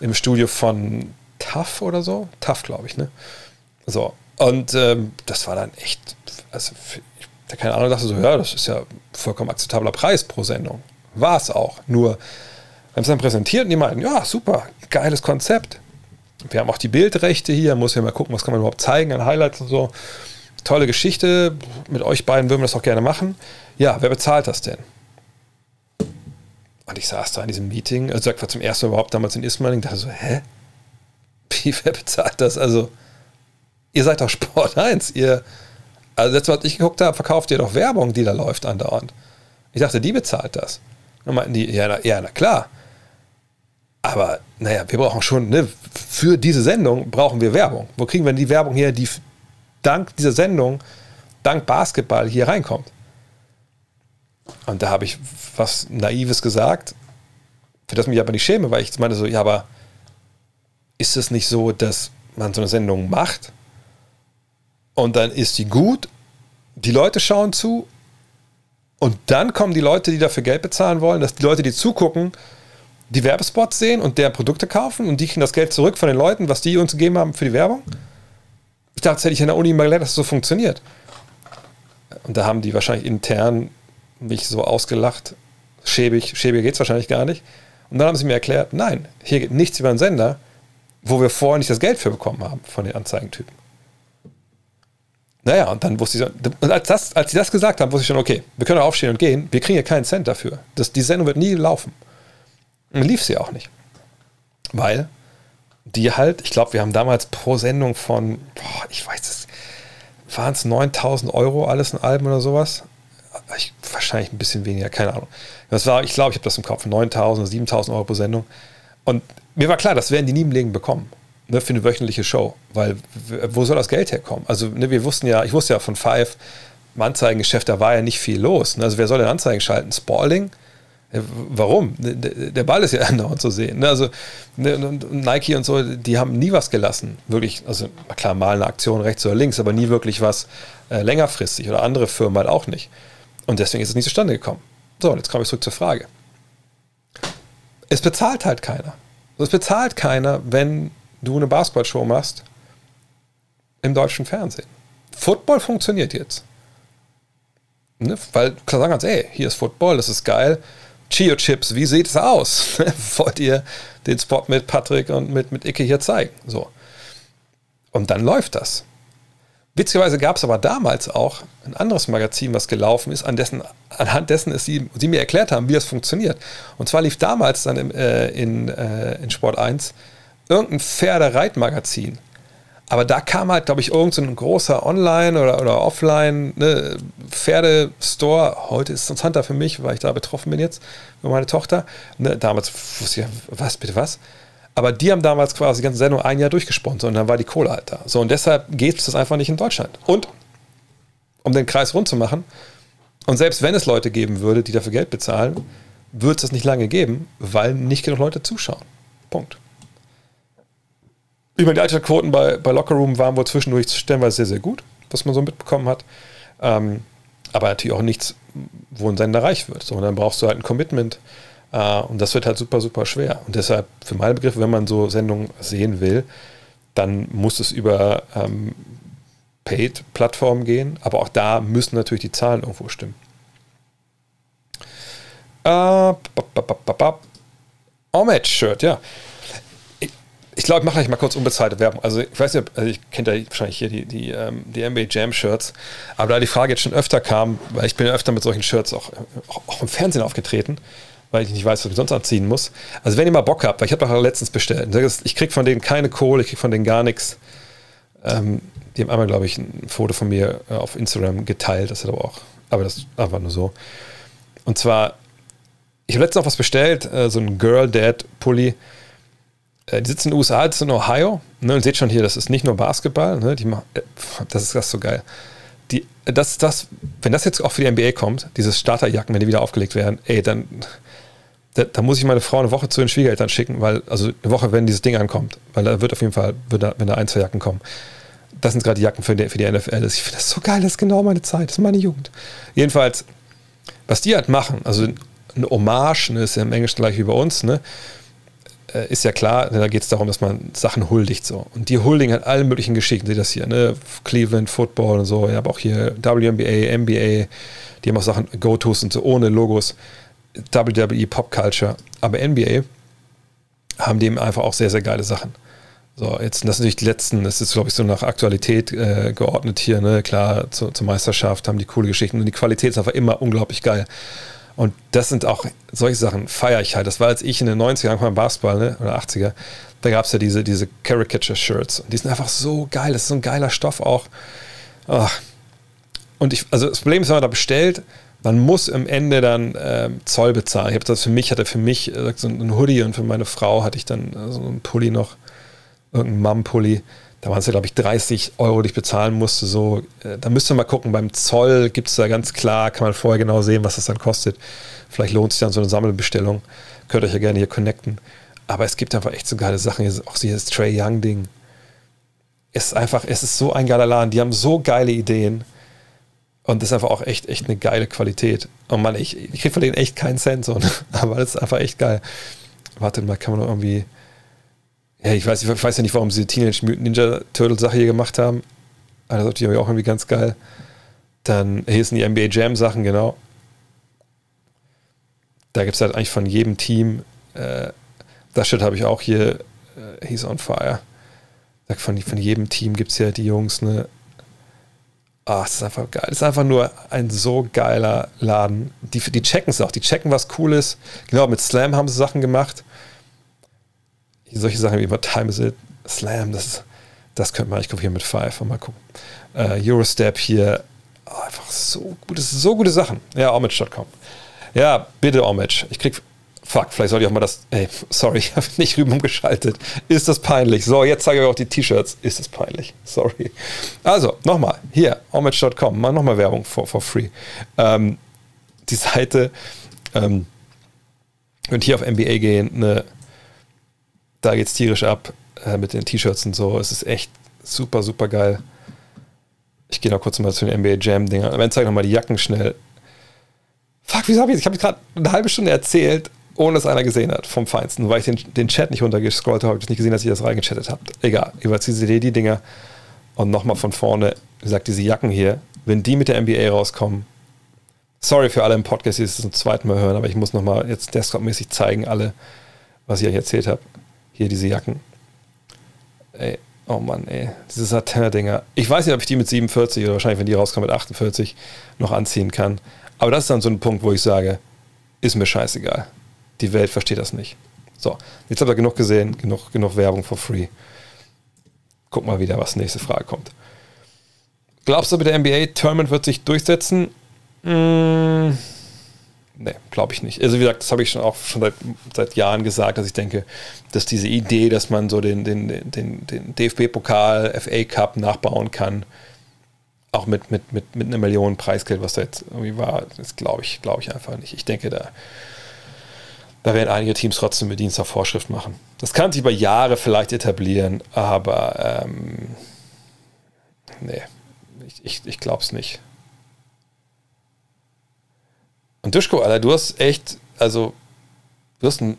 im Studio von Tough oder so. Tough, glaube ich, ne? So. Und ähm, das war dann echt, also ich habe keine Ahnung, dachte so, ja, das ist ja vollkommen akzeptabler Preis pro Sendung. War es auch. Nur, haben es dann präsentiert und die meinten, ja, super, geiles Konzept. Wir haben auch die Bildrechte hier, muss ja mal gucken, was kann man überhaupt zeigen an Highlights und so tolle Geschichte. Mit euch beiden würden wir das auch gerne machen. Ja, wer bezahlt das denn? Und ich saß da in diesem Meeting, also ich war zum ersten Mal überhaupt damals in Ismaning, dachte so, hä? Wie, wer bezahlt das? Also, ihr seid doch Sport 1, ihr, also letztes Mal, als ich geguckt habe, verkauft ihr doch Werbung, die da läuft andauernd. Ich dachte, die bezahlt das. Und meinten die, ja, na, ja, na klar. Aber, naja, wir brauchen schon, ne, für diese Sendung brauchen wir Werbung. Wo kriegen wir denn die Werbung her, die dank dieser Sendung, dank Basketball hier reinkommt. Und da habe ich was Naives gesagt, für das mich aber nicht schäme, weil ich meine so, ja, aber ist es nicht so, dass man so eine Sendung macht und dann ist die gut, die Leute schauen zu und dann kommen die Leute, die dafür Geld bezahlen wollen, dass die Leute, die zugucken, die Werbespots sehen und deren Produkte kaufen und die kriegen das Geld zurück von den Leuten, was die uns gegeben haben für die Werbung. Ich dachte, das hätte ich in der Uni mal gelernt, dass es so funktioniert. Und da haben die wahrscheinlich intern mich so ausgelacht. Schäbig, schäbig geht es wahrscheinlich gar nicht. Und dann haben sie mir erklärt, nein, hier geht nichts über einen Sender, wo wir vorher nicht das Geld für bekommen haben von den Anzeigentypen. Naja, und dann wusste ich, und als, das, als sie das gesagt haben, wusste ich schon, okay, wir können aufstehen und gehen, wir kriegen ja keinen Cent dafür. Das, die Sendung wird nie laufen. Lief sie auch nicht. Weil die halt, ich glaube, wir haben damals pro Sendung von, boah, ich weiß es, waren es 9000 Euro alles in Alben oder sowas? Ich, wahrscheinlich ein bisschen weniger, keine Ahnung. Das war, ich glaube, ich habe das im Kopf, 9000, 7000 Euro pro Sendung. Und mir war klar, das werden die nie im Leben bekommen. Ne, für eine wöchentliche Show. Weil, wo soll das Geld herkommen? Also, ne, wir wussten ja, ich wusste ja von Five, im Anzeigengeschäft, da war ja nicht viel los. Ne? Also, wer soll denn Anzeigen schalten? Spalling? Warum? Der Ball ist ja andauernd zu sehen. Ne? Also ne, Nike und so, die haben nie was gelassen. Wirklich, also klar, mal eine Aktion rechts oder links, aber nie wirklich was äh, längerfristig oder andere Firmen halt auch nicht. Und deswegen ist es nicht zustande gekommen. So, und jetzt komme ich zurück zur Frage. Es bezahlt halt keiner. Es bezahlt keiner, wenn du eine Basketballshow machst im deutschen Fernsehen. Football funktioniert jetzt. Ne? Weil klar sagen ganz, ey, hier ist Football, das ist geil. Chio Chips, wie sieht es aus? Wollt ihr den Spot mit Patrick und mit, mit Icke hier zeigen? So. Und dann läuft das. Witzigerweise gab es aber damals auch ein anderes Magazin, was gelaufen ist, an dessen, anhand dessen es sie, sie mir erklärt haben, wie das funktioniert. Und zwar lief damals dann im, äh, in, äh, in Sport 1 irgendein Pferdereitmagazin. Aber da kam halt, glaube ich, irgendein so großer Online- oder, oder Offline ne. Heute ist es interessanter für mich, weil ich da betroffen bin jetzt, für meine Tochter. Ne, damals wusste ich, was, bitte was? Aber die haben damals quasi die ganze Sendung ein Jahr durchgesponsert und dann war die Kohle halt da. So, und deshalb geht es das einfach nicht in Deutschland. Und, um den Kreis rund zu machen, und selbst wenn es Leute geben würde, die dafür Geld bezahlen, wird es das nicht lange geben, weil nicht genug Leute zuschauen. Punkt. Über die Einschaltquoten bei, bei Lockerroom waren wohl zwischendurch stellenweise sehr, sehr gut, was man so mitbekommen hat. Ähm, aber natürlich auch nichts, wo ein Sender reich wird. So, und dann brauchst du halt ein Commitment. Äh, und das wird halt super, super schwer. Und deshalb, für meine Begriffe, wenn man so Sendungen sehen will, dann muss es über ähm, Paid-Plattformen gehen. Aber auch da müssen natürlich die Zahlen irgendwo stimmen. Äh, Homage-Shirt, ja ich glaube, ich mache gleich mal kurz unbezahlte Werbung. Also ich weiß nicht, also ich kenne ja wahrscheinlich hier die, die, ähm, die NBA Jam Shirts, aber da die Frage jetzt schon öfter kam, weil ich bin ja öfter mit solchen Shirts auch, auch, auch im Fernsehen aufgetreten, weil ich nicht weiß, was ich sonst anziehen muss. Also wenn ihr mal Bock habt, weil ich habe doch letztens bestellt, ich kriege von denen keine Kohle, ich kriege von denen gar nichts. Ähm, die haben einmal, glaube ich, ein Foto von mir äh, auf Instagram geteilt, das ist aber auch, aber das ist einfach nur so. Und zwar, ich habe letztens noch was bestellt, äh, so ein Girl Dad Pulli die sitzen in den USA, ist in Ohio. Ne, und seht schon hier, das ist nicht nur Basketball. Ne, die machen, äh, das ist das so geil. Die, das, das, wenn das jetzt auch für die NBA kommt, diese Starterjacken, wenn die wieder aufgelegt werden, ey, dann, da, da, muss ich meine Frau eine Woche zu den Schwiegereltern schicken, weil, also eine Woche, wenn dieses Ding ankommt, weil da wird auf jeden Fall, da, wenn da ein, zwei Jacken kommen. Das sind gerade die Jacken für die, für die NFL. Ich finde das so geil, das ist genau meine Zeit, das ist meine Jugend. Jedenfalls, was die halt machen, also eine Hommage, ne, ist ja im Englischen gleich wie bei uns, ne? Äh, ist ja klar, da geht es darum, dass man Sachen huldigt so. Und die huldigen halt allen möglichen Geschichten, seht das hier, ne? Cleveland Football und so, ich habe auch hier WNBA, NBA, die haben auch Sachen, Go-Tos und so ohne Logos, WWE Pop Culture, aber NBA haben dem einfach auch sehr, sehr geile Sachen. So, jetzt das sind natürlich die letzten, das ist, glaube ich, so nach Aktualität äh, geordnet hier, ne? Klar, zu, zur Meisterschaft haben die coole Geschichten und die Qualität ist einfach immer unglaublich geil. Und das sind auch solche Sachen, feiere ich halt. Das war, als ich in den 90ern angefangen Basketball, ne, oder 80er, da gab es ja diese, diese Caricature-Shirts. Und die sind einfach so geil. Das ist so ein geiler Stoff auch. Ach. Und ich, also das Problem ist, wenn man da bestellt, man muss am Ende dann ähm, Zoll bezahlen. Ich habe das für mich, hatte für mich äh, so ein Hoodie und für meine Frau hatte ich dann äh, so einen Pulli noch, irgendeinen Mum-Pulli da waren es ja, glaube ich, 30 Euro, die ich bezahlen musste. So, äh, da müsste man mal gucken, beim Zoll gibt es da ganz klar, kann man vorher genau sehen, was das dann kostet. Vielleicht lohnt sich dann so eine Sammelbestellung. Könnt euch ja gerne hier connecten. Aber es gibt einfach echt so geile Sachen. Auch dieses Trey Young-Ding. Es ist einfach, es ist so ein geiler Laden. Die haben so geile Ideen. Und das ist einfach auch echt, echt eine geile Qualität. Und man, ich, ich kriege von denen echt keinen Cent, so, aber das ist einfach echt geil. Warte mal, kann man noch irgendwie ja, ich weiß, ich weiß ja nicht, warum sie die Teenage Mutant Ninja Turtle Sache hier gemacht haben. Also die haben ja auch irgendwie ganz geil. Dann hier sind die NBA Jam Sachen, genau. Da gibt es halt eigentlich von jedem Team. Äh, das Shit habe ich auch hier. Äh, he's on fire. Von, von jedem Team gibt es ja die Jungs, ne? Ah, es ist einfach geil. Es ist einfach nur ein so geiler Laden. Die, die checken es auch. Die checken, was cool ist. Genau, mit Slam haben sie Sachen gemacht solche Sachen wie What Time Is It, Slam, das, das könnte man, ich glaube hier mit Five, mal gucken. Uh, Eurostep hier, oh, einfach so gute, so gute Sachen. Ja, Homage.com. Ja, bitte Homage. Ich krieg, fuck, vielleicht sollte ich auch mal das, ey, sorry, ich habe nicht rüber umgeschaltet. Ist das peinlich? So, jetzt zeige ich euch auch die T-Shirts. Ist das peinlich? Sorry. Also, nochmal, hier, homage.com, mal nochmal Werbung for, for free. Ähm, die Seite, ähm, Und hier auf NBA gehen, ne, da geht's tierisch ab äh, mit den T-Shirts und so. Es ist echt super, super geil. Ich gehe noch kurz mal zu den NBA Jam-Dinger. Aber dann zeig noch mal die Jacken schnell. Fuck, wieso habe ich Ich habe gerade eine halbe Stunde erzählt, ohne dass einer gesehen hat, vom Feinsten. Weil ich den, den Chat nicht runtergescrollt habe, habe ich nicht gesehen, dass ihr das reingechattet habt. Egal, über CCD-Dinger. Und nochmal von vorne, wie gesagt, diese Jacken hier, wenn die mit der NBA rauskommen, sorry für alle im Podcast, die es zum zweiten Mal hören, aber ich muss nochmal jetzt desktop-mäßig zeigen, alle, was ich euch erzählt habe. Hier diese Jacken. Ey, oh Mann, ey, diese Satin-Dinger. Ich weiß nicht, ob ich die mit 47 oder wahrscheinlich, wenn die rauskommen, mit 48 noch anziehen kann. Aber das ist dann so ein Punkt, wo ich sage, ist mir scheißegal. Die Welt versteht das nicht. So, jetzt habt ihr genug gesehen, genug, genug Werbung for free. Guck mal wieder, was nächste Frage kommt. Glaubst du, mit der NBA Tournament wird sich durchsetzen? Mmh, nee, glaube ich nicht. Also wie gesagt, das habe ich schon auch schon seit, seit Jahren gesagt, dass ich denke, dass diese Idee, dass man so den, den, den, den DFB-Pokal, FA Cup nachbauen kann, auch mit, mit, mit, mit einer Million Preisgeld, was da jetzt irgendwie war, das glaube ich, glaube ich einfach nicht. Ich denke, da, da werden einige Teams trotzdem mit Dienst auf Vorschrift machen. Das kann sich über Jahre vielleicht etablieren, aber ähm, nee, ich, ich, ich glaube es nicht. Und Duschko, Alter, du hast echt, also, du hast ein,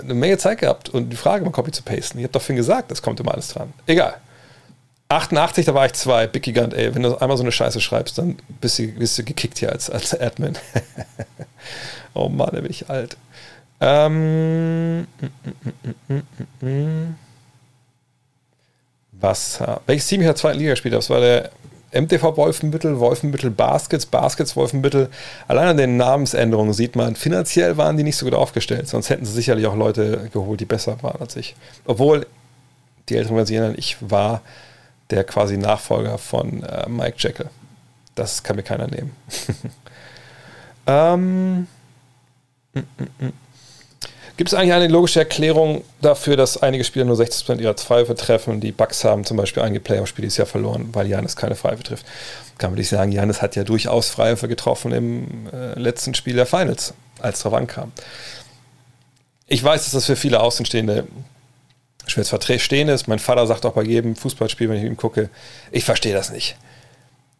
eine Menge Zeit gehabt und die Frage mal Copy zu pasten. Ich habe doch vorhin gesagt, das kommt immer alles dran. Egal. 88, da war ich zwei, Big Gigant, ey. Wenn du einmal so eine Scheiße schreibst, dann bist du, bist du gekickt hier als, als Admin. oh Mann, da bin ich alt. Ähm, was? Welches Team ich in der zweiten Liga gespielt habe? Das war der MTV Wolfenbüttel, Wolfenbüttel Baskets, Baskets Wolfenbüttel. Allein an den Namensänderungen sieht man, finanziell waren die nicht so gut aufgestellt. Sonst hätten sie sicherlich auch Leute geholt, die besser waren als ich. Obwohl, die Älteren werden sich erinnern, ich war der quasi Nachfolger von äh, Mike Jekyll. Das kann mir keiner nehmen. ähm, mm, mm, mm. Gibt es eigentlich eine logische Erklärung dafür, dass einige Spieler nur 60% ihrer Freiwürfe treffen? Die Bucks haben zum Beispiel einige Playoff-Spiele dieses Jahr verloren, weil Janis keine Freiwürfe trifft. Kann man nicht sagen, Janis hat ja durchaus Freiwürfe getroffen im äh, letzten Spiel der Finals, als es drauf ankam. Ich weiß, dass das für viele Außenstehende schwer zu verstehen ist. Mein Vater sagt auch bei jedem Fußballspiel, wenn ich ihm gucke, ich verstehe das nicht.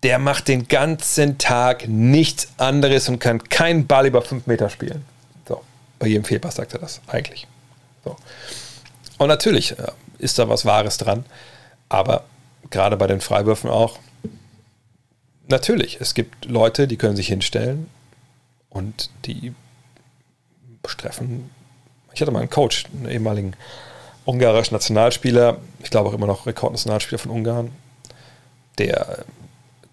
Der macht den ganzen Tag nichts anderes und kann keinen Ball über fünf Meter spielen bei jedem Fehlpass sagt er das, eigentlich. So. Und natürlich äh, ist da was Wahres dran, aber gerade bei den Freiwürfen auch, natürlich, es gibt Leute, die können sich hinstellen und die treffen. Ich hatte mal einen Coach, einen ehemaligen ungarischen Nationalspieler, ich glaube auch immer noch Rekordnationalspieler von Ungarn, der,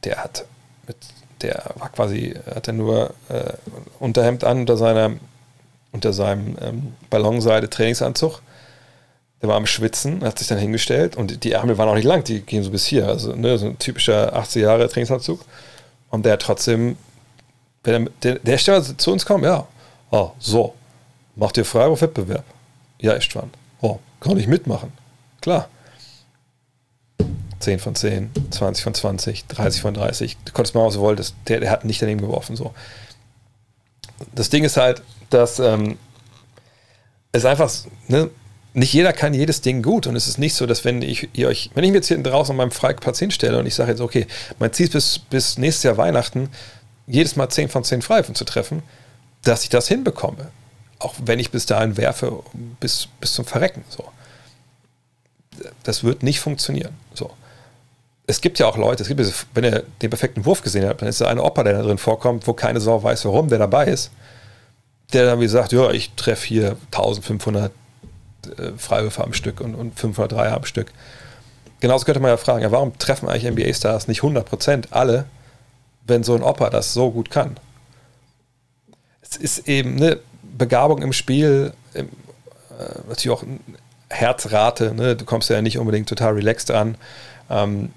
der hat mit, der war quasi, hat er nur äh, Unterhemd an unter seiner unter seinem ähm, Ballonseide-Trainingsanzug. Der war am Schwitzen, hat sich dann hingestellt und die Ärmel waren auch nicht lang, die gehen so bis hier. Also ne, so ein typischer 80 Jahre Trainingsanzug. Und der hat trotzdem, wenn er, der, der Stelle zu uns kommt, ja, oh, so, macht ihr Freiwurf-Wettbewerb? Ja, echt wann? Oh, kann ich mitmachen? Klar. 10 von 10, 20 von 20, 30 von 30. Du konntest mal, was du wolltest. Der, der hat nicht daneben geworfen. So. Das Ding ist halt, dass ähm, es einfach, ne, nicht jeder kann jedes Ding gut und es ist nicht so, dass wenn ich ihr euch, wenn ich mir jetzt hier draußen an meinem Freiplatz hinstelle und ich sage jetzt, okay, mein Ziel ist bis, bis nächstes Jahr Weihnachten jedes Mal 10 von 10 Freiwürfen zu treffen, dass ich das hinbekomme. Auch wenn ich bis dahin werfe, bis, bis zum Verrecken. So. Das wird nicht funktionieren. So. Es gibt ja auch Leute, es gibt, wenn ihr den perfekten Wurf gesehen habt, dann ist da eine Oper, der da drin vorkommt, wo keine Sau weiß, warum der dabei ist der dann wie sagt, ja, ich treffe hier 1500 äh, Freiwürfe am Stück und, und 500 Dreier am Stück. Genauso könnte man ja fragen, ja, warum treffen eigentlich NBA-Stars nicht 100% alle, wenn so ein Opa das so gut kann? Es ist eben eine Begabung im Spiel, im, äh, natürlich auch Herzrate, ne? du kommst ja nicht unbedingt total relaxed an, ähm,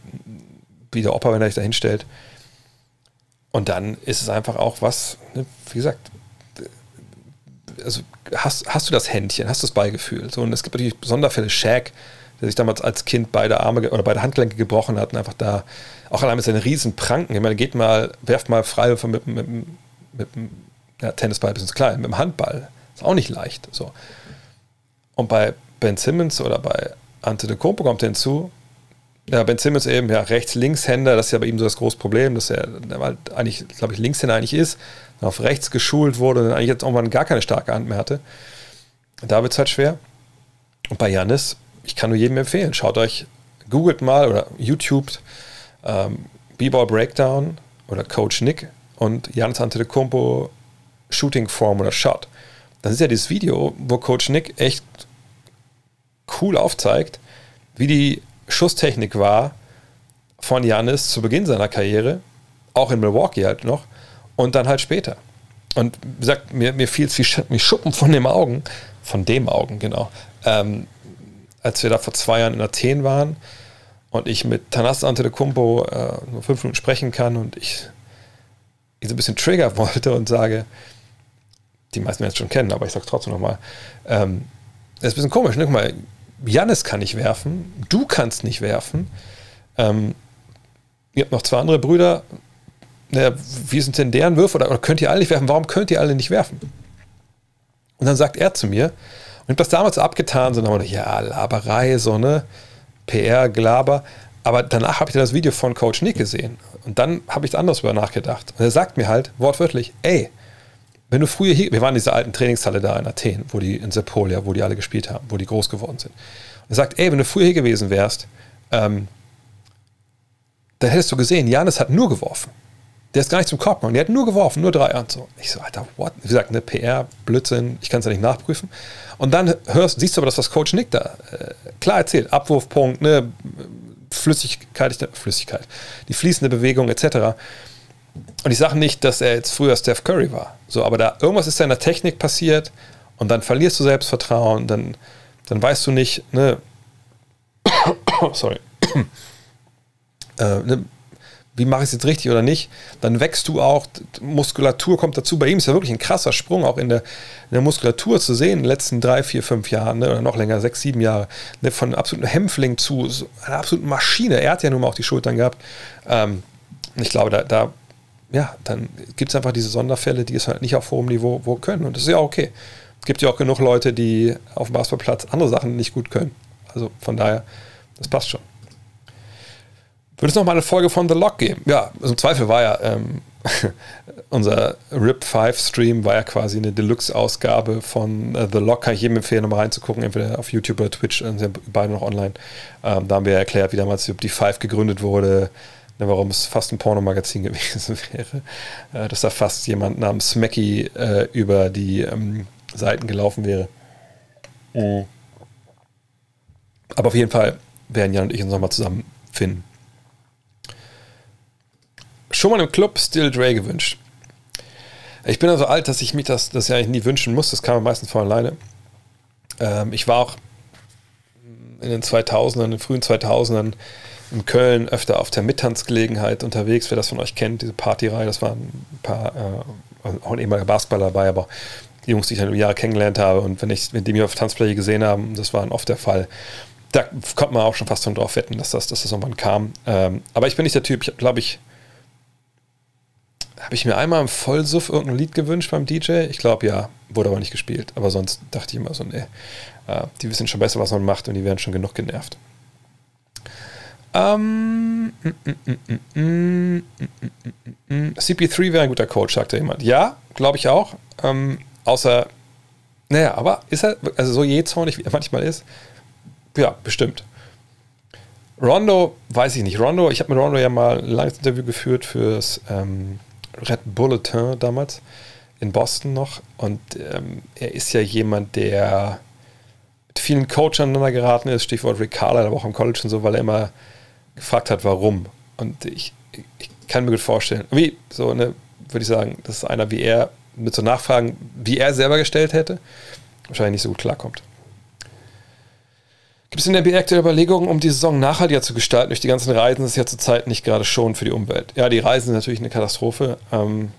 wie der Opa, wenn er sich da hinstellt. Und dann ist es einfach auch was, ne? wie gesagt, also hast, hast du das Händchen, hast du das Beigefühl. So, und es gibt natürlich Sonderfälle, Shaq, der sich damals als Kind beide Arme oder beide Handgelenke gebrochen hat und einfach da auch allein mit seinen riesen Pranken, ich meine, geht mal, werft mal frei mit, mit, mit, mit ja, Tennisball ein bisschen klein, mit dem Handball, Ist auch nicht leicht. So. Und bei Ben Simmons oder bei Ante de Compo kommt hinzu, ja, Ben Simmons eben, ja, Rechts-Linkshänder, das ist ja bei ihm so das große Problem, dass er halt eigentlich, glaube ich, Linkshänder eigentlich ist, auf rechts geschult wurde und eigentlich jetzt irgendwann gar keine starke Hand mehr hatte. Da wird es halt schwer. Und bei Janis, ich kann nur jedem empfehlen, schaut euch, googelt mal oder YouTube ähm, B-Ball Breakdown oder Coach Nick und Janis Antetokounmpo Shooting Form oder Shot. Das ist ja dieses Video, wo Coach Nick echt cool aufzeigt, wie die Schusstechnik war von Janis zu Beginn seiner Karriere, auch in Milwaukee halt noch, und dann halt später. Und wie gesagt, mir, mir fiel es wie Schuppen von dem Augen, von dem Augen, genau, ähm, als wir da vor zwei Jahren in Athen waren und ich mit Tanas Antetokounmpo äh, nur fünf Minuten sprechen kann und ich, ich so ein bisschen trigger wollte und sage, die meisten werden es schon kennen, aber ich sage trotzdem nochmal, ähm, das ist ein bisschen komisch, ne? Guck mal, Jannis kann nicht werfen, du kannst nicht werfen. Ähm, ihr habt noch zwei andere Brüder. Naja, wie sind denn deren Würfe? Oder, oder, könnt ihr alle nicht werfen? Warum könnt ihr alle nicht werfen? Und dann sagt er zu mir, und ich habe das damals abgetan, so, dann ja, Laberei, so, ne? PR, Glaber. Aber danach habe ich dann das Video von Coach Nick gesehen. Und dann habe ich anders über nachgedacht. Und er sagt mir halt wortwörtlich, ey, wenn du früher hier, wir waren in dieser alten Trainingshalle da in Athen, wo die in Sepolia, wo die alle gespielt haben, wo die groß geworden sind. Und er sagt, ey, wenn du früher hier gewesen wärst, ähm, dann hättest du gesehen, Janis hat nur geworfen. Der ist gar nicht zum Korb gekommen, der hat nur geworfen, nur drei und so. Ich so, Alter, what? Wie gesagt, eine PR, Blödsinn, ich kann es ja nicht nachprüfen. Und dann hörst, siehst du aber, dass was Coach Nick da äh, klar erzählt. Abwurfpunkt, ne, Flüssigkeit, Flüssigkeit, die fließende Bewegung etc. Und ich sage nicht, dass er jetzt früher Steph Curry war. So, aber da irgendwas ist da in der Technik passiert und dann verlierst du Selbstvertrauen, dann, dann weißt du nicht, ne, sorry, äh, ne, wie mache ich es jetzt richtig oder nicht, dann wächst du auch, Muskulatur kommt dazu. Bei ihm ist ja wirklich ein krasser Sprung auch in der, in der Muskulatur zu sehen in den letzten drei, vier, fünf Jahren ne, oder noch länger, sechs, sieben Jahre. Ne, von absoluten Hämpfling zu so einer absoluten Maschine. Er hat ja nun mal auch die Schultern gehabt. Ähm, ich glaube, da, da ja, dann gibt es einfach diese Sonderfälle, die es halt nicht auf hohem Niveau wo können. Und das ist ja okay. Es gibt ja auch genug Leute, die auf dem Basketballplatz andere Sachen nicht gut können. Also von daher, das passt schon. Würde es noch mal eine Folge von The Lock geben? Ja, also im Zweifel war ja ähm, unser RIP 5 Stream war ja quasi eine Deluxe-Ausgabe von äh, The Lock. Kann ich jedem empfehlen, nochmal reinzugucken, entweder auf YouTube oder Twitch, äh, sind beide noch online. Ähm, da haben wir erklärt, wie damals die 5 gegründet wurde, Ne, warum es fast ein Pornomagazin gewesen wäre, äh, dass da fast jemand namens Smacky äh, über die ähm, Seiten gelaufen wäre. Mhm. Aber auf jeden Fall werden Jan und ich uns nochmal zusammenfinden. Schon mal im Club Still Dre gewünscht. Ich bin also alt, dass ich mich das, das ja eigentlich nie wünschen muss. Das kam meistens von alleine. Ähm, ich war auch in den 2000ern, in den frühen 2000ern in Köln öfter auf der Mittanzgelegenheit unterwegs, wer das von euch kennt, diese Partyreihe, das waren ein paar, äh, auch ein ehemaliger Basketballer dabei, aber die Jungs, die ich dann über Jahre kennengelernt habe und wenn ich, wenn die mich auf Tanzfläche gesehen haben, das war oft der Fall, da konnte man auch schon fast drauf wetten, dass das, dass das irgendwann kam. Ähm, aber ich bin nicht der Typ, ich glaube ich, habe ich mir einmal im Vollsuff irgendein Lied gewünscht beim DJ? Ich glaube ja, wurde aber nicht gespielt. Aber sonst dachte ich immer so, nee, äh, die wissen schon besser, was man macht und die werden schon genug genervt. Ähm, CP3 wäre ein guter Coach, sagte jemand. Ja, glaube ich auch. Ähm, außer, naja, aber ist er, also so jähzornig, wie er manchmal ist? Ja, bestimmt. Rondo, weiß ich nicht. Rondo, ich habe mit Rondo ja mal ein langes Interview geführt fürs ähm, Red Bulletin damals in Boston noch. Und ähm, er ist ja jemand, der mit vielen Coaches aneinander geraten ist. Stichwort Rick Carlisle, aber auch im College und so, weil er immer gefragt hat, warum. Und ich, ich kann mir gut vorstellen, wie, so, ne, würde ich sagen, das ist einer wie er, mit so Nachfragen, wie er selber gestellt hätte, wahrscheinlich nicht so gut klarkommt. Gibt es in der NBA aktuelle Überlegungen, um die Saison nachhaltiger zu gestalten durch die ganzen Reisen? Ist ja zurzeit nicht gerade schon für die Umwelt. Ja, die Reisen sind natürlich eine Katastrophe. Ähm,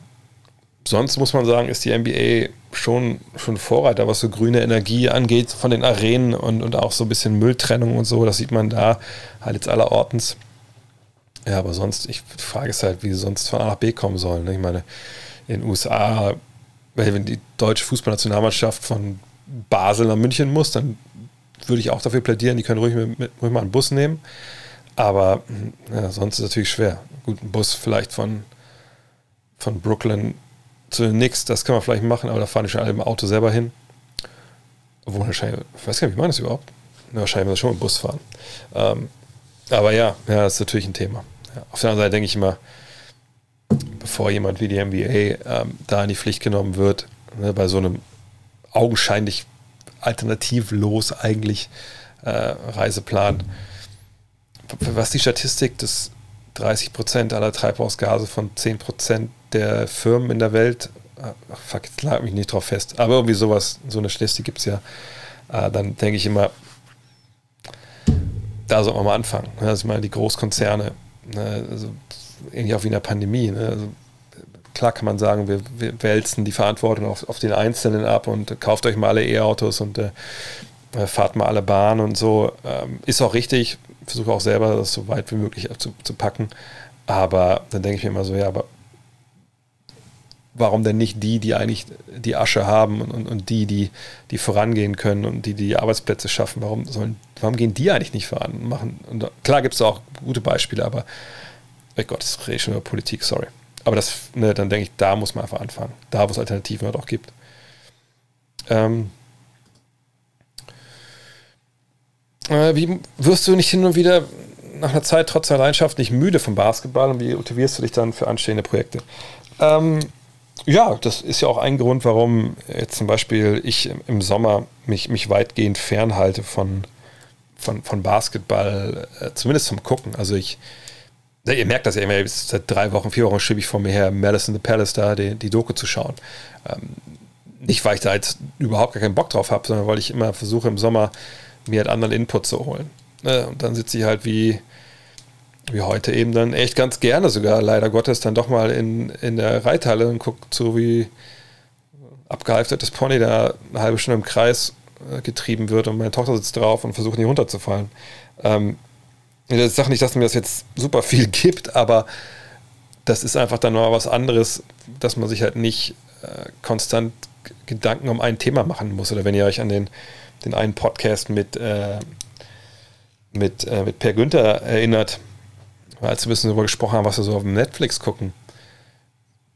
sonst muss man sagen, ist die NBA schon, schon Vorreiter, was so grüne Energie angeht, von den Arenen und, und auch so ein bisschen Mülltrennung und so. Das sieht man da halt jetzt allerortens. Ja, aber sonst, ich frage es halt, wie sie sonst von A nach B kommen sollen. Ne? Ich meine, in den USA wenn die deutsche Fußballnationalmannschaft von Basel nach München muss, dann würde ich auch dafür plädieren, die können ruhig, mit, ruhig mal einen Bus nehmen. Aber ja, sonst ist es natürlich schwer. Gut, ein Bus vielleicht von, von Brooklyn zu den Knicks, das kann man vielleicht machen, aber da fahren die schon alle im Auto selber hin. Obwohl wahrscheinlich, ich weiß gar nicht, wie man das überhaupt? Na, wahrscheinlich muss man schon mit Bus fahren. Ähm, aber ja, ja, das ist natürlich ein Thema. Ja, auf der anderen Seite denke ich immer, bevor jemand wie die NBA ähm, da in die Pflicht genommen wird, ne, bei so einem augenscheinlich alternativlos eigentlich äh, Reiseplan, was die Statistik des 30 Prozent aller Treibhausgase von 10 Prozent der Firmen in der Welt, ach fuck, jetzt lag mich nicht drauf fest, aber irgendwie sowas, so eine Statistik gibt es ja, äh, dann denke ich immer, da soll man mal anfangen. Also meine, die Großkonzerne, ne? also ähnlich auch wie in der Pandemie. Ne? Also klar kann man sagen, wir, wir wälzen die Verantwortung auf, auf, den Einzelnen ab und kauft euch mal alle E-Autos und äh, fahrt mal alle Bahnen und so. Ähm, ist auch richtig, versuche auch selber das so weit wie möglich zu, zu packen. Aber dann denke ich mir immer so, ja, aber warum denn nicht die, die eigentlich die Asche haben und, und, und, die, die, die vorangehen können und die, die Arbeitsplätze schaffen, warum sollen, warum gehen die eigentlich nicht voran und machen? Und klar gibt es auch gute Beispiele, aber oh Gott, das rede ich schon über Politik, sorry. Aber das, ne, dann denke ich, da muss man einfach anfangen. Da, wo es Alternativen halt auch gibt. Ähm, äh, wie wirst du nicht hin und wieder nach einer Zeit trotz deiner Leidenschaft nicht müde vom Basketball und wie motivierst du dich dann für anstehende Projekte? Ähm, ja, das ist ja auch ein Grund, warum jetzt zum Beispiel ich im Sommer mich, mich weitgehend fernhalte von, von, von Basketball, äh, zumindest zum Gucken. Also ich, ja, ihr merkt das ja immer, seit drei Wochen, vier Wochen schiebe ich vor mir her, Madison the Palace da, die, die Doku zu schauen. Ähm, nicht, weil ich da jetzt überhaupt gar keinen Bock drauf habe, sondern weil ich immer versuche im Sommer mir halt anderen Input zu holen. Ne? Und dann sitze ich halt wie, wie heute eben dann echt ganz gerne sogar, leider Gottes, dann doch mal in, in der Reithalle und guckt so wie abgehalftertes Pony da eine halbe Stunde im Kreis äh, getrieben wird und meine Tochter sitzt drauf und versucht nicht runterzufallen. Ähm, ich sage nicht, dass mir das jetzt super viel gibt, aber das ist einfach dann mal was anderes, dass man sich halt nicht äh, konstant Gedanken um ein Thema machen muss. Oder wenn ihr euch an den, den einen Podcast mit, äh, mit, äh, mit Per Günther erinnert, als wir ein bisschen darüber gesprochen haben, was wir so auf Netflix gucken.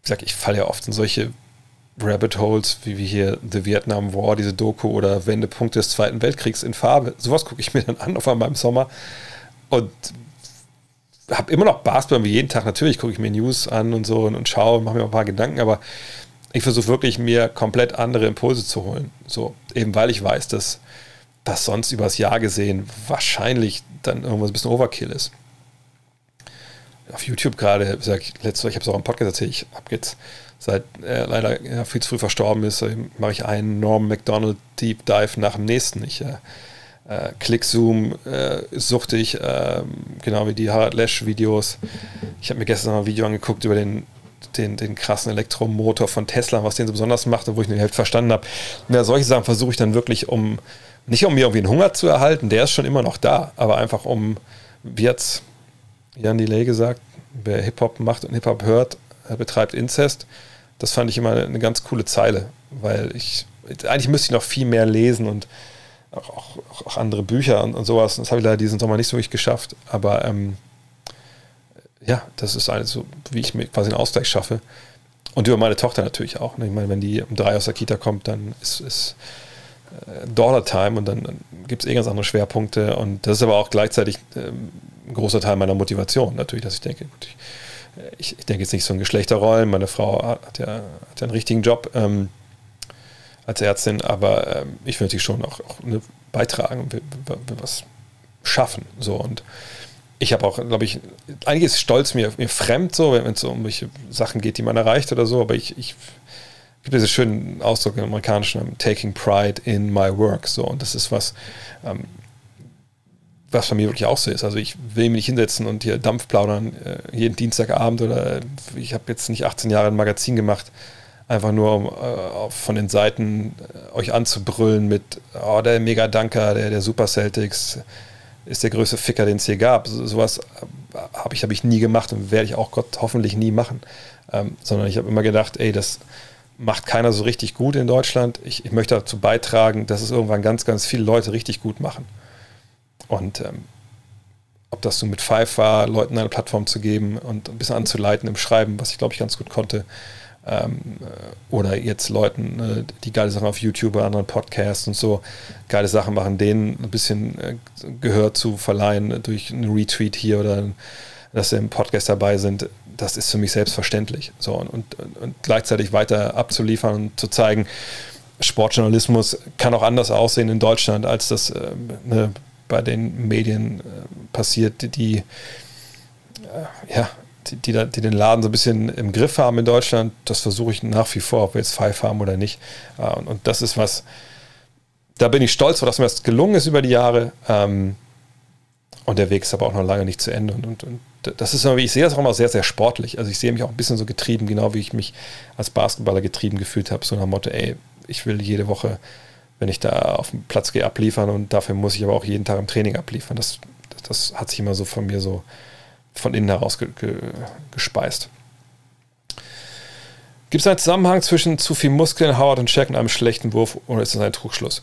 Ich sag, ich falle ja oft in solche Rabbit Holes, wie, wie hier The Vietnam War, diese Doku oder Wendepunkte des Zweiten Weltkriegs in Farbe. Sowas gucke ich mir dann an auf einmal im Sommer und habe immer noch Basketball wie jeden Tag. Natürlich gucke ich mir News an und so und, und schaue, mache mir ein paar Gedanken, aber ich versuche wirklich mir komplett andere Impulse zu holen. So, eben weil ich weiß, dass das sonst übers Jahr gesehen wahrscheinlich dann irgendwas ein bisschen Overkill ist auf YouTube gerade, sag ich, letztes, ich habe es auch im Podcast erzählt, ich habe jetzt seit er leider ja, viel zu früh verstorben ist, mache ich einen Norm McDonald Deep Dive nach dem nächsten. Ich äh, äh, Clickzoom äh, suchte ich, äh, genau wie die Harald Lesch Videos. Ich habe mir gestern noch ein Video angeguckt über den, den, den krassen Elektromotor von Tesla, was den so besonders macht, wo ich den Hälfte verstanden habe. Ja, solche Sachen versuche ich dann wirklich, um nicht um mir irgendwie einen Hunger zu erhalten, der ist schon immer noch da, aber einfach um, wie jetzt Jan Delay gesagt, wer Hip-Hop macht und Hip-Hop hört, betreibt Inzest. Das fand ich immer eine ganz coole Zeile, weil ich, eigentlich müsste ich noch viel mehr lesen und auch, auch, auch andere Bücher und, und, sowas. Das habe ich leider diesen Sommer nicht so wirklich geschafft, aber ähm, ja, das ist eine so, wie ich mir quasi einen Ausgleich schaffe. Und über meine Tochter natürlich auch. Ne? Ich meine, wenn die um drei aus der Kita kommt, dann ist, es äh, Dollar Time und dann, dann gibt es eh ganz andere Schwerpunkte. Und das ist aber auch gleichzeitig ähm, ein großer Teil meiner Motivation natürlich, dass ich denke, gut, ich, ich, ich denke jetzt nicht so in Geschlechterrollen, meine Frau hat ja, hat ja einen richtigen Job ähm, als Ärztin, aber ähm, ich will natürlich schon auch, auch ne, beitragen und was schaffen. So und ich habe auch, glaube ich, einiges Stolz mir, mir fremd, so, wenn es so um welche Sachen geht, die man erreicht oder so, aber ich, ich gibt diesen schönen Ausdruck im amerikanischen, taking pride in my work, so, und das ist was, ähm, was bei mir wirklich auch so ist. Also ich will mich nicht hinsetzen und hier Dampf plaudern äh, jeden Dienstagabend oder ich habe jetzt nicht 18 Jahre ein Magazin gemacht, einfach nur um äh, von den Seiten äh, euch anzubrüllen mit, oh, der Mega-Danker, der, der Super Celtics ist der größte Ficker, den es hier gab. So, sowas äh, habe ich, hab ich nie gemacht und werde ich auch Gott hoffentlich nie machen. Ähm, sondern ich habe immer gedacht, ey, das, macht keiner so richtig gut in Deutschland. Ich, ich, möchte dazu beitragen, dass es irgendwann ganz, ganz viele Leute richtig gut machen. Und ähm, ob das so mit Five war, Leuten eine Plattform zu geben und ein bisschen anzuleiten im Schreiben, was ich glaube ich ganz gut konnte. Ähm, äh, oder jetzt Leuten, äh, die geile Sachen auf YouTube oder anderen Podcasts und so geile Sachen machen, denen ein bisschen äh, Gehör zu verleihen durch einen Retweet hier oder dass sie im Podcast dabei sind das ist für mich selbstverständlich. So, und, und, und gleichzeitig weiter abzuliefern und zu zeigen, Sportjournalismus kann auch anders aussehen in Deutschland, als das äh, ne, bei den Medien äh, passiert, die, äh, ja, die, die, den Laden so ein bisschen im Griff haben in Deutschland. Das versuche ich nach wie vor, ob wir jetzt Five haben oder nicht. Äh, und, und, das ist was, da bin ich stolz, dass mir das gelungen ist über die Jahre. Ähm, und der Weg ist aber auch noch lange nicht zu Ende. Und, und, und das ist ich sehe das auch immer sehr, sehr sportlich. Also ich sehe mich auch ein bisschen so getrieben, genau wie ich mich als Basketballer getrieben gefühlt habe. So nach dem Motto, ey, ich will jede Woche, wenn ich da auf den Platz gehe, abliefern und dafür muss ich aber auch jeden Tag im Training abliefern. Das, das hat sich immer so von mir so von innen heraus ge, ge, gespeist. Gibt es einen Zusammenhang zwischen zu viel Muskeln, Howard und Shaq und einem schlechten Wurf oder ist das ein Trugschluss?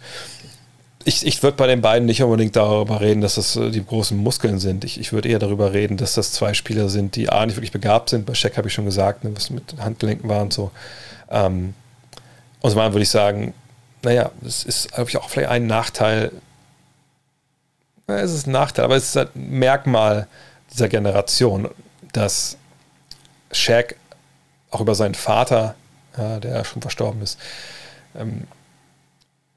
ich, ich würde bei den beiden nicht unbedingt darüber reden, dass das äh, die großen Muskeln sind. Ich, ich würde eher darüber reden, dass das zwei Spieler sind, die A, nicht wirklich begabt sind. Bei Shaq habe ich schon gesagt, ne, was mit Handgelenken war und so. Ähm, und zum anderen würde ich sagen, naja, es ist glaube ich, auch vielleicht ein Nachteil. Na, es ist ein Nachteil, aber es ist halt ein Merkmal dieser Generation, dass Shaq auch über seinen Vater, ja, der schon verstorben ist, ähm,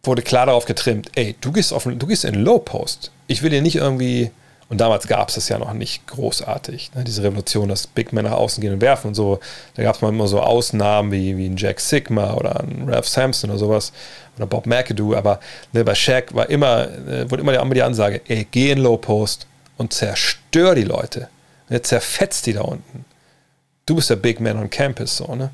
wurde klar darauf getrimmt, ey, du gehst, auf, du gehst in Low Post. Ich will dir nicht irgendwie, und damals gab es das ja noch nicht großartig, ne, diese Revolution, dass Big Men nach außen gehen und werfen und so. Da gab es mal immer so Ausnahmen wie, wie ein Jack Sigma oder ein Ralph Sampson oder sowas oder Bob McAdoo, aber ne, bei Shaq war immer, äh, wurde immer immer die Ansage, ey, geh in Low Post und zerstör die Leute. Ne, zerfetzt die da unten. Du bist der Big Man on Campus, so, ne?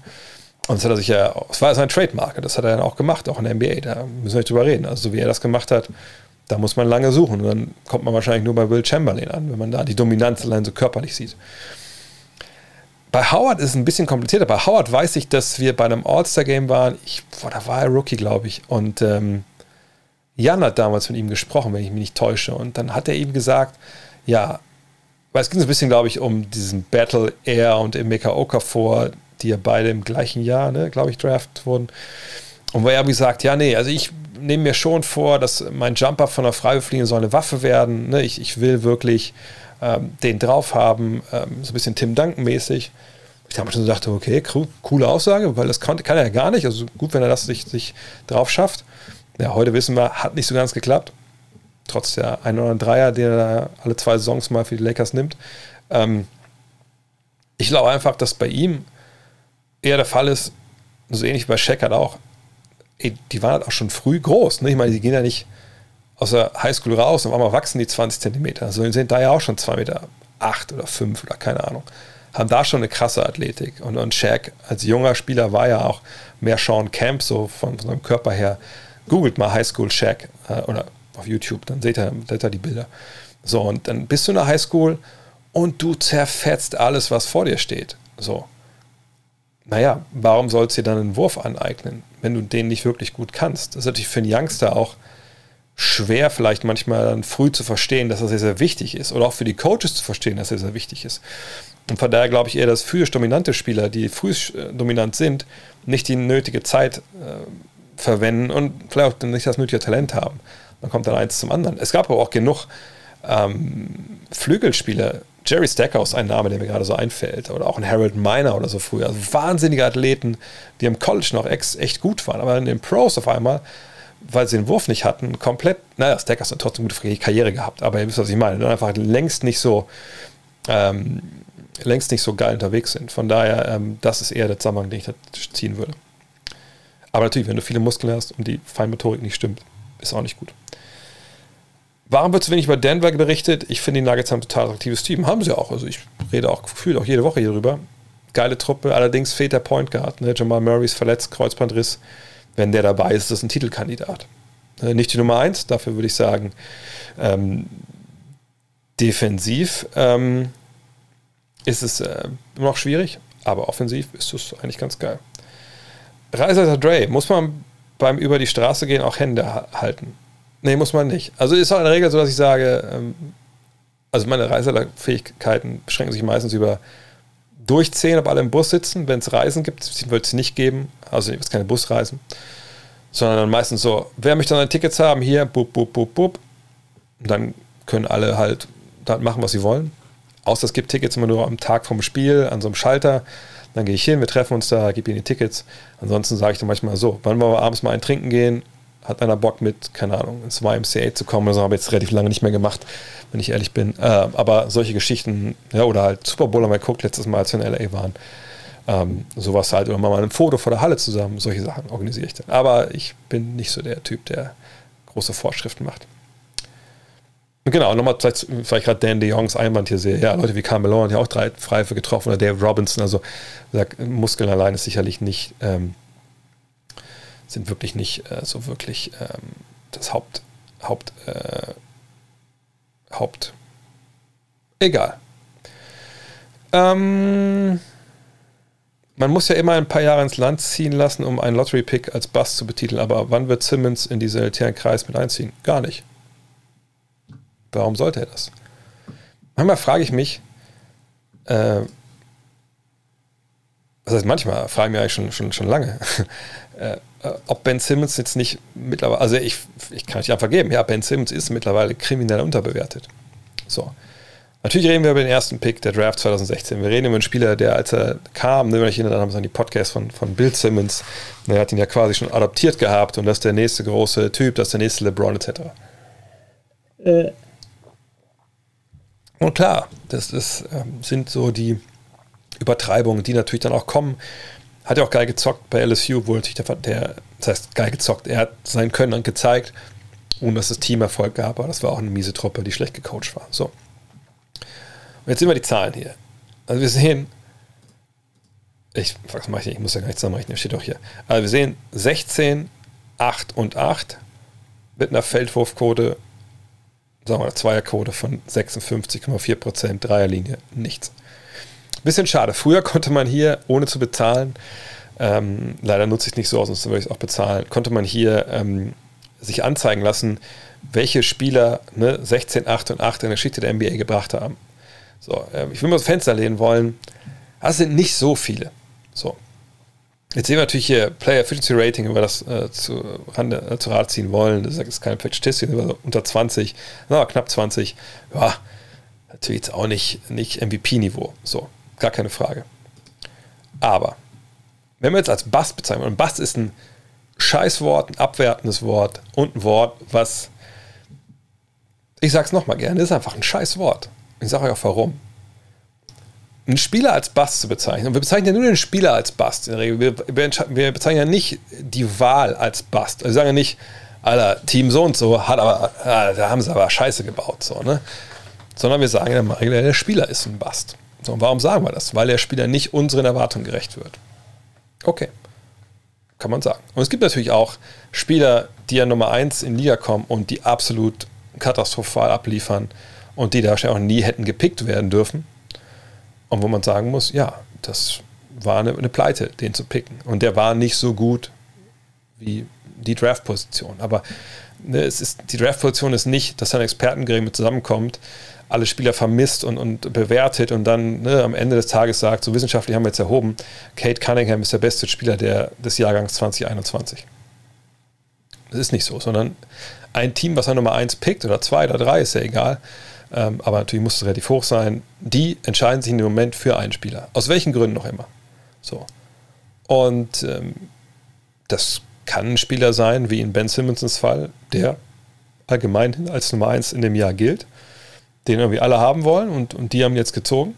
Und das hat er sich ja, es war sein Trademark, das hat er dann auch gemacht, auch in der NBA, da müssen wir nicht drüber reden. Also, so wie er das gemacht hat, da muss man lange suchen. Und dann kommt man wahrscheinlich nur bei Will Chamberlain an, wenn man da die Dominanz allein so körperlich sieht. Bei Howard ist es ein bisschen komplizierter. Bei Howard weiß ich, dass wir bei einem All-Star-Game waren. Ich, boah, da war er Rookie, glaube ich. Und ähm, Jan hat damals mit ihm gesprochen, wenn ich mich nicht täusche. Und dann hat er ihm gesagt, ja, weil es ging so ein bisschen, glaube ich, um diesen Battle er und Emeka Okafor, die ja beide im gleichen Jahr, ne, glaube ich, draft wurden. Und weil er gesagt, ja, nee, also ich nehme mir schon vor, dass mein Jumper von der Freiwurflinie soll eine Waffe werden. Ne? Ich, ich will wirklich ähm, den drauf haben, ähm, so ein bisschen Tim Duncan-mäßig. Ich habe schon gedacht, okay, coole Aussage, weil das kann, kann er ja gar nicht. Also gut, wenn er das sich, sich drauf schafft. Ja, heute wissen wir, hat nicht so ganz geklappt. Trotz der ein oder anderen Dreier, den er alle zwei Saisons mal für die Lakers nimmt. Ähm, ich glaube einfach, dass bei ihm eher der Fall ist, so ähnlich wie bei Shaq halt auch, ey, die waren halt auch schon früh groß. Ne? Ich meine, die gehen ja nicht aus der Highschool raus und auf einmal wachsen die 20 Zentimeter. Also die sind da ja auch schon 2 Meter 8 oder 5 oder keine Ahnung. Haben da schon eine krasse Athletik. Und, und Shaq als junger Spieler war ja auch mehr Sean Camp, so von, von seinem Körper her. Googelt mal Highschool Shaq äh, oder auf YouTube, dann seht ihr, seht ihr die Bilder. So, und dann bist du in der Highschool und du zerfetzt alles, was vor dir steht. So naja, warum sollst du dir dann einen Wurf aneignen, wenn du den nicht wirklich gut kannst? Das ist natürlich für einen Youngster auch schwer, vielleicht manchmal dann früh zu verstehen, dass das sehr, sehr wichtig ist. Oder auch für die Coaches zu verstehen, dass das sehr wichtig ist. Und von daher glaube ich eher, dass physisch dominante Spieler, die früh dominant sind, nicht die nötige Zeit äh, verwenden und vielleicht auch nicht das nötige Talent haben. Dann kommt dann eins zum anderen. Es gab aber auch genug ähm, Flügelspieler, Jerry Stackhouse, ein Name, der mir gerade so einfällt, oder auch ein Harold Miner oder so früher. Also wahnsinnige Athleten, die im College noch echt gut waren, aber in den Pros auf einmal, weil sie den Wurf nicht hatten, komplett, naja, Stackhouse hat trotzdem eine gute Karriere gehabt, aber ihr wisst, was ich meine, einfach längst nicht so, ähm, längst nicht so geil unterwegs sind. Von daher, ähm, das ist eher der Zusammenhang, den ich da ziehen würde. Aber natürlich, wenn du viele Muskeln hast und die Feinmotorik nicht stimmt, ist auch nicht gut. Warum wird zu wenig über Denver berichtet? Ich finde, die Nuggets haben ein total attraktives Team. Haben sie auch. Also ich rede auch gefühlt auch jede Woche hier drüber. Geile Truppe, allerdings fehlt der Point Guard. Ne? Jamal Murray ist verletzt, Kreuzbandriss. Wenn der dabei ist, ist das ein Titelkandidat. Äh, nicht die Nummer eins, dafür würde ich sagen, ähm, defensiv ähm, ist es äh, immer noch schwierig, aber offensiv ist es eigentlich ganz geil. Reiser Dre, muss man beim über die Straße gehen auch Hände halten? Nee, muss man nicht. Also ist auch in der Regel so, dass ich sage, ähm, also meine Reisefähigkeiten beschränken sich meistens über durchziehen, ob alle im Bus sitzen. Wenn es Reisen gibt, wird es nicht geben. Also es keine Busreisen. Sondern meistens so, wer möchte dann Tickets haben? Hier, bup, bup, bup, bup. Und dann können alle halt machen, was sie wollen. Außer es gibt Tickets immer nur am Tag vom Spiel, an so einem Schalter. Dann gehe ich hin, wir treffen uns da, gebe ihnen die Tickets. Ansonsten sage ich dann manchmal so, wann wollen wir abends mal ein Trinken gehen? Hat einer Bock mit, keine Ahnung, ins YMCA zu kommen? Das habe ich jetzt relativ lange nicht mehr gemacht, wenn ich ehrlich bin. Äh, aber solche Geschichten, ja, oder halt Super Bowl haben wir geguckt, letztes Mal, als wir in LA waren. Ähm, sowas halt, oder mal ein Foto vor der Halle zusammen, solche Sachen organisiere ich dann. Aber ich bin nicht so der Typ, der große Vorschriften macht. Genau, nochmal, vielleicht, vielleicht gerade Dan de Jongs Einwand hier sehe. Ja, Leute wie Carmelo haben ja auch drei Freife getroffen oder Dave Robinson. Also, Muskeln allein ist sicherlich nicht, ähm, sind wirklich nicht äh, so wirklich ähm, das Haupt, Haupt, äh, Haupt. Egal. Ähm, man muss ja immer ein paar Jahre ins Land ziehen lassen, um einen Lottery-Pick als Bass zu betiteln. Aber wann wird Simmons in diesen elitären Kreis mit einziehen? Gar nicht. Warum sollte er das? Manchmal frage ich mich, äh, das heißt, manchmal frage ich mich eigentlich schon, schon, schon lange, äh, ob Ben Simmons jetzt nicht mittlerweile, also ich, ich kann nicht einfach geben, ja, Ben Simmons ist mittlerweile kriminell unterbewertet. So. Natürlich reden wir über den ersten Pick der Draft 2016. Wir reden über einen Spieler, der, als er kam, ne, wenn ich erinnere, wir an die Podcast von, von Bill Simmons, der hat ihn ja quasi schon adoptiert gehabt und das ist der nächste große Typ, das ist der nächste LeBron etc. Äh. Und klar, das ist, ähm, sind so die Übertreibungen, die natürlich dann auch kommen. Hat ja auch geil gezockt bei LSU, wo natürlich der, der, das heißt geil gezockt, er hat sein Können dann gezeigt, ohne dass das Team Erfolg gab, aber das war auch eine miese Truppe, die schlecht gecoacht war. So. Und jetzt sehen wir die Zahlen hier. Also wir sehen, ich, was mache ich ich muss ja gar nicht zusammenrechnen, steht doch hier. Also wir sehen 16, 8 und 8 mit einer Feldwurfquote sagen wir, Zweierquote von 56,4 Prozent, Dreierlinie, nichts. Bisschen schade. Früher konnte man hier, ohne zu bezahlen, ähm, leider nutze ich es nicht so aus, sonst würde ich es auch bezahlen, konnte man hier ähm, sich anzeigen lassen, welche Spieler ne, 16, 8 und 8 in der Geschichte der NBA gebracht haben. So, äh, ich will mal das Fenster lehnen wollen. Das sind nicht so viele. So, Jetzt sehen wir natürlich hier Player Efficiency Rating, wenn wir das äh, zu, Rande, äh, zu Rat ziehen wollen. Das ist keine Statistik, unter 20, na, knapp 20. Ja, natürlich jetzt auch nicht, nicht MVP-Niveau. So, gar keine Frage. Aber, wenn wir jetzt als Bass bezeichnen, und Bass ist ein Scheißwort, ein abwertendes Wort und ein Wort, was, ich sag's nochmal gerne, ist einfach ein Scheißwort. Ich sage euch auch warum einen Spieler als Bast zu bezeichnen, und wir bezeichnen ja nur den Spieler als Bast in der Regel, wir, wir bezeichnen ja nicht die Wahl als Bast. Also wir sagen ja nicht, Alter, Team so und so hat aber, ah, da haben sie aber Scheiße gebaut, so, ne? Sondern wir sagen ja Regel, der Spieler ist ein Bast. So, warum sagen wir das? Weil der Spieler nicht unseren Erwartungen gerecht wird. Okay. Kann man sagen. Und es gibt natürlich auch Spieler, die ja Nummer 1 in Liga kommen und die absolut katastrophal abliefern und die da auch nie hätten gepickt werden dürfen. Und wo man sagen muss, ja, das war eine, eine Pleite, den zu picken. Und der war nicht so gut wie die Draft-Position. Aber ne, es ist, die Draft-Position ist nicht, dass ein Expertengremium zusammenkommt, alle Spieler vermisst und, und bewertet und dann ne, am Ende des Tages sagt, so wissenschaftlich haben wir jetzt erhoben, Kate Cunningham ist der beste Spieler der, des Jahrgangs 2021. Das ist nicht so, sondern ein Team, was er Nummer 1 pickt oder 2 oder 3, ist ja egal, ähm, aber natürlich muss es relativ hoch sein. Die entscheiden sich in dem Moment für einen Spieler. Aus welchen Gründen noch immer. So. Und ähm, das kann ein Spieler sein, wie in Ben Simmons Fall, der allgemein als Nummer 1 in dem Jahr gilt, den irgendwie alle haben wollen und, und die haben jetzt gezogen.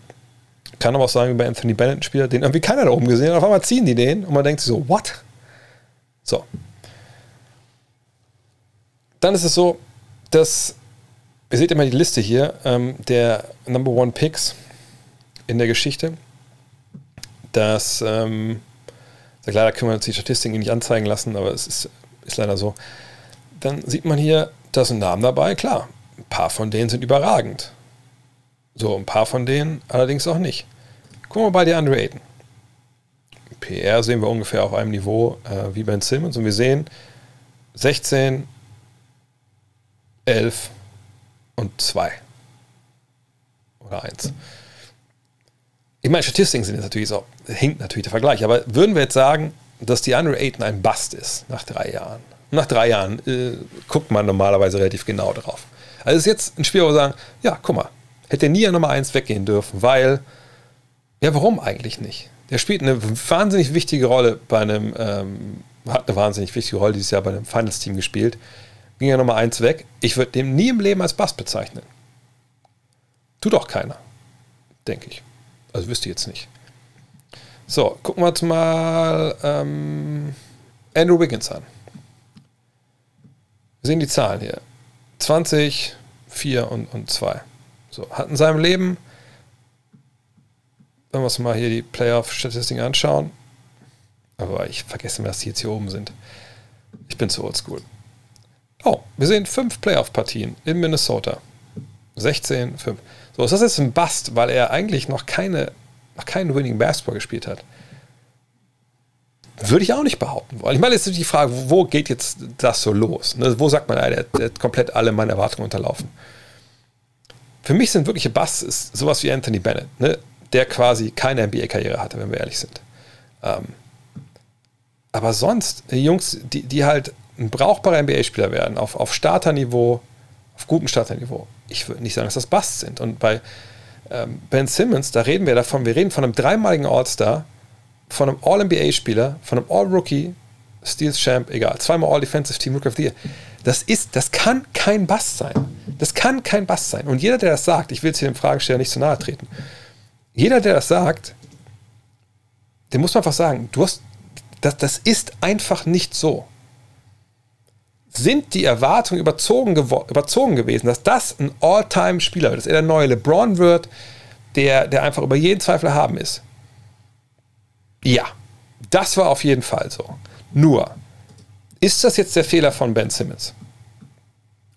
Kann aber auch sagen, wie bei Anthony Bennett ein Spieler, den irgendwie keiner da oben gesehen hat. Auf einmal ziehen die den und man denkt sich so, what? So. Dann ist es so, dass Ihr seht immer die Liste hier ähm, der Number One Picks in der Geschichte. Das, ähm, leider können wir uns die Statistiken nicht anzeigen lassen, aber es ist, ist leider so. Dann sieht man hier, da sind Namen dabei, klar. Ein paar von denen sind überragend. So, ein paar von denen allerdings auch nicht. Gucken wir bei der Andre Ayton. PR sehen wir ungefähr auf einem Niveau äh, wie Ben Simmons und wir sehen 16, 11 und 2 oder 1. Ich meine, Statistiken sind jetzt natürlich so, hinkt natürlich der Vergleich, aber würden wir jetzt sagen, dass die Andre Ayton ein Bust ist nach drei Jahren? Nach drei Jahren äh, guckt man normalerweise relativ genau drauf. Also ist jetzt ein Spiel, wo wir sagen, ja, guck mal, hätte nie an Nummer 1 weggehen dürfen, weil, ja, warum eigentlich nicht? Der spielt eine wahnsinnig wichtige Rolle bei einem, ähm, hat eine wahnsinnig wichtige Rolle dieses Jahr bei einem Finals-Team gespielt. Ging ja Nummer 1 weg. Ich würde den nie im Leben als Bass bezeichnen. Tut auch keiner, denke ich. Also wüsste ich jetzt nicht. So, gucken wir uns mal ähm, Andrew Wiggins an. Wir sehen die Zahlen hier. 20, 4 und, und 2. So, hat in seinem Leben, wenn wir uns mal hier die Playoff-Statistiken anschauen, aber ich vergesse mir, dass die jetzt hier oben sind. Ich bin zu oldschool. Oh, wir sehen fünf Playoff-Partien in Minnesota. 16, 5. So, ist das jetzt ein Bust, weil er eigentlich noch keine, noch keinen Winning Basketball gespielt hat? Würde ich auch nicht behaupten wollen. Ich meine, jetzt ist die Frage, wo geht jetzt das so los? Ne? Wo sagt man, der, hat komplett alle meine Erwartungen unterlaufen? Für mich sind wirkliche Busts sowas wie Anthony Bennett, ne? der quasi keine NBA-Karriere hatte, wenn wir ehrlich sind. Ähm, aber sonst, Jungs, die, die halt ein brauchbarer NBA-Spieler werden, auf, auf Starterniveau, auf gutem Starterniveau, ich würde nicht sagen, dass das Busts sind. Und bei ähm, Ben Simmons, da reden wir davon, wir reden von einem dreimaligen All-Star, von einem All-NBA-Spieler, von einem All-Rookie, Steals Champ, egal, zweimal All-Defensive Team Rookie of the Year. Das ist, das kann kein Bust sein. Das kann kein Bust sein. Und jeder, der das sagt, ich will jetzt hier dem Fragesteller nicht zu nahe treten, jeder, der das sagt, dem muss man einfach sagen, du hast, das, das ist einfach nicht so. Sind die Erwartungen überzogen, überzogen gewesen, dass das ein All-Time-Spieler wird, dass er der neue LeBron wird, der, der einfach über jeden Zweifel haben ist? Ja, das war auf jeden Fall so. Nur, ist das jetzt der Fehler von Ben Simmons?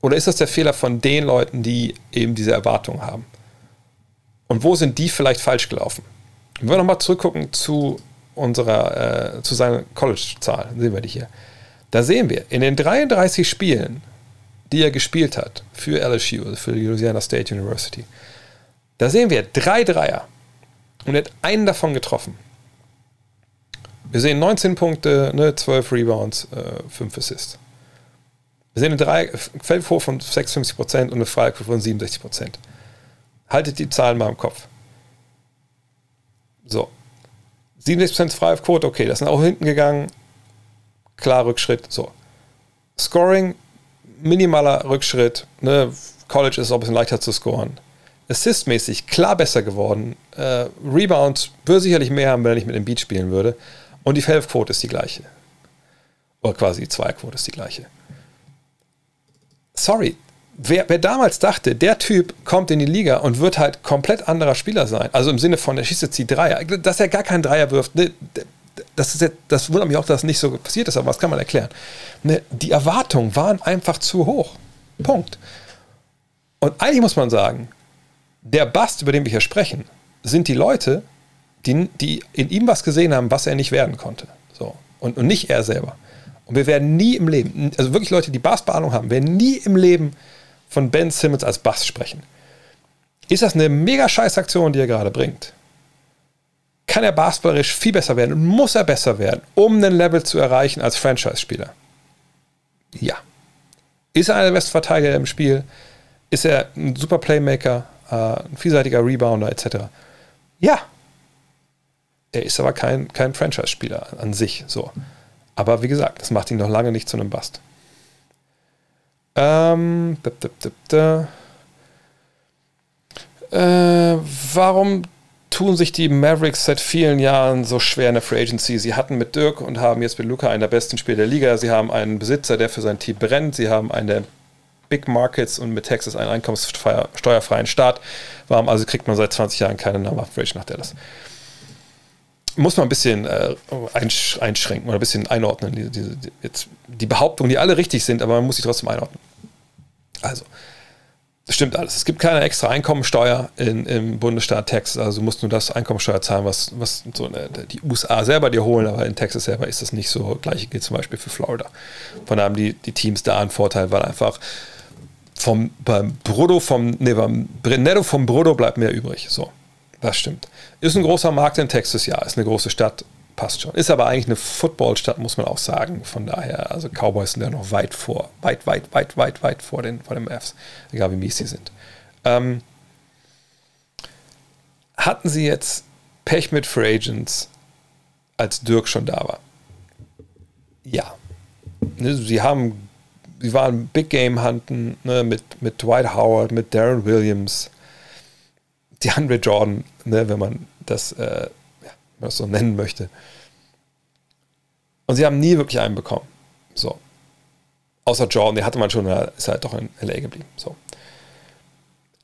Oder ist das der Fehler von den Leuten, die eben diese Erwartungen haben? Und wo sind die vielleicht falsch gelaufen? Wenn wir nochmal zurückgucken zu unserer, äh, zu seiner College-Zahl, sehen wir die hier. Da sehen wir, in den 33 Spielen, die er gespielt hat für LSU, also für die Louisiana State University, da sehen wir drei Dreier und er hat einen davon getroffen. Wir sehen 19 Punkte, ne, 12 Rebounds, äh, 5 Assists. Wir sehen eine Feldwurf von 56% und eine Freiquote von 67%. Haltet die Zahlen mal im Kopf. So. 67% Freiwurfquote, okay, das sind auch hinten gegangen. Klar Rückschritt. So. Scoring, minimaler Rückschritt. Ne? College ist auch ein bisschen leichter zu scoren. Assist-mäßig klar besser geworden. Äh, Rebounds würde sicherlich mehr haben, wenn er nicht mit dem Beat spielen würde. Und die Feldquote ist die gleiche. Oder quasi die Zweierquote ist die gleiche. Sorry, wer, wer, damals dachte, der Typ kommt in die Liga und wird halt komplett anderer Spieler sein, also im Sinne von, er schießt jetzt die Dreier, dass er gar keinen Dreier wirft, ne, das, ist jetzt, das wundert mich auch, dass das nicht so passiert ist, aber was kann man erklären? Ne, die Erwartungen waren einfach zu hoch. Punkt. Und eigentlich muss man sagen, der Bast, über den wir hier sprechen, sind die Leute, die, die in ihm was gesehen haben, was er nicht werden konnte. So. Und, und nicht er selber. Und wir werden nie im Leben, also wirklich Leute, die Basketball haben, werden nie im Leben von Ben Simmons als Bass sprechen. Ist das eine mega scheiß Aktion, die er gerade bringt? Kann er basketballerisch viel besser werden und muss er besser werden, um ein Level zu erreichen als Franchise-Spieler? Ja. Ist er einer der besten Verteidiger im Spiel? Ist er ein super Playmaker, äh, ein vielseitiger Rebounder etc.? Ja, er ist aber kein, kein Franchise-Spieler an sich. So. Aber wie gesagt, das macht ihn noch lange nicht zu einem Bust. Ähm, da, da, da, äh, warum tun sich die Mavericks seit vielen Jahren so schwer in der Free Agency? Sie hatten mit Dirk und haben jetzt mit Luca einen der besten Spieler der Liga. Sie haben einen Besitzer, der für sein Team brennt. Sie haben einen der Big Markets und mit Texas einen einkommenssteuerfreien Staat. Warum also kriegt man seit 20 Jahren keine Number Free nach Dallas? Muss man ein bisschen äh, einschränken oder ein bisschen einordnen. Die, die, jetzt, die Behauptungen, die alle richtig sind, aber man muss sie trotzdem einordnen. Also, Das stimmt alles. Es gibt keine extra Einkommensteuer in, im Bundesstaat Texas. Also du musst nur das Einkommensteuer zahlen, was, was so eine, die USA selber dir holen, aber in Texas selber ist das nicht so. Gleiche gilt zum Beispiel für Florida. Von daher haben die, die Teams da einen Vorteil, weil einfach vom beim Brutto vom, nee, beim Netto vom Brutto bleibt mehr übrig. So, das stimmt. Ist ein großer Markt in Texas, ja, ist eine große Stadt, passt schon. Ist aber eigentlich eine Footballstadt, muss man auch sagen. Von daher, also Cowboys sind ja noch weit vor, weit, weit, weit, weit, weit vor den, vor den Mavs, egal wie mies sie sind. Ähm, hatten sie jetzt Pech mit Free Agents, als Dirk schon da war? Ja. Ne, sie haben, sie waren Big Game Hunten ne, mit, mit Dwight Howard, mit Darren Williams, DeAndre Jordan, ne, wenn man das äh, man das so nennen möchte. Und sie haben nie wirklich einen bekommen. So. Außer Jordan, den hatte man schon, ist halt doch in LA geblieben. So.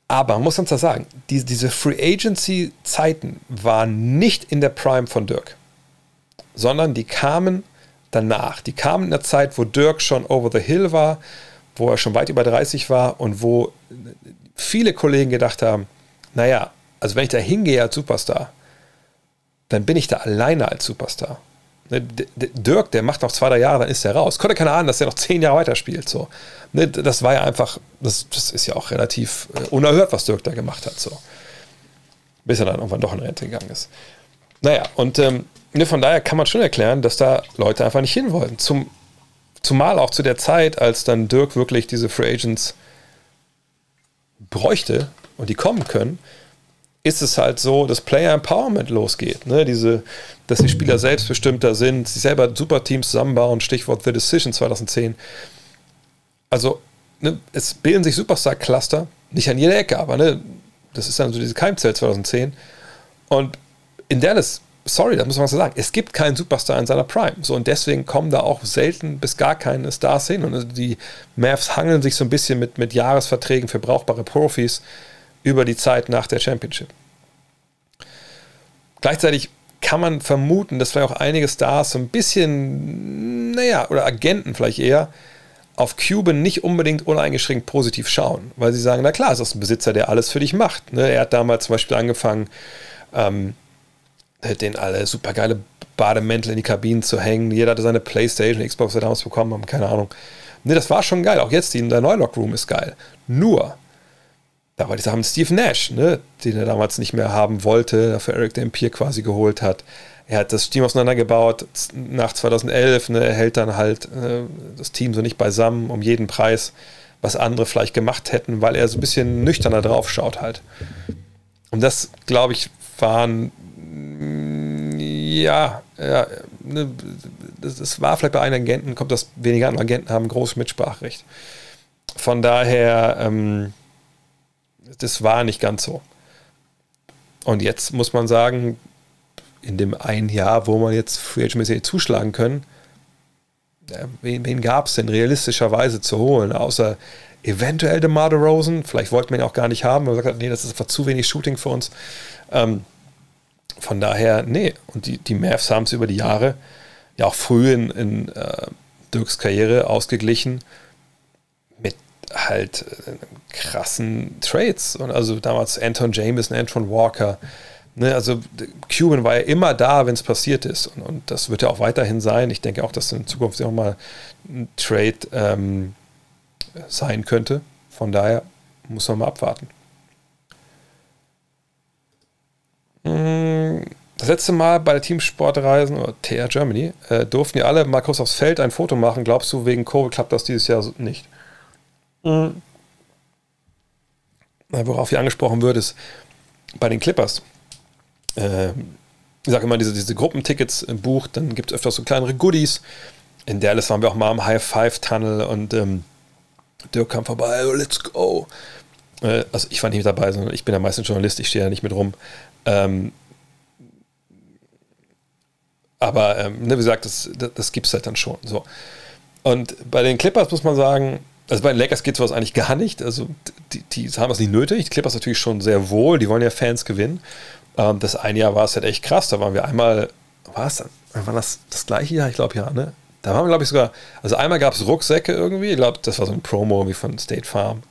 Aber man muss uns da sagen, die, diese Free Agency-Zeiten waren nicht in der Prime von Dirk, sondern die kamen danach. Die kamen in der Zeit, wo Dirk schon over the hill war, wo er schon weit über 30 war und wo viele Kollegen gedacht haben, naja, also wenn ich da hingehe als Superstar, dann bin ich da alleine als Superstar. Ne, Dirk, der macht noch zwei, drei Jahre, dann ist er raus. Konnte keiner ahnen, dass er noch zehn Jahre weiterspielt. So. Ne, das war ja einfach, das, das ist ja auch relativ äh, unerhört, was Dirk da gemacht hat. So. Bis er dann irgendwann doch in Rente gegangen ist. Naja, und ähm, ne, von daher kann man schon erklären, dass da Leute einfach nicht hin wollten. Zum, zumal auch zu der Zeit, als dann Dirk wirklich diese Free Agents bräuchte und die kommen können, ist es halt so, dass Player Empowerment losgeht. Ne? Diese, dass die Spieler selbstbestimmter sind, sich selber super Teams zusammenbauen, Stichwort The Decision 2010. Also, ne, es bilden sich Superstar-Cluster, nicht an jeder Ecke, aber ne, das ist dann so diese Keimzeit 2010. Und in Dallas, sorry, da muss man was sagen, es gibt keinen Superstar in seiner Prime. So, und deswegen kommen da auch selten bis gar keine Stars hin. Und also die Mavs hangeln sich so ein bisschen mit, mit Jahresverträgen für brauchbare Profis über die Zeit nach der Championship. Gleichzeitig kann man vermuten, dass vielleicht auch einige Stars so ein bisschen, naja, oder Agenten vielleicht eher, auf Cuban nicht unbedingt uneingeschränkt positiv schauen, weil sie sagen, na klar, es ist ein Besitzer, der alles für dich macht. Ne? Er hat damals zum Beispiel angefangen, ähm, den alle super geile Bademäntel in die Kabinen zu hängen. Jeder hatte seine Playstation, Xbox, die damals bekommen haben, keine Ahnung. Ne, das war schon geil. Auch jetzt, der Neulock Room ist geil. Nur, da war dieser Steve Nash, ne, den er damals nicht mehr haben wollte, dafür Eric Dampier quasi geholt hat. Er hat das Team auseinandergebaut nach 2011, ne, er hält dann halt äh, das Team so nicht beisammen um jeden Preis, was andere vielleicht gemacht hätten, weil er so ein bisschen nüchterner drauf schaut halt. Und das, glaube ich, waren ja, ja ne, das, das, war vielleicht bei einigen Agenten, kommt das weniger an, Agenten haben großes Mitspracherecht. Von daher, ähm, das war nicht ganz so. Und jetzt muss man sagen, in dem einen Jahr, wo man jetzt Free Agent zuschlagen können, wen, wen gab es denn realistischerweise zu holen, außer eventuell DeMar DeRozan, vielleicht wollten wir ihn auch gar nicht haben, weil man hat, nee, das ist einfach zu wenig Shooting für uns. Ähm, von daher, nee. Und die, die Mavs haben es über die Jahre ja auch früh in, in äh, Dirks Karriere ausgeglichen halt äh, krassen Trades. Und also damals Anton James und Anton Walker. Ne, also Cuban war ja immer da, wenn es passiert ist. Und, und, das wird ja auch weiterhin sein. Ich denke auch, dass in Zukunft auch mal ein Trade ähm, sein könnte. Von daher muss man mal abwarten. Hm, das letzte Mal bei der Teamsportreisen oder TR Germany äh, durften ja alle mal kurz aufs Feld ein Foto machen. Glaubst du, wegen Covid klappt das dieses Jahr nicht? Mhm. Worauf hier angesprochen wird, ist bei den Clippers. Äh, ich sage immer, diese, diese Gruppentickets im Buch, dann gibt es öfters so kleinere Goodies. In Dallas waren wir auch mal am High Five Tunnel und ähm, Dirk kam vorbei, oh, let's go. Äh, also ich war nicht mit dabei, sondern ich bin ja meistens Journalist, ich stehe ja nicht mit rum. Ähm, aber ähm, ne, wie gesagt, das, das, das gibt es halt dann schon. So. Und bei den Clippers muss man sagen, also bei den Lakers geht sowas eigentlich gar nicht. Also die, die haben das nicht nötig. Die Clippers natürlich schon sehr wohl. Die wollen ja Fans gewinnen. Ähm, das eine Jahr war es halt echt krass. Da waren wir einmal, war es war das das gleiche Jahr? Ich glaube ja, ne? Da waren wir, glaube ich, sogar, also einmal gab es Rucksäcke irgendwie. Ich glaube, das war so ein Promo wie von State Farm.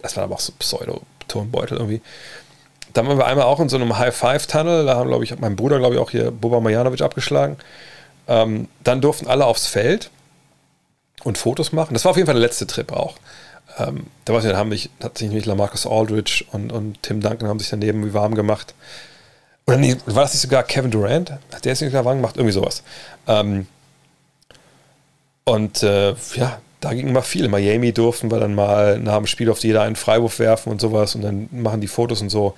das war aber auch so Pseudo-Turnbeutel irgendwie. Dann waren wir einmal auch in so einem High-Five-Tunnel, da haben, glaube ich, mein Bruder, glaube ich, auch hier Boba Marjanovic abgeschlagen. Ähm, dann durften alle aufs Feld und Fotos machen. Das war auf jeden Fall der letzte Trip auch. Ähm, da weiß ich, haben mich, hat sich nämlich Lamarcus Aldridge und, und Tim Duncan haben sich daneben wie warm gemacht. Oder nee, war das nicht sogar Kevin Durant? Hat der es nicht warm gemacht? Irgendwie sowas. Ähm, und äh, ja, da ging immer viel. In Miami durften wir dann mal nach dem Spiel auf jeder einen Freiwurf werfen und sowas und dann machen die Fotos und so.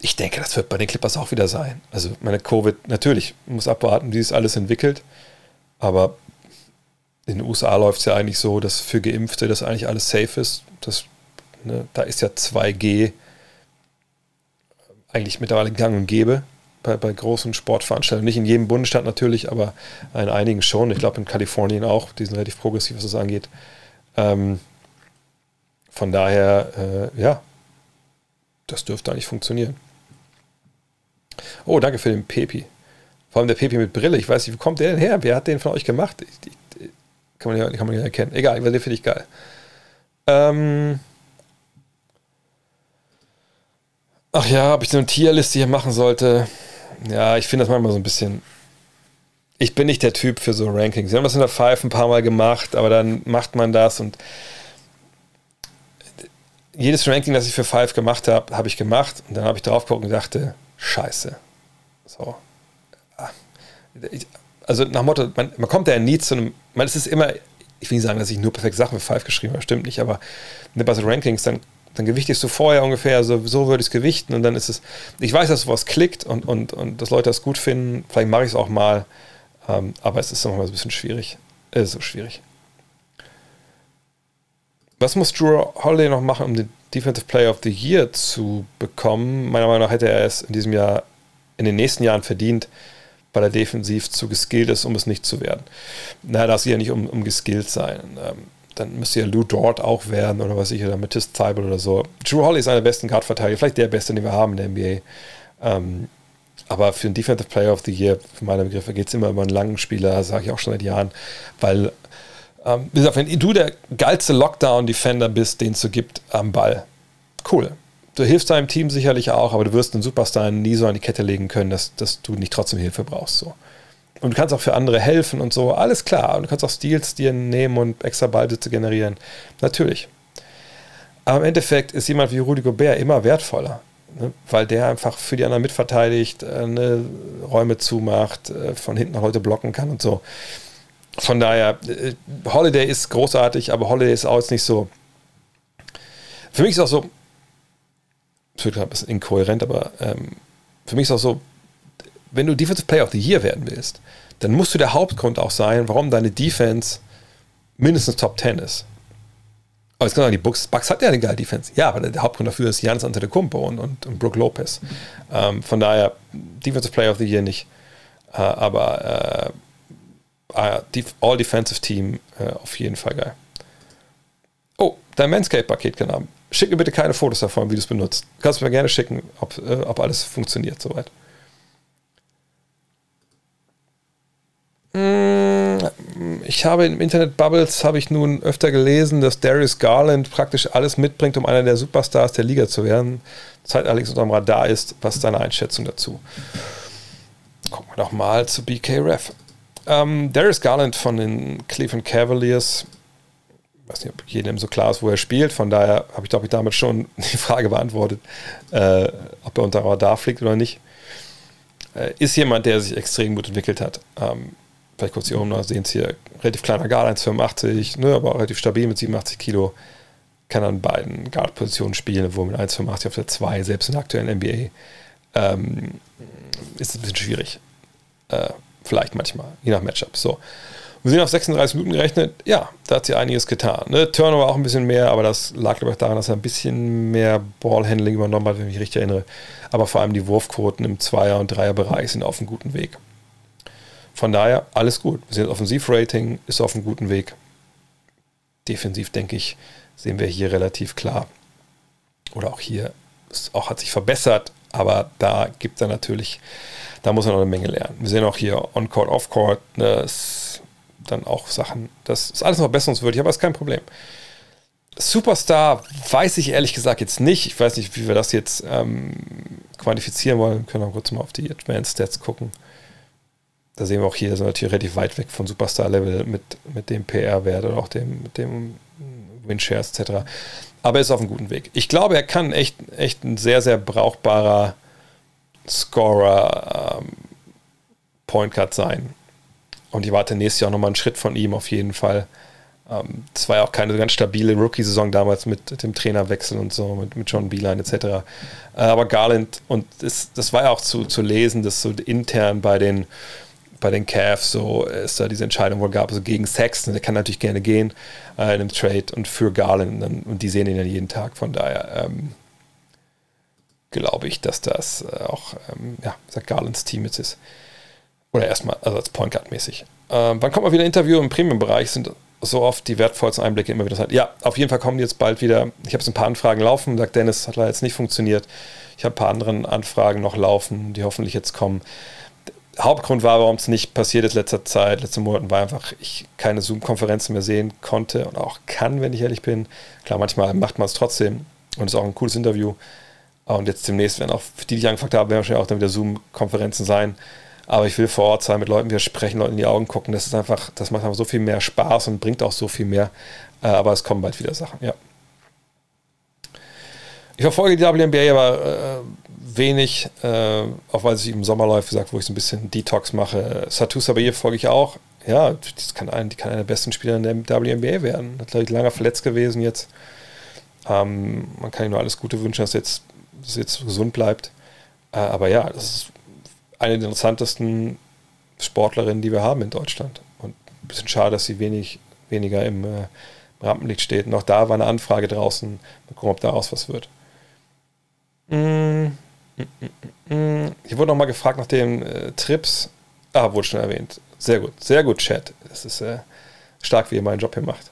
Ich denke, das wird bei den Clippers auch wieder sein. Also, meine Covid, natürlich, muss abwarten, wie sich alles entwickelt. Aber in den USA läuft es ja eigentlich so, dass für Geimpfte das eigentlich alles safe ist. Das, ne, da ist ja 2G eigentlich mittlerweile gang und gäbe bei, bei großen Sportveranstaltungen. Nicht in jedem Bundesstaat natürlich, aber in einigen schon. Ich glaube in Kalifornien auch. Die sind relativ progressiv, was das angeht. Ähm, von daher, äh, ja, das dürfte eigentlich funktionieren. Oh, danke für den Pepi. Vor allem der Pepi mit Brille. Ich weiß nicht, wo kommt der denn her? Wer hat den von euch gemacht? Ich, ich, kann, man ja, kann man ja erkennen. Egal, den finde ich geil. Ähm Ach ja, ob ich so eine Tierliste hier machen sollte. Ja, ich finde das manchmal so ein bisschen. Ich bin nicht der Typ für so Rankings. Wir haben das in der Five ein paar Mal gemacht, aber dann macht man das und jedes Ranking, das ich für Five gemacht habe, habe ich gemacht und dann habe ich drauf geguckt und dachte, scheiße. So. Also nach Motto, man, man kommt ja nie zu einem, man, es ist immer, ich will nicht sagen, dass ich nur perfekt Sachen für Five geschrieben habe, stimmt nicht, aber bei so Rankings, dann, dann gewichtest du vorher ungefähr, so, so würde ich es gewichten und dann ist es, ich weiß, dass sowas klickt und, und, und dass Leute das gut finden, vielleicht mache ich es auch mal, ähm, aber es ist nochmal ein bisschen schwierig. Ist so schwierig. Was muss Drew Holiday noch machen, um den Defensive Player of the Year zu bekommen? Meiner Meinung nach hätte er es in diesem Jahr, in den nächsten Jahren verdient, weil er defensiv zu geskillt ist, um es nicht zu werden. Na, das ja nicht um, um geskillt sein. Ähm, dann müsste ja Lou Dort auch werden oder was ich, oder Matisse Zeibel oder so. Drew Holly ist einer der besten Guard-Verteidiger, vielleicht der beste, den wir haben in der NBA. Ähm, aber für den Defensive Player of the Year, für meine Begriffe, geht es immer über einen langen Spieler, sage ich auch schon seit Jahren, weil ähm, wie gesagt, wenn du der geilste Lockdown-Defender bist, den es so gibt am Ball, cool. Du hilfst deinem Team sicherlich auch, aber du wirst einen Superstar nie so an die Kette legen können, dass, dass du nicht trotzdem Hilfe brauchst. So. Und du kannst auch für andere helfen und so, alles klar. Und du kannst auch Steals dir nehmen und extra Ballsitze generieren. Natürlich. Aber im Endeffekt ist jemand wie Rudy Gobert immer wertvoller, ne? weil der einfach für die anderen mitverteidigt, äh, ne, Räume zumacht, äh, von hinten Leute blocken kann und so. Von daher, äh, Holiday ist großartig, aber Holiday ist auch jetzt nicht so. Für mich ist auch so, das wird ein bisschen inkohärent, aber ähm, für mich ist auch so, wenn du Defensive Player of the Year werden willst, dann musst du der Hauptgrund auch sein, warum deine Defense mindestens Top 10 ist. Aber jetzt kann man sagen, die Bucks, Bucks hat ja eine geile Defense. Ja, aber der Hauptgrund dafür ist Janis Antetokounmpo und, und, und Brook Lopez. Ähm, von daher, Defensive Player of the Year nicht. Äh, aber äh, äh All Defensive Team äh, auf jeden Fall geil. Oh, dein Manscape-Paket kann haben. Schick mir bitte keine Fotos davon, wie du es benutzt. Du kannst mir gerne schicken, ob, äh, ob alles funktioniert soweit. Mm, ich habe im Internet Bubbles habe ich nun öfter gelesen, dass Darius Garland praktisch alles mitbringt, um einer der Superstars der Liga zu werden. Zeit allerdings unter dem Radar ist. Was ist deine Einschätzung dazu? Gucken wir doch mal zu BK Ref. Ähm, Darius Garland von den Cleveland Cavaliers. Ich weiß nicht, ob jedem so klar ist, wo er spielt. Von daher habe ich, glaube ich, damit schon die Frage beantwortet, äh, ob er unter Radar fliegt oder nicht. Äh, ist jemand, der sich extrem gut entwickelt hat. Ähm, vielleicht kurz hier oben noch, sehen es hier, relativ kleiner Guard, 1,85, ne, aber auch relativ stabil mit 87 Kilo. Kann an beiden Guard-Positionen spielen, wo mit 1,85 auf der 2, selbst in der aktuellen NBA, ähm, ist es ein bisschen schwierig. Äh, vielleicht manchmal, je nach Matchup. So. Wir sind auf 36 Minuten gerechnet. Ja, da hat sie einiges getan. Ne? Turnover auch ein bisschen mehr, aber das lag, glaube ich, daran, dass er ein bisschen mehr Ballhandling übernommen hat, wenn ich mich richtig erinnere. Aber vor allem die Wurfquoten im Zweier- und Dreierbereich sind auf einem guten Weg. Von daher alles gut. Wir sehen, Offensivrating ist auf einem guten Weg. Defensiv, denke ich, sehen wir hier relativ klar. Oder auch hier, es auch hat sich verbessert, aber da gibt es natürlich, da muss er noch eine Menge lernen. Wir sehen auch hier On-Court, Off-Court, ne, dann auch Sachen, das ist alles noch verbesserungswürdig, aber ist kein Problem. Superstar weiß ich ehrlich gesagt jetzt nicht. Ich weiß nicht, wie wir das jetzt ähm, quantifizieren wollen. Wir können auch kurz mal auf die Advanced Stats gucken. Da sehen wir auch hier, sind natürlich relativ weit weg von Superstar-Level mit, mit dem PR-Wert oder auch dem, mit dem Winshares etc. Aber er ist auf einem guten Weg. Ich glaube, er kann echt, echt ein sehr, sehr brauchbarer Scorer ähm, Point Guard sein. Und ich warte nächstes Jahr nochmal einen Schritt von ihm auf jeden Fall. Ähm, das war ja auch keine ganz stabile Rookie-Saison damals mit dem Trainerwechsel und so, mit, mit John Beeline etc. Äh, aber Garland, und das, das war ja auch zu, zu lesen, dass so intern bei den, bei den Cavs so es da diese Entscheidung wohl gab, also gegen Sexton, der kann natürlich gerne gehen äh, in einem Trade und für Garland und, die sehen ihn ja jeden Tag, von daher ähm, glaube ich, dass das äh, auch ähm, ja, Garlands Team jetzt ist. Oder erstmal, also als Point Guard mäßig. Ähm, wann kommt mal wieder ein Interview im Premium-Bereich? Sind so oft die wertvollsten Einblicke immer wieder. Ja, auf jeden Fall kommen die jetzt bald wieder. Ich habe so ein paar Anfragen laufen, sagt Dennis, hat leider jetzt nicht funktioniert. Ich habe ein paar andere Anfragen noch laufen, die hoffentlich jetzt kommen. Hauptgrund war, warum es nicht passiert ist letzter Zeit, letzten Monaten, war einfach, ich keine Zoom-Konferenzen mehr sehen konnte und auch kann, wenn ich ehrlich bin. Klar, manchmal macht man es trotzdem und ist auch ein cooles Interview. Und jetzt demnächst werden auch, die, die ich angefragt habe, werden wahrscheinlich auch dann wieder Zoom-Konferenzen sein. Aber ich will vor Ort sein, mit Leuten wieder sprechen, Leuten in die Augen gucken. Das ist einfach, das macht einfach so viel mehr Spaß und bringt auch so viel mehr. Äh, aber es kommen bald wieder Sachen, ja. Ich verfolge die WNBA aber äh, wenig, äh, auch weil es im Sommer läuft, gesagt, wo ich so ein bisschen Detox mache. Satu Sabaye folge ich auch. Ja, das kann ein, die kann einer der besten Spieler in der WNBA werden. Hat, glaube ich, lange verletzt gewesen jetzt. Ähm, man kann ihm nur alles Gute wünschen, dass jetzt, dass jetzt gesund bleibt. Äh, aber ja, das ist eine der interessantesten Sportlerinnen, die wir haben in Deutschland. Und ein bisschen schade, dass sie wenig, weniger im, äh, Rampenlicht steht. Noch da war eine Anfrage draußen. Mal gucken, ob daraus was wird. Mm, mm, mm, Hier wurde noch mal gefragt nach den äh, Trips. Ah, wurde schon erwähnt. Sehr gut, sehr gut, Chat. Es ist äh, stark, wie ihr meinen Job hier macht.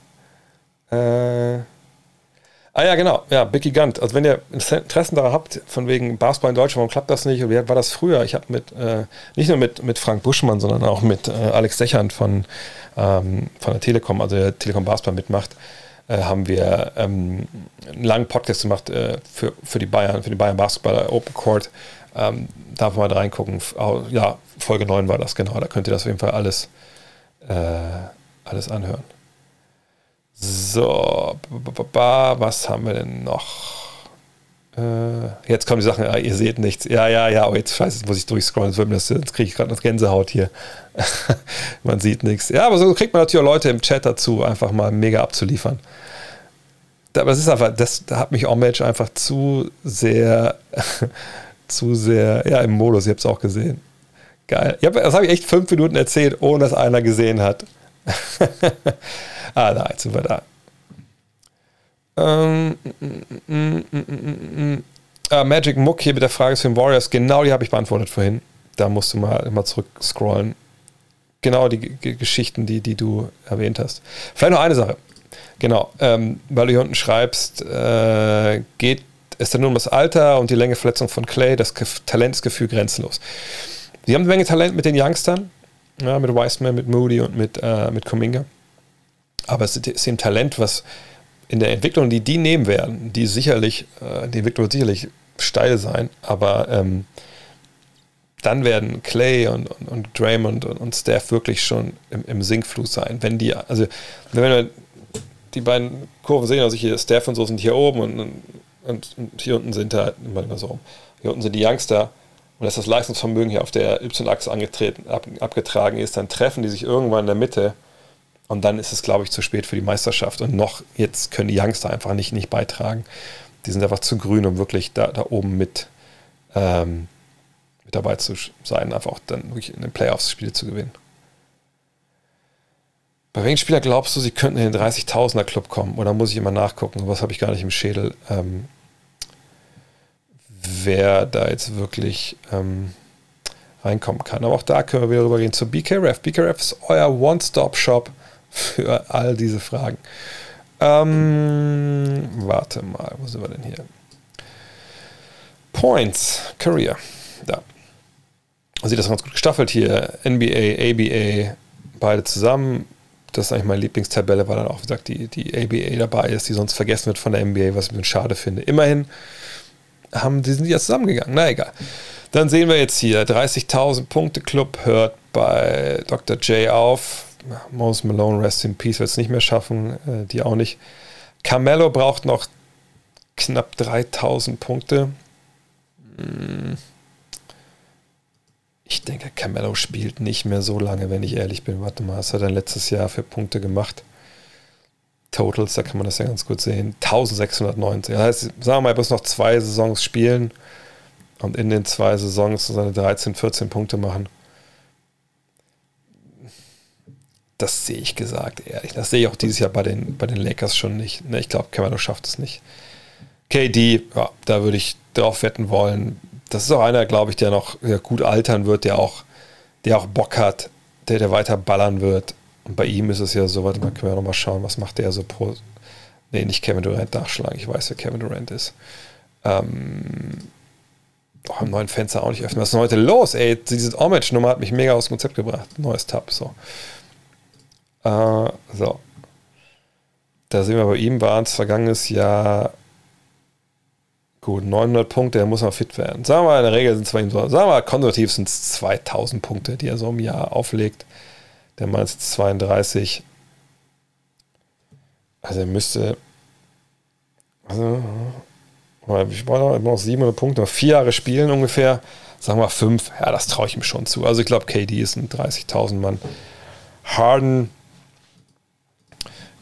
Äh, Ah ja, genau. Ja, Bicky Gunt. Also wenn ihr Interessen daran habt, von wegen Basketball in Deutschland, warum klappt das nicht? Wie war das früher? Ich habe mit, äh, nicht nur mit, mit Frank Buschmann, sondern auch mit äh, Alex Dechand von, ähm, von der Telekom, also der Telekom Basketball mitmacht, äh, haben wir ähm, einen langen Podcast gemacht äh, für, für die Bayern, für die Bayern Basketballer Open Court. Ähm, darf man mal reingucken. Ja, Folge 9 war das, genau. Da könnt ihr das auf jeden Fall alles, äh, alles anhören. So, was haben wir denn noch? Äh, jetzt kommen die Sachen, ihr seht nichts. Ja, ja, ja, aber jetzt scheiße, muss ich durchscrollen, jetzt kriege ich gerade noch Gänsehaut hier. man sieht nichts. Ja, aber so kriegt man natürlich auch Leute im Chat dazu, einfach mal mega abzuliefern. Aber es ist einfach, das da hat mich Homage einfach zu sehr, zu sehr, ja, im Modus, ihr habt es auch gesehen. Geil. Das habe ich echt fünf Minuten erzählt, ohne dass einer gesehen hat. ah, da, jetzt sind wir da. Ähm, mm, mm, mm, ah, Magic Muck hier mit der Frage zu den Warriors. Genau die habe ich beantwortet vorhin. Da musst du mal, mal zurück scrollen. Genau die G Geschichten, die, die du erwähnt hast. Vielleicht noch eine Sache. Genau, ähm, weil du hier unten schreibst, äh, geht es dann nur um das Alter und die Länge Verletzung von Clay, das Talentsgefühl grenzenlos. Sie haben eine Menge Talent mit den Youngstern, ja, mit Wiseman, mit Moody und mit, äh, mit Kuminga. Aber es ist eben Talent, was in der Entwicklung, die die nehmen werden, die sicherlich, äh, die Entwicklung wird sicherlich steil sein, aber ähm, dann werden Clay und, und, und Draymond und, und Steph wirklich schon im, im Sinkfluss sein. Wenn die, also wenn wir die beiden Kurven sehen, also hier Steph und so sind hier oben und, und, und hier unten sind da, immer so rum, hier unten sind die Youngster und dass das Leistungsvermögen hier auf der Y-Achse ab, abgetragen ist, dann treffen die sich irgendwann in der Mitte und dann ist es, glaube ich, zu spät für die Meisterschaft. Und noch jetzt können die Youngster einfach nicht, nicht beitragen. Die sind einfach zu grün, um wirklich da, da oben mit, ähm, mit dabei zu sein, einfach auch dann wirklich in den Playoffs Spiele zu gewinnen. Bei welchen Spieler glaubst du, sie könnten in den 30.000er Club kommen? Oder muss ich immer nachgucken? Was habe ich gar nicht im Schädel? Ähm, wer da jetzt wirklich ähm, reinkommen kann. Aber auch da können wir wieder rüber gehen zu BKRF. BKRF ist euer One-Stop-Shop für all diese Fragen. Ähm, warte mal, wo sind wir denn hier? Points, Career. Da. Sieht das ganz gut gestaffelt hier. NBA, ABA, beide zusammen. das ist eigentlich meine Lieblingstabelle, weil dann auch, wie gesagt, die, die ABA dabei ist, die sonst vergessen wird von der NBA, was ich mir schade finde. Immerhin haben, die sind ja zusammengegangen. Na egal. Dann sehen wir jetzt hier, 30.000 Punkte Club hört bei Dr. J auf. Mose Malone, Rest in Peace, wird es nicht mehr schaffen, äh, die auch nicht. Carmelo braucht noch knapp 3000 Punkte. Hm. Ich denke, Carmelo spielt nicht mehr so lange, wenn ich ehrlich bin. Warte mal, was hat er letztes Jahr für Punkte gemacht? Totals, da kann man das ja ganz gut sehen. 1690. Das heißt, sagen wir mal, er muss noch zwei Saisons spielen und in den zwei Saisons seine 13, 14 Punkte machen. Das sehe ich gesagt, ehrlich. Das sehe ich auch dieses Jahr bei den, bei den Lakers schon nicht. Ne, ich glaube, Cameron schafft es nicht. KD, ja, da würde ich drauf wetten wollen. Das ist auch einer, glaube ich, der noch gut altern wird, der auch, der auch Bock hat, der, der weiter ballern wird. Und bei ihm ist es ja so, warte mal, können wir noch mal schauen, was macht der so pro. Nee, nicht Kevin Durant nachschlagen. Ich weiß, wer Kevin Durant ist. Ähm, oh, im neuen Fenster auch nicht öffnen. Was ist denn heute los, ey? Diese Homage-Nummer hat mich mega aus dem Konzept gebracht. Neues Tab, so. Äh, so. Da sehen wir bei ihm, waren es vergangenes Jahr gut 900 Punkte, er muss mal fit werden. Sagen wir mal, in der Regel sind es bei ihm so, sagen wir mal, konservativ sind es 2000 Punkte, die er so im Jahr auflegt. Der Mann ist jetzt 32. Also er müsste, also, ich brauche noch 700 Punkte, noch vier Jahre spielen ungefähr. Sagen wir fünf, ja, das traue ich ihm schon zu. Also ich glaube, KD ist ein 30.000 Mann. Harden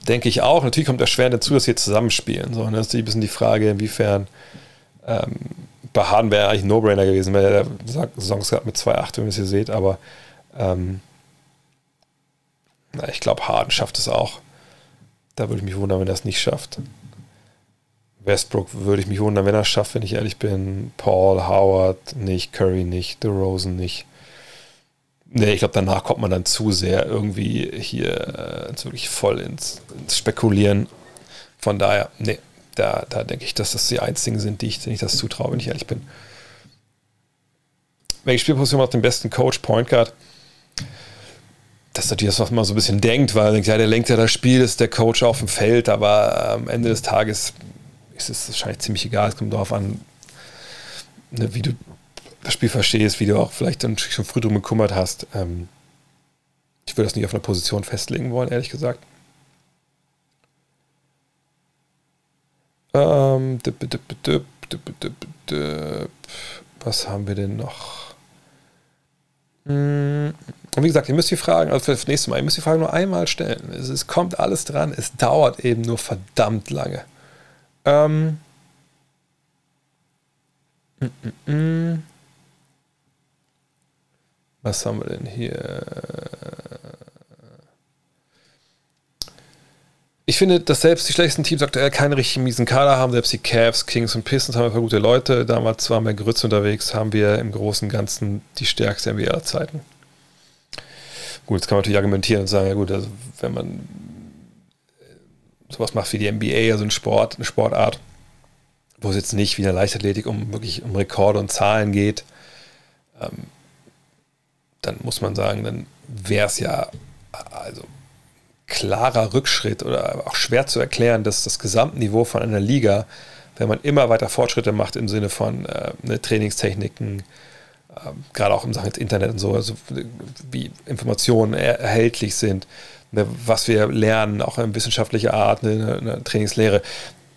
denke ich auch. Natürlich kommt erschwerend dazu, dass sie zusammenspielen. So, und das ist ein bisschen die Frage, inwiefern ähm, bei Harden wäre eigentlich ein No-Brainer gewesen, weil er Songs gehabt mit 2,8, wenn ihr es hier seht, aber ähm, na, ich glaube, Harden schafft es auch. Da würde ich mich wundern, wenn er es nicht schafft. Westbrook würde ich mich wundern, wenn er es schafft, wenn ich ehrlich bin. Paul, Howard nicht, Curry nicht, DeRozan nicht. Nee, ich glaube, danach kommt man dann zu sehr irgendwie hier äh, wirklich voll ins, ins, Spekulieren. Von daher, nee, da, da denke ich, dass das die einzigen sind, die ich, denen ich das zutraue, wenn ich ehrlich bin. Welche Spielposition macht den besten Coach, Point Guard? Das ist natürlich das, was man so ein bisschen denkt, weil man denkt, ja, der lenkt ja das Spiel, ist der Coach auf dem Feld, aber am Ende des Tages ist es wahrscheinlich ziemlich egal. Es kommt darauf an, ne, wie du das Spiel verstehst, wie du auch vielleicht dann schon früh drum gekümmert hast. Ähm, ich würde das nicht auf eine Position festlegen wollen, ehrlich gesagt. Ähm, was haben wir denn noch? Hm, und wie gesagt, ihr müsst die Fragen, also für das nächste Mal, ihr müsst die Fragen nur einmal stellen. Es, es kommt alles dran, es dauert eben nur verdammt lange. Ähm, mm, mm. Was haben wir denn hier? Ich finde, dass selbst die schlechtesten Teams aktuell keinen richtigen miesen Kader haben. Selbst die Cavs, Kings und Pistons haben einfach gute Leute. Damals waren wir Grütze unterwegs, haben wir im Großen und Ganzen die stärkste NBA aller Zeiten. Gut, jetzt kann man natürlich argumentieren und sagen, ja gut, also wenn man sowas macht wie die NBA, also ein Sport, eine Sportart, wo es jetzt nicht wie in der Leichtathletik um wirklich um Rekorde und Zahlen geht, ähm, dann muss man sagen, dann wäre es ja also klarer Rückschritt oder auch schwer zu erklären, dass das Gesamtniveau von einer Liga, wenn man immer weiter Fortschritte macht im Sinne von äh, ne, Trainingstechniken, äh, gerade auch im Sachen Internet und so, also wie Informationen er erhältlich sind, ne, was wir lernen, auch in wissenschaftlicher Art, ne, eine Trainingslehre,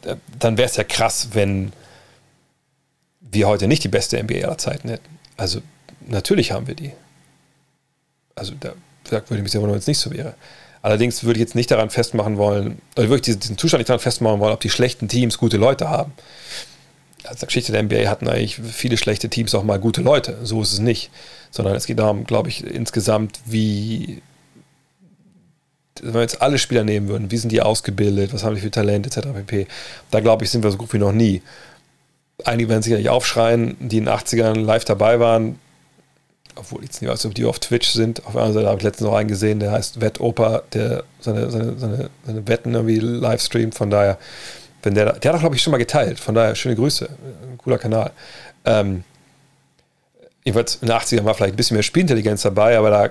äh, dann wäre es ja krass, wenn wir heute nicht die beste NBA aller Zeiten hätten. Also natürlich haben wir die. Also da würde ich mich sehr wundern, wenn es nicht so wäre. Allerdings würde ich jetzt nicht daran festmachen wollen, oder würde ich diesen Zustand nicht daran festmachen wollen, ob die schlechten Teams gute Leute haben. Als der Geschichte der NBA hatten eigentlich viele schlechte Teams auch mal gute Leute. So ist es nicht. Sondern es geht darum, glaube ich, insgesamt, wie, wenn wir jetzt alle Spieler nehmen würden, wie sind die ausgebildet, was haben die für Talent, etc. pp. Da glaube ich, sind wir so gut wie noch nie. Einige werden sicherlich aufschreien, die in den 80ern live dabei waren, obwohl ich jetzt nicht weiß, ob die auf Twitch sind. Auf der anderen Seite habe ich letztens noch einen gesehen, der heißt Wettoper, der seine, seine, seine, seine Wetten irgendwie live streamt. Von daher, wenn der, der hat auch, glaube ich, schon mal geteilt. Von daher, schöne Grüße. Cooler Kanal. Ähm, jedenfalls in den 80ern war vielleicht ein bisschen mehr Spielintelligenz dabei, aber da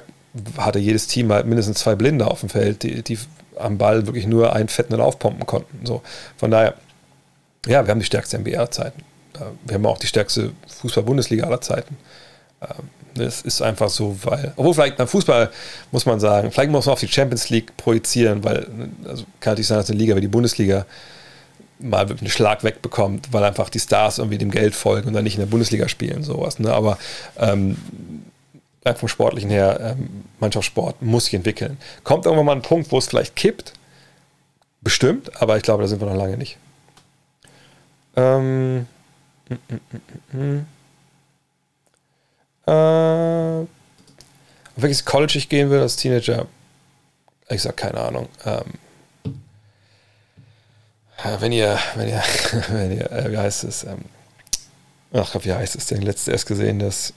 hatte jedes Team halt mindestens zwei Blinde auf dem Feld, die, die am Ball wirklich nur einen fetten Lauf pumpen konnten. So. Von daher, ja, wir haben die stärkste NBA-Zeiten. Wir haben auch die stärkste Fußball-Bundesliga aller Zeiten. Das ist einfach so, weil, obwohl vielleicht beim Fußball muss man sagen, vielleicht muss man auf die Champions League projizieren, weil, also kann natürlich sein, dass eine Liga wie die Bundesliga mal einen Schlag wegbekommt, weil einfach die Stars irgendwie dem Geld folgen und dann nicht in der Bundesliga spielen, sowas. Ne? Aber ähm, vom Sportlichen her, ähm, Mannschaftssport muss sich entwickeln. Kommt irgendwann mal ein Punkt, wo es vielleicht kippt? Bestimmt, aber ich glaube, da sind wir noch lange nicht. Ähm, mm, mm, mm, äh, auf welches College ich gehen will als Teenager, ich sag keine Ahnung. Ähm, wenn ihr, wenn ihr, wenn ihr, äh, wie heißt es? Ähm, ach, wie heißt es denn? Letztes erst gesehen, das,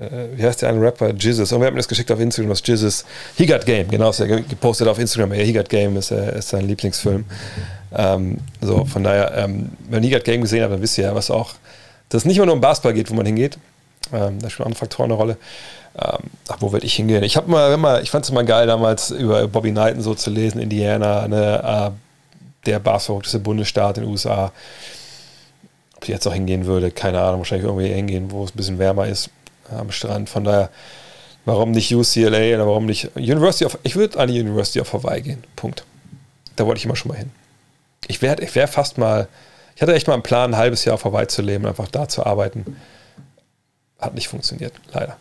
äh, wie heißt der eine Rapper? Jesus. Und wir haben das geschickt auf Instagram, das Jesus. He Got Game, genau, ist ja gepostet auf Instagram. He Got Game ist, äh, ist sein Lieblingsfilm. Ähm, so, von daher, ähm, wenn ihr He Got Game gesehen habt, dann wisst ihr ja, was auch, dass es nicht immer nur um Basketball geht, wo man hingeht. Ähm, da spielen andere Faktoren eine Rolle. Ähm, ach, wo werde ich hingehen? Ich habe mal, immer, ich fand es immer geil, damals über Bobby Knighton so zu lesen, Indiana, ne, äh, der basketballverrückteste Bundesstaat in den USA. Ob ich jetzt auch hingehen würde, keine Ahnung, wahrscheinlich irgendwie hingehen, wo es ein bisschen wärmer ist am Strand. Von daher, warum nicht UCLA oder warum nicht University of, ich würde an die University of Hawaii gehen. Punkt. Da wollte ich immer schon mal hin. Ich wäre ich wär fast mal, ich hatte echt mal einen Plan, ein halbes Jahr auf Hawaii zu leben, einfach da zu arbeiten. Hat nicht funktioniert, leider.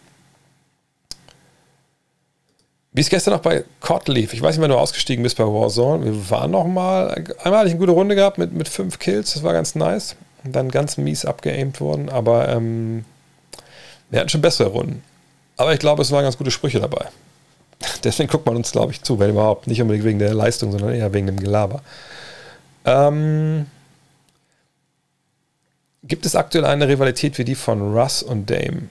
Wie es gestern noch bei COD lief. Ich weiß nicht, wann du ausgestiegen bist bei Warzone. Wir waren noch mal, einmal hatte ich eine gute Runde gehabt mit, mit fünf Kills, das war ganz nice. Und dann ganz mies abgeaimt worden, aber ähm, wir hatten schon bessere Runden. Aber ich glaube, es waren ganz gute Sprüche dabei. Deswegen guckt man uns, glaube ich, zu, wenn überhaupt. Nicht unbedingt wegen der Leistung, sondern eher wegen dem Gelaber. Ähm, gibt es aktuell eine Rivalität wie die von Russ und Dame?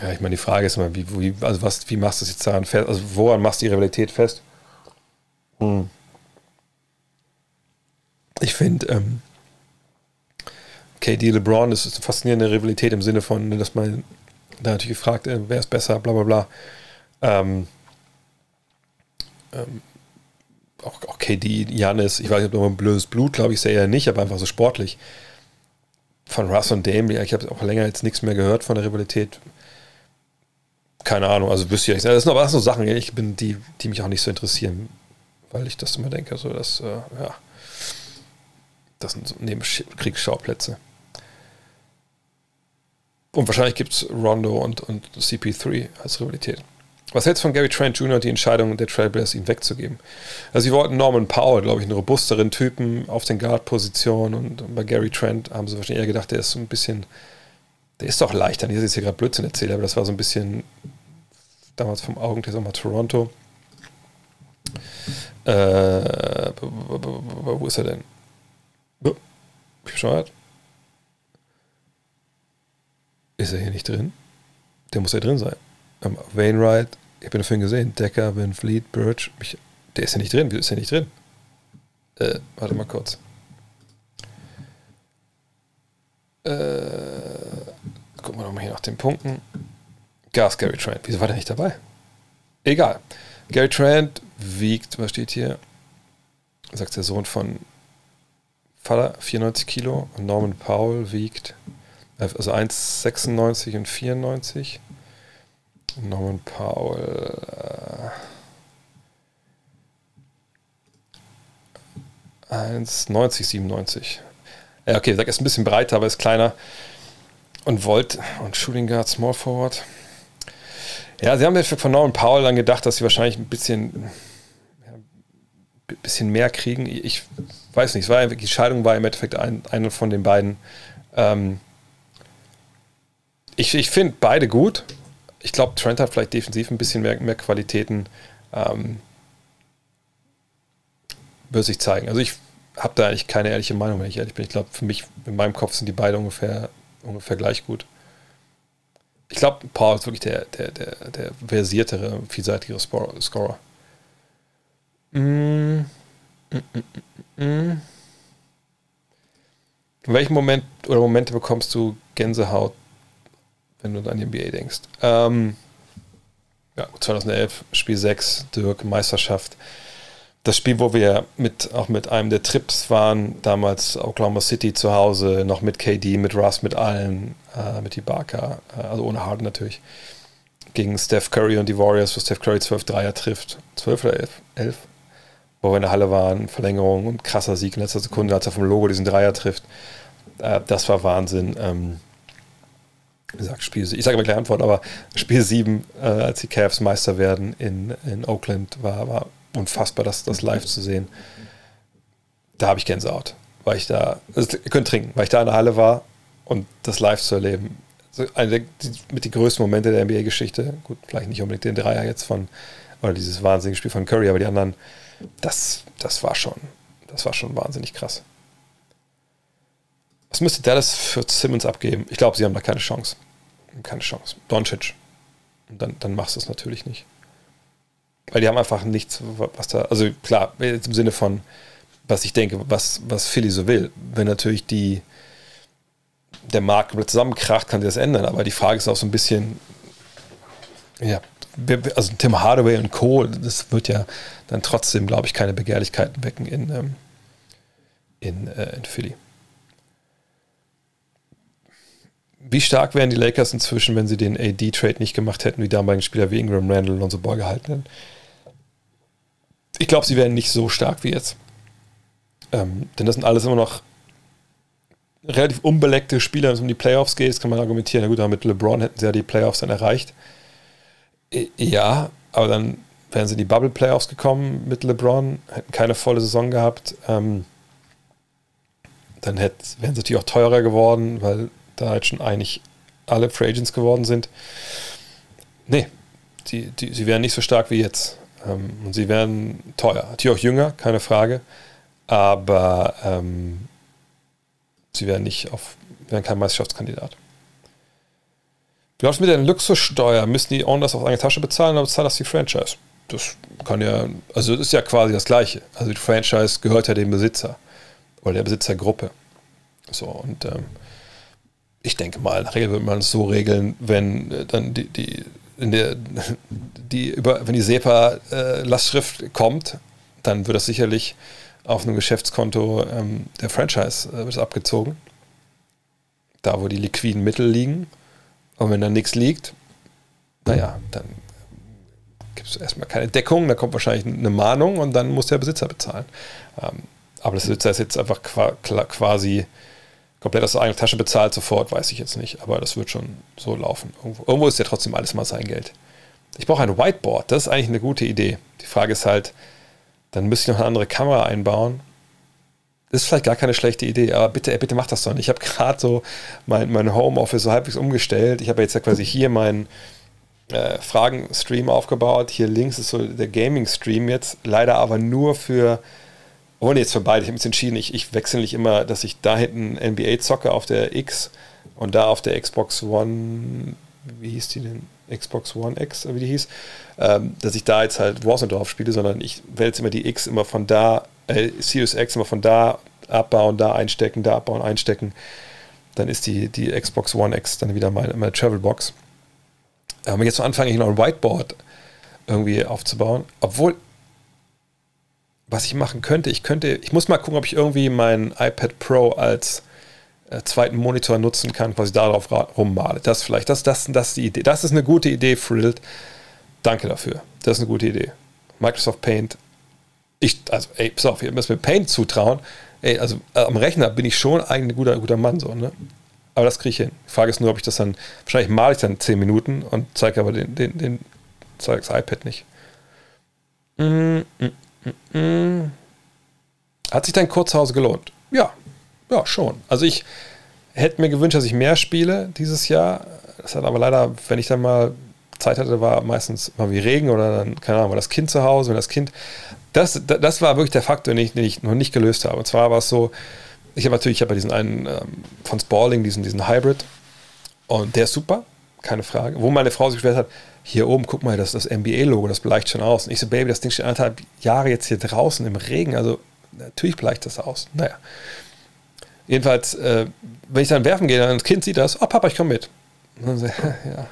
Ja, ich meine, die Frage ist immer, wie, wie, also was, wie machst du es jetzt daran fest? Also woran machst du die Rivalität fest? Hm. Ich finde, ähm, KD LeBron ist eine faszinierende Rivalität im Sinne von, dass man da natürlich gefragt, äh, wer ist besser, bla bla bla. Ähm, ähm, auch, auch KD, Janis, ich weiß nicht, ob ein blödes Blut, glaube ich, sehr eher nicht, aber einfach so sportlich. Von Russ und Dame, ich habe auch länger jetzt nichts mehr gehört von der Rivalität keine Ahnung, also wüsste ich nicht. Das sind aber so Sachen, ich bin, die, die mich auch nicht so interessieren, weil ich das immer denke, so dass, äh, ja, das sind so Nebenkriegsschauplätze. Und wahrscheinlich gibt es Rondo und, und CP3 als Rivalität. Was hältst du von Gary Trent Jr. die Entscheidung der Trailblazers, ihn wegzugeben? Also, sie wollten Norman Powell, glaube ich, einen robusteren Typen auf den Guard-Positionen und bei Gary Trent haben sie wahrscheinlich eher gedacht, der ist so ein bisschen der ist doch leichter. Ich jetzt hier gerade Blödsinn erzähle, aber das war so ein bisschen damals vom Augentest auch mal Toronto. Äh, wo ist er denn? Bescheuert. Ist er hier nicht drin? Der muss ja drin sein. Um, Wainwright, ich habe ihn vorhin gesehen. Decker, Van Fleet, Birch. Ich, der ist ja nicht drin. Wieso ist er nicht drin? Äh, warte mal kurz. Äh, gucken wir nochmal hier nach den Punkten. Gas Gary Trent. Wieso war der nicht dabei? Egal. Gary Trent wiegt, was steht hier? Sagt der Sohn von Vater, 94 Kilo. Und Norman Powell wiegt, also 1,96 und 94. Norman Powell. Äh, 1,90, 97. Ja, okay, ist ein bisschen breiter, aber ist kleiner. Und Volt und Shooting Guard, Small Forward. Ja, sie haben von Norman Powell dann gedacht, dass sie wahrscheinlich ein bisschen, ja, bisschen mehr kriegen. Ich weiß nicht, es war, die Scheidung war im Endeffekt ein, eine von den beiden. Ähm, ich ich finde beide gut. Ich glaube, Trent hat vielleicht defensiv ein bisschen mehr, mehr Qualitäten. Ähm, wird sich zeigen. Also ich habe da eigentlich keine ehrliche Meinung, wenn ich ehrlich bin. Ich glaube, für mich, in meinem Kopf sind die beide ungefähr ungefähr gleich gut. Ich glaube, Paul ist wirklich der, der, der, der versiertere, vielseitigere Scorer. Mm. Mm, mm, mm. In welchem Moment oder Momente bekommst du Gänsehaut wenn du an die NBA denkst. Ähm, ja, 2011, Spiel 6, Dirk, Meisterschaft. Das Spiel, wo wir mit, auch mit einem der Trips waren, damals Oklahoma City zu Hause, noch mit KD, mit Russ, mit allen, äh, mit Ibaka, äh, also ohne Harden natürlich, gegen Steph Curry und die Warriors, wo Steph Curry 12 Dreier trifft. 12 oder 11? 11? Wo wir in der Halle waren, Verlängerung und krasser Sieg in letzter Sekunde, als er vom Logo diesen Dreier trifft. Äh, das war Wahnsinn. Ähm, gesagt, Spiel, ich sage immer gleich Antwort, aber Spiel 7, äh, als die Cavs Meister werden in, in Oakland, war, war unfassbar, das, das live zu sehen. Da habe ich Gänsehaut, weil ich da, also ihr könnt trinken, weil ich da in der Halle war und das live zu erleben. Also eine der, die, mit die größten Momente der NBA-Geschichte. Gut, vielleicht nicht unbedingt den Dreier jetzt von, oder dieses wahnsinnige Spiel von Curry, aber die anderen, das, das war schon, das war schon wahnsinnig krass. Was müsste Dallas für Simmons abgeben? Ich glaube, sie haben da keine Chance. Keine Chance. Doncic. Und dann, dann machst du es natürlich nicht. Weil die haben einfach nichts, was da, also klar, jetzt im Sinne von, was ich denke, was, was Philly so will. Wenn natürlich die, der Markt zusammenkracht, kann sich das ändern. Aber die Frage ist auch so ein bisschen, ja, also Tim Hardaway und Co., das wird ja dann trotzdem, glaube ich, keine Begehrlichkeiten wecken in, ähm, in, äh, in Philly. Wie stark wären die Lakers inzwischen, wenn sie den AD-Trade nicht gemacht hätten, wie damaligen Spieler wie Ingram Randall und so Ball gehalten hätten? Ich glaube, sie wären nicht so stark wie jetzt. Ähm, denn das sind alles immer noch relativ unbeleckte Spieler, wenn es um die Playoffs geht. Das kann man argumentieren. Na gut, aber mit LeBron hätten sie ja die Playoffs dann erreicht. Ja, aber dann wären sie in die Bubble Playoffs gekommen mit LeBron, hätten keine volle Saison gehabt. Ähm, dann hätten, wären sie natürlich auch teurer geworden, weil da halt schon eigentlich alle Free Agents geworden sind. Nee, die, die, sie wären nicht so stark wie jetzt. Ähm, und sie wären teuer. Natürlich auch jünger, keine Frage. Aber ähm, sie wären nicht auf, wären kein Meisterschaftskandidat. Wie läuft mit der Luxussteuer? Müssen die Owners auf eigene Tasche bezahlen oder bezahlt das die Franchise? Das kann ja, also das ist ja quasi das Gleiche. Also die Franchise gehört ja dem Besitzer oder der Besitzergruppe. So, und ähm, ich denke mal, in der Regel würde man es so regeln, wenn äh, dann die, die, der, die über, wenn die SEPA-Lastschrift äh, kommt, dann wird das sicherlich auf einem Geschäftskonto ähm, der Franchise äh, abgezogen. Da, wo die liquiden Mittel liegen. Und wenn da nichts liegt, naja, dann gibt es erstmal keine Deckung, da kommt wahrscheinlich eine Mahnung und dann muss der Besitzer bezahlen. Ähm, aber das ist jetzt einfach quasi komplett aus der eigenen Tasche bezahlt sofort, weiß ich jetzt nicht. Aber das wird schon so laufen. Irgendwo, irgendwo ist ja trotzdem alles mal sein Geld. Ich brauche ein Whiteboard. Das ist eigentlich eine gute Idee. Die Frage ist halt, dann müsste ich noch eine andere Kamera einbauen. Das ist vielleicht gar keine schlechte Idee, aber bitte, bitte mach das doch nicht. Ich habe gerade so mein, mein Homeoffice so halbwegs umgestellt. Ich habe jetzt ja quasi hier meinen äh, Fragen-Stream aufgebaut. Hier links ist so der Gaming-Stream jetzt. Leider aber nur für Oh, jetzt für beide. Ich habe mich entschieden, ich, ich wechsle nicht immer, dass ich da hinten NBA zocke auf der X und da auf der Xbox One, wie hieß die denn? Xbox One X, wie die hieß, ähm, dass ich da jetzt halt Warzone drauf spiele, sondern ich wälze immer die X immer von da, äh, Sirius X immer von da abbauen, da einstecken, da abbauen, einstecken. Dann ist die, die Xbox One X dann wieder meine, meine Travelbox. Aber jetzt zu anfangen, hier noch ein Whiteboard irgendwie aufzubauen, obwohl was ich machen könnte, ich könnte, ich muss mal gucken, ob ich irgendwie mein iPad Pro als äh, zweiten Monitor nutzen kann, quasi darauf rummale. Das vielleicht, das, das, das ist die Idee. Das ist eine gute Idee, Frilled. Danke dafür. Das ist eine gute Idee. Microsoft Paint. Ich, also, ey, pass auf, ihr müsst mir Paint zutrauen. Ey, also äh, am Rechner bin ich schon eigentlich ein guter, guter Mann, so, ne? Aber das kriege ich hin. Die Frage ist nur, ob ich das dann, wahrscheinlich male ich dann 10 Minuten und zeige aber den, den, den zeige das iPad nicht. Mm, mm. Hat sich dein Kurzhause gelohnt? Ja, ja, schon. Also ich hätte mir gewünscht, dass ich mehr spiele dieses Jahr. Das hat aber leider, wenn ich dann mal Zeit hatte, war meistens mal wie Regen oder dann, keine Ahnung, war das Kind zu Hause, wenn das Kind. Das, das war wirklich der Faktor, den ich, den ich noch nicht gelöst habe. Und zwar war es so, ich habe natürlich, ich habe diesen einen ähm, von Spalling, diesen, diesen Hybrid. Und der ist super, keine Frage. Wo meine Frau sich beschwert hat, hier oben, guck mal, das ist das NBA-Logo, das bleicht schon aus. Und ich so, Baby, das Ding steht anderthalb Jahre jetzt hier draußen im Regen, also natürlich bleicht das aus. Naja. Jedenfalls, äh, wenn ich dann werfen gehe, dann das Kind sieht das, oh Papa, ich komme mit. So, ja.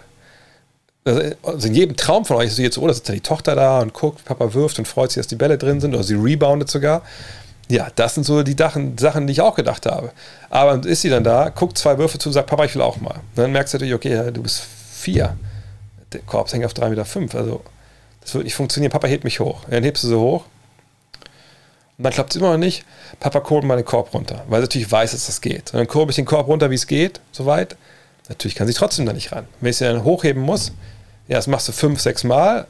Also in jedem Traum von euch ist jetzt, oh, da sitzt ja die Tochter da und guckt, Papa wirft und freut sich, dass die Bälle drin sind oder sie reboundet sogar. Ja, das sind so die Sachen, die ich auch gedacht habe. Aber ist sie dann da, guckt zwei Würfe zu und sagt, Papa, ich will auch mal. Und dann merkst du natürlich, okay, du bist vier. Der Korb hängt auf 3,5 Meter. Fünf. Also, das wird nicht funktionieren. Papa hebt mich hoch. Dann hebst du so hoch. Und dann klappt es immer noch nicht. Papa kurbelt mal den Korb runter, weil er natürlich weiß, dass das geht. Und dann kurbel ich den Korb runter, wie es geht, soweit. Natürlich kann sie trotzdem da nicht ran. Wenn ich sie dann hochheben muss, ja, das machst du fünf, sechs Mal,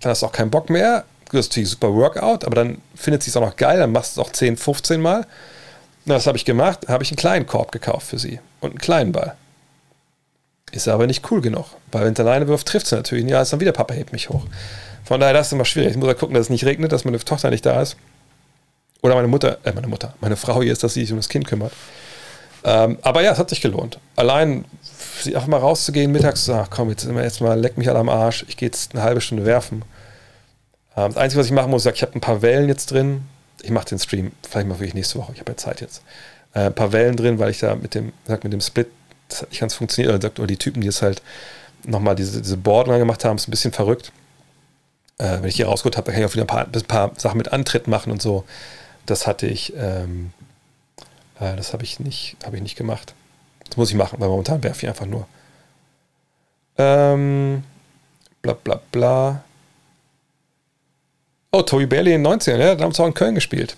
dann hast du auch keinen Bock mehr. Das ist natürlich super Workout, aber dann findet sie es auch noch geil, dann machst du es auch 10, 15 Mal. Na, das habe ich gemacht, habe ich einen kleinen Korb gekauft für sie und einen kleinen Ball. Ist aber nicht cool genug, weil wenn es alleine wirft, trifft sie natürlich. Ja, ist dann wieder Papa hebt mich hoch. Von daher, das ist immer schwierig. Ich muss ja gucken, dass es nicht regnet, dass meine Tochter nicht da ist. Oder meine Mutter, äh, meine Mutter, meine Frau hier ist, dass sie sich um das Kind kümmert. Ähm, aber ja, es hat sich gelohnt. Allein einfach mal rauszugehen, mittags zu sagen, komm, jetzt, jetzt mal, leck mich alle am Arsch, ich gehe jetzt eine halbe Stunde werfen. Ähm, das Einzige, was ich machen muss, ist, ich habe ein paar Wellen jetzt drin. Ich mache den Stream, vielleicht mal wirklich nächste Woche, ich habe ja Zeit jetzt. Äh, ein paar Wellen drin, weil ich da mit dem, sag, mit dem Split, das hat nicht ganz funktioniert. Oder, oder die Typen, die es halt nochmal diese, diese Boarden gemacht haben, ist ein bisschen verrückt. Äh, wenn ich hier rausgeholt habe, kann ich auch wieder ein paar, ein paar Sachen mit Antritt machen und so. Das hatte ich, ähm, äh, das habe ich nicht, habe ich nicht gemacht. Das muss ich machen, weil momentan werfe ich einfach nur. Ähm, bla bla bla. Oh, Toby Bailey in 19, ja, da haben sie auch in Köln gespielt.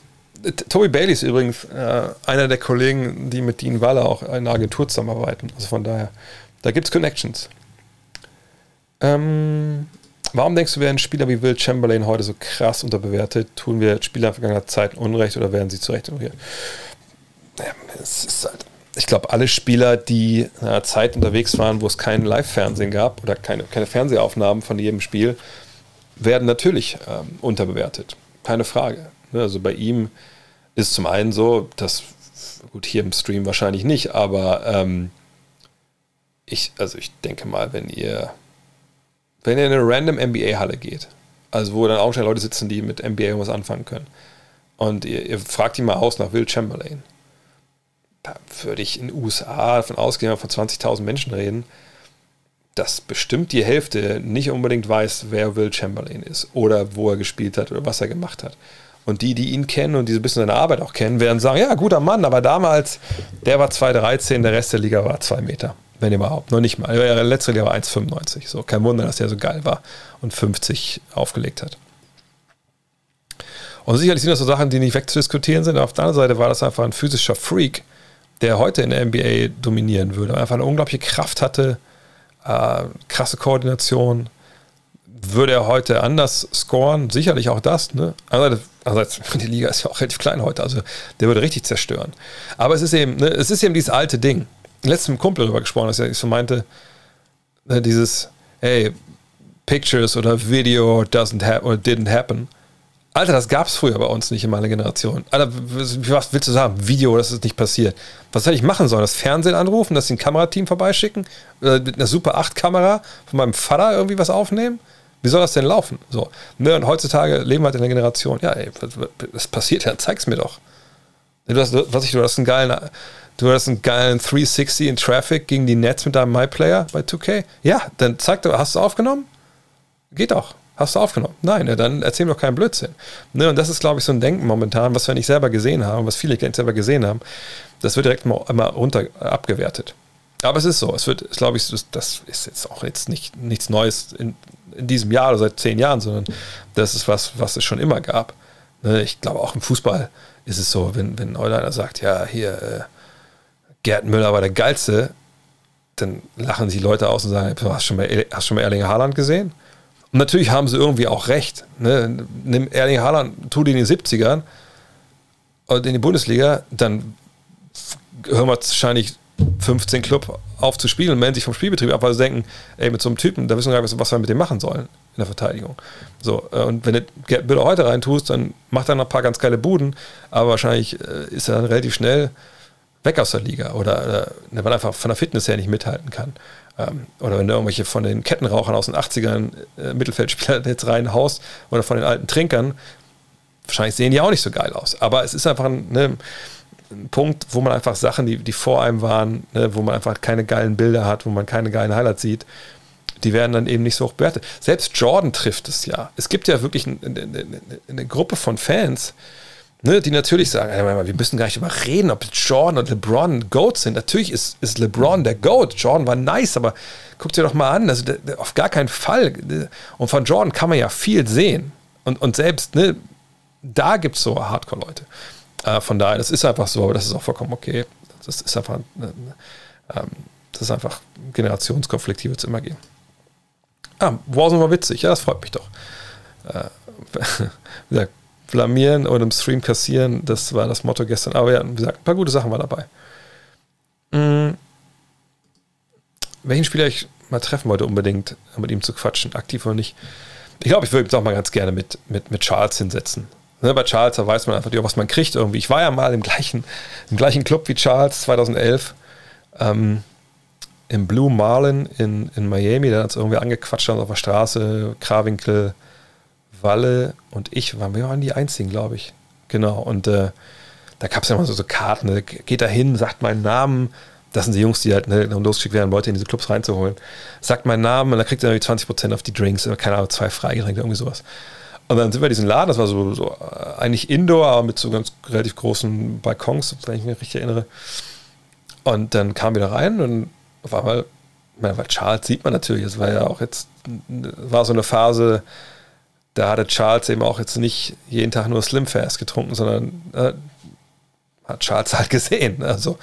Toby Bailey ist übrigens äh, einer der Kollegen, die mit Dean Waller auch in einer Agentur zusammenarbeiten. Also von daher, da gibt es Connections. Ähm, warum denkst du, werden Spieler wie Will Chamberlain heute so krass unterbewertet? Tun wir Spieler vergangener Zeiten Unrecht oder werden sie zu Recht ignoriert? Ja, es ist halt, ich glaube, alle Spieler, die in einer Zeit unterwegs waren, wo es kein Live-Fernsehen gab oder keine, keine Fernsehaufnahmen von jedem Spiel, werden natürlich ähm, unterbewertet. Keine Frage. Ne, also bei ihm ist zum einen so, dass, gut, hier im Stream wahrscheinlich nicht, aber ähm, ich, also ich denke mal, wenn ihr, wenn ihr in eine random NBA-Halle geht, also wo dann auch schon Leute sitzen, die mit NBA irgendwas anfangen können, und ihr, ihr fragt ihn mal aus nach Will Chamberlain, da würde ich in den USA davon ausgehen, wenn wir von 20.000 Menschen reden, dass bestimmt die Hälfte nicht unbedingt weiß, wer Will Chamberlain ist oder wo er gespielt hat oder was er gemacht hat. Und die, die ihn kennen und diese bisschen seine Arbeit auch kennen, werden sagen, ja, guter Mann, aber damals, der war 2,13, der Rest der Liga war 2 Meter. Wenn überhaupt, noch nicht mal. Der letzte Liga war 1,95. So, kein Wunder, dass der so geil war und 50 aufgelegt hat. Und sicherlich sind das so Sachen, die nicht wegzudiskutieren sind. Auf der anderen Seite war das einfach ein physischer Freak, der heute in der NBA dominieren würde. Einfach eine unglaubliche Kraft hatte, äh, krasse Koordination. Würde er heute anders scoren? Sicherlich auch das. Ne? Andererseits, die Liga ist ja auch relativ klein heute, also der würde richtig zerstören. Aber es ist eben, ne, es ist eben dieses alte Ding. Letztens mit einem Kumpel darüber gesprochen, dass ich so meinte, ne, dieses, hey, Pictures oder Video doesn't happen or didn't happen. Alter, das gab es früher bei uns nicht in meiner Generation. Alter, was willst du sagen? Video, das ist nicht passiert. Was hätte ich machen sollen? Das Fernsehen anrufen, das ein Kamerateam vorbeischicken? Oder mit einer Super 8-Kamera von meinem Vater irgendwie was aufnehmen? Wie soll das denn laufen? So. Ne, und heutzutage leben wir halt in der Generation. Ja, ey, was, passiert ja? Zeig's mir doch. Du hast, was ich, du hast einen geilen, du hast einen geilen 360 in Traffic gegen die Nets mit deinem MyPlayer bei 2K. Ja, dann zeig doch, hast du aufgenommen? Geht doch. Hast du aufgenommen? Nein, ja, dann erzähl doch keinen Blödsinn. Ne, und das ist, glaube ich, so ein Denken momentan, was wir nicht selber gesehen haben, was viele nicht selber gesehen haben. Das wird direkt mal, mal runter abgewertet. Aber es ist so. Es wird, glaube ich, das ist jetzt auch jetzt nicht, nichts Neues in, in diesem Jahr oder seit zehn Jahren, sondern das ist was, was es schon immer gab. Ne, ich glaube, auch im Fußball ist es so, wenn, wenn einer sagt, ja, hier, äh, Gerd Müller war der Geilste, dann lachen sich Leute aus und sagen, hast du schon mal, hast schon mal Erling Haaland gesehen? Und natürlich haben sie irgendwie auch recht. Ne? Nimm Erling Haaland, tu den in den 70ern und in die Bundesliga, dann hören wir wahrscheinlich 15 Club auf zu spielen und melden sich vom Spielbetrieb ab, weil sie denken, ey, mit so einem Typen, da wissen wir gar nicht, was wir mit dem machen sollen in der Verteidigung. So, äh, und wenn du Gerd Müller heute reintust, dann macht er noch ein paar ganz geile Buden, aber wahrscheinlich äh, ist er dann relativ schnell weg aus der Liga oder, oder weil er einfach von der Fitness her nicht mithalten kann. Ähm, oder wenn du irgendwelche von den Kettenrauchern aus den 80ern äh, Mittelfeldspieler jetzt reinhaust oder von den alten Trinkern, wahrscheinlich sehen die auch nicht so geil aus. Aber es ist einfach ein, ne, ein Punkt, wo man einfach Sachen, die, die vor einem waren, ne, wo man einfach keine geilen Bilder hat, wo man keine geilen Highlights sieht, die werden dann eben nicht so hoch bewertet. Selbst Jordan trifft es ja. Es gibt ja wirklich eine, eine, eine Gruppe von Fans, ne, die natürlich sagen, wir müssen gar nicht über reden, ob Jordan und LeBron Goat sind. Natürlich ist, ist LeBron der Goat. Jordan war nice, aber guck dir doch mal an, also auf gar keinen Fall. Und von Jordan kann man ja viel sehen. Und, und selbst, ne, da gibt es so Hardcore-Leute. Äh, von daher, das ist einfach so, aber das ist auch vollkommen okay. Das ist einfach, äh, ähm, das ist einfach Generationskonflikt, die wird es immer geben. Ah, Warzone war witzig, ja, das freut mich doch. Äh, wie gesagt, blamieren und im Stream kassieren, das war das Motto gestern. Aber ja, wie gesagt, ein paar gute Sachen waren dabei. Mhm. Welchen Spieler ich mal treffen wollte, unbedingt mit ihm zu quatschen, aktiv oder nicht. Ich glaube, ich würde mich auch mal ganz gerne mit, mit, mit Charles hinsetzen. Ne, bei Charles, da weiß man einfach, was man kriegt irgendwie. Ich war ja mal im gleichen, im gleichen Club wie Charles 2011. Ähm, im Blue Marlin in, in Miami. Da hat es irgendwie angequatscht auf der Straße. Krawinkel, Walle und ich waren, wir waren die einzigen, glaube ich. Genau. Und äh, da gab es ja immer so, so Karten. Ne? Geht da hin, sagt meinen Namen. Das sind die Jungs, die halt ne, losgeschickt werden, Leute in diese Clubs reinzuholen. Sagt meinen Namen und dann kriegt er irgendwie 20% auf die Drinks. Keine Ahnung, zwei Freigetränke, irgendwie sowas. Und dann sind wir in diesen Laden, das war so, so äh, eigentlich Indoor, aber mit so ganz relativ großen Balkons, wenn ich mich richtig erinnere. Und dann kamen wir da rein und auf einmal, weil Charles sieht man natürlich, es war ja auch jetzt, war so eine Phase, da hatte Charles eben auch jetzt nicht jeden Tag nur Slim Fast getrunken, sondern äh, hat Charles halt gesehen. Also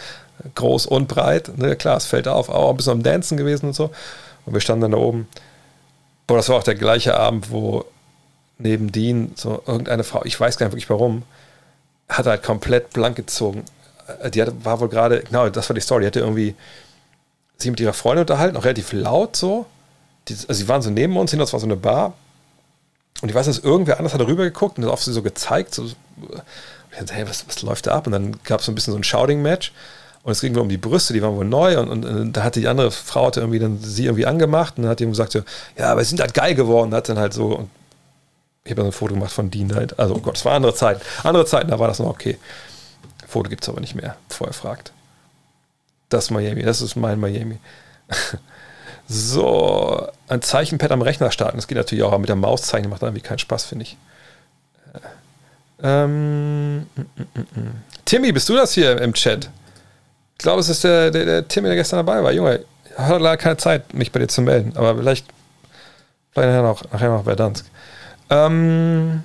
groß und breit, ne, klar, es fällt auf, auch ein bisschen am Dancen gewesen und so. Und wir standen dann da oben. Boah, das war auch der gleiche Abend, wo neben Dean so irgendeine Frau, ich weiß gar nicht wirklich warum, hat halt komplett blank gezogen. Äh, die hatte, war wohl gerade, genau, das war die Story, die hatte irgendwie sich mit ihrer Freundin unterhalten, auch relativ laut so. Die, also sie waren so neben uns hin, das war so eine Bar. Und ich weiß, dass irgendwer anders hat rübergeguckt und das auf sie so gezeigt. So, ich dachte, hey, was, was läuft da ab? Und dann gab es so ein bisschen so ein Shouting-Match. Und es ging wohl um die Brüste, die waren wohl neu. Und, und, und, da hatte die andere Frau hatte irgendwie dann sie irgendwie angemacht und dann hat ihm gesagt, so, ja, aber sie sind halt geil geworden. Und hat dann halt so, und ich habe dann ein Foto gemacht von Dean halt. Also, oh Gott, es war andere Zeiten. Andere Zeiten, da war das noch okay. Foto gibt es aber nicht mehr, bevor er fragt. Das ist Miami, das ist mein Miami. so, ein Zeichenpad am Rechner starten, das geht natürlich auch, aber mit der Maus zeichnen macht irgendwie keinen Spaß, finde ich. Ähm, mm, mm, mm. Timmy, bist du das hier im Chat? Ich glaube, es ist der, der, der Timmy, der gestern dabei war. Junge, ich hatte leider keine Zeit, mich bei dir zu melden, aber vielleicht, vielleicht nachher noch, nachher noch Verdansk. Ähm,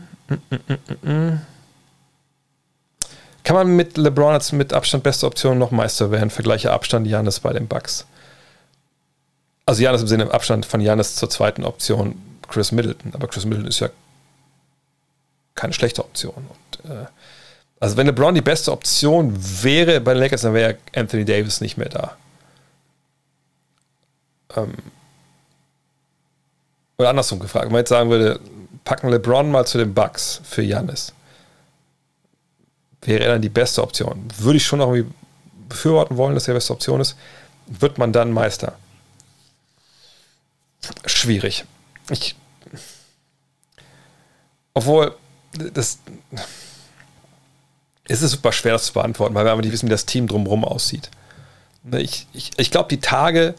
kann man mit LeBron als mit Abstand beste Option noch Meister werden? Vergleiche Abstand Janis bei den Bucks. Also Janis im Sinne im Abstand von Janis zur zweiten Option Chris Middleton. Aber Chris Middleton ist ja keine schlechte Option. Und, äh, also wenn LeBron die beste Option wäre bei den Lakers, dann wäre Anthony Davis nicht mehr da. Ähm, oder andersrum gefragt, wenn man jetzt sagen würde, packen LeBron mal zu den Bucks für Janis wäre er dann die beste Option. Würde ich schon noch irgendwie befürworten wollen, dass er die beste Option ist. Wird man dann Meister? Schwierig. Ich. Obwohl, das. Es ist super schwer, das zu beantworten, weil wir aber nicht wissen, wie das Team drumherum aussieht. Ne, ich, ich, ich glaube, die Tage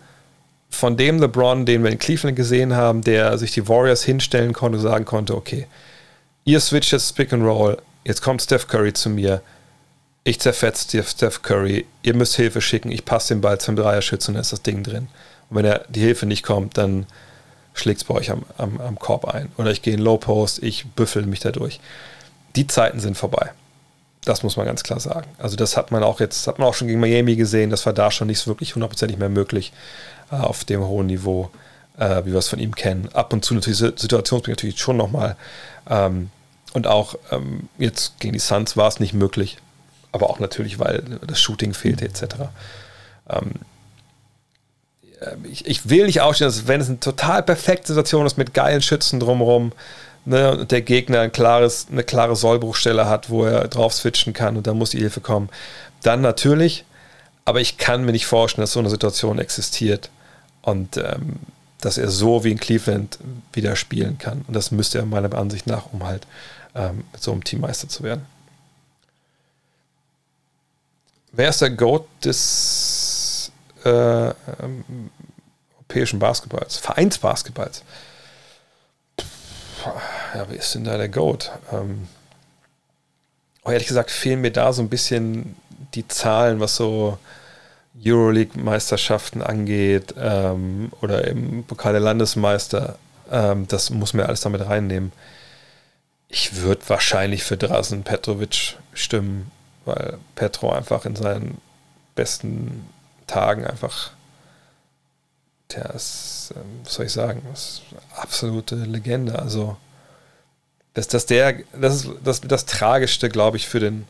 von dem LeBron, den wir in Cleveland gesehen haben, der sich die Warriors hinstellen konnte sagen konnte, okay, ihr switcht jetzt Pick and Roll, Jetzt kommt Steph Curry zu mir. Ich zerfetze Steph Curry. Ihr müsst Hilfe schicken. Ich passe den Ball zum Dreierschützen und dann ist das Ding drin. Und wenn er, die Hilfe nicht kommt, dann schlägt es bei euch am, am, am Korb ein. Oder ich gehe in Low Post, ich büffel mich dadurch. Die Zeiten sind vorbei. Das muss man ganz klar sagen. Also das hat man auch jetzt, hat man auch schon gegen Miami gesehen, das war da schon nicht wirklich hundertprozentig mehr möglich äh, auf dem hohen Niveau, äh, wie wir es von ihm kennen. Ab und zu natürlich situationsbedingt natürlich schon nochmal ähm, und auch ähm, jetzt gegen die Suns war es nicht möglich. Aber auch natürlich, weil das Shooting fehlte, etc. Ähm, äh, ich, ich, will nicht ausstehen, dass wenn es eine total perfekte Situation ist mit geilen Schützen drumherum ne, und der Gegner ein klares, eine klare Sollbruchstelle hat, wo er drauf switchen kann und dann muss die Hilfe kommen, dann natürlich. Aber ich kann mir nicht vorstellen, dass so eine Situation existiert und ähm, dass er so wie in Cleveland wieder spielen kann. Und das müsste er meiner Ansicht nach, um halt ähm, mit so einem Team Meister zu werden. Wer ist der Goat des äh, ähm, europäischen Basketballs? Vereinsbasketballs? Ja, wer ist denn da der Goat? Ähm, oh, ehrlich gesagt fehlen mir da so ein bisschen die Zahlen, was so Euroleague-Meisterschaften angeht ähm, oder im Pokal der Landesmeister. Ähm, das muss man alles damit reinnehmen. Ich würde wahrscheinlich für Drasen Petrovic stimmen, weil Petro einfach in seinen besten Tagen einfach, der ist, ähm, was soll ich sagen, ist absolute Legende. Also, dass das der, das ist das, das Tragischste, glaube ich, für den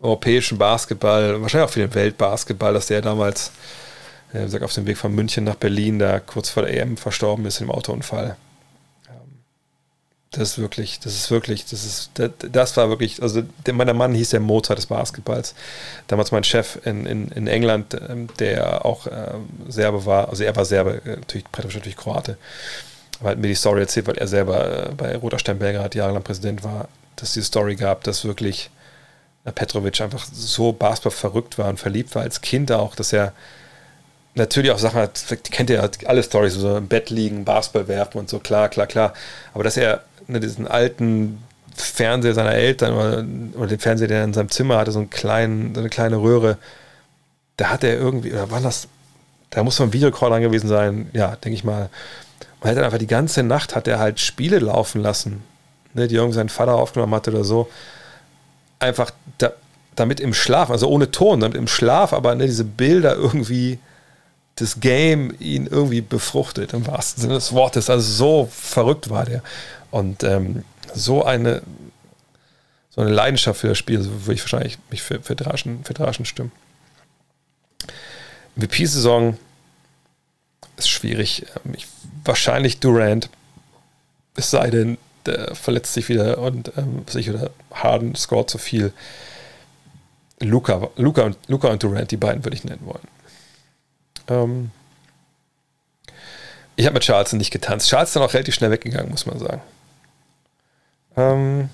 europäischen Basketball, wahrscheinlich auch für den Weltbasketball, dass der damals äh, auf dem Weg von München nach Berlin da kurz vor der EM verstorben ist im Autounfall. Das ist wirklich, das ist wirklich, das ist, das, das war wirklich, also der, mein Mann hieß der Mozart des Basketballs. Damals mein Chef in, in, in England, ähm, der auch ähm, Serbe war, also er war Serbe, äh, natürlich, natürlich Kroate, aber hat mir die Story erzählt, weil er selber äh, bei Roter Stern Belgrad jahrelang Präsident war, dass es die Story gab, dass wirklich Petrovic einfach so Basketball verrückt war und verliebt war als Kind auch, dass er natürlich auch Sachen hat, kennt ihr alle Stories, so im Bett liegen, Basketball werfen und so, klar, klar, klar. Aber dass er ne, diesen alten Fernseher seiner Eltern oder, oder, den Fernseher, der er in seinem Zimmer hatte, so, einen kleinen, so eine kleine Röhre, da hat er irgendwie, oder war das, da muss man ein Videocall dran gewesen sein, ja, denke ich mal. Er hat dann einfach die ganze Nacht hat er halt Spiele laufen lassen, ne, die irgendwie sein Vater aufgenommen hatte oder so einfach da, damit im Schlaf, also ohne Ton, damit im Schlaf, aber ne, diese Bilder irgendwie das Game ihn irgendwie befruchtet, im wahrsten Sinne des Wortes. Also so verrückt war der. Und ähm, so eine so eine Leidenschaft für das Spiel, so würde ich wahrscheinlich mich für, für, Draschen, für Draschen stimmen. MVP-Saison ist schwierig. Ähm, ich, wahrscheinlich Durant, es sei denn, der verletzt sich wieder und ähm, sich oder Harden scored zu viel. Luca, Luca, und, Luca und Durant, die beiden würde ich nennen wollen. Ähm ich habe mit Charleston nicht getanzt. Charles ist dann auch relativ schnell weggegangen, muss man sagen. Ähm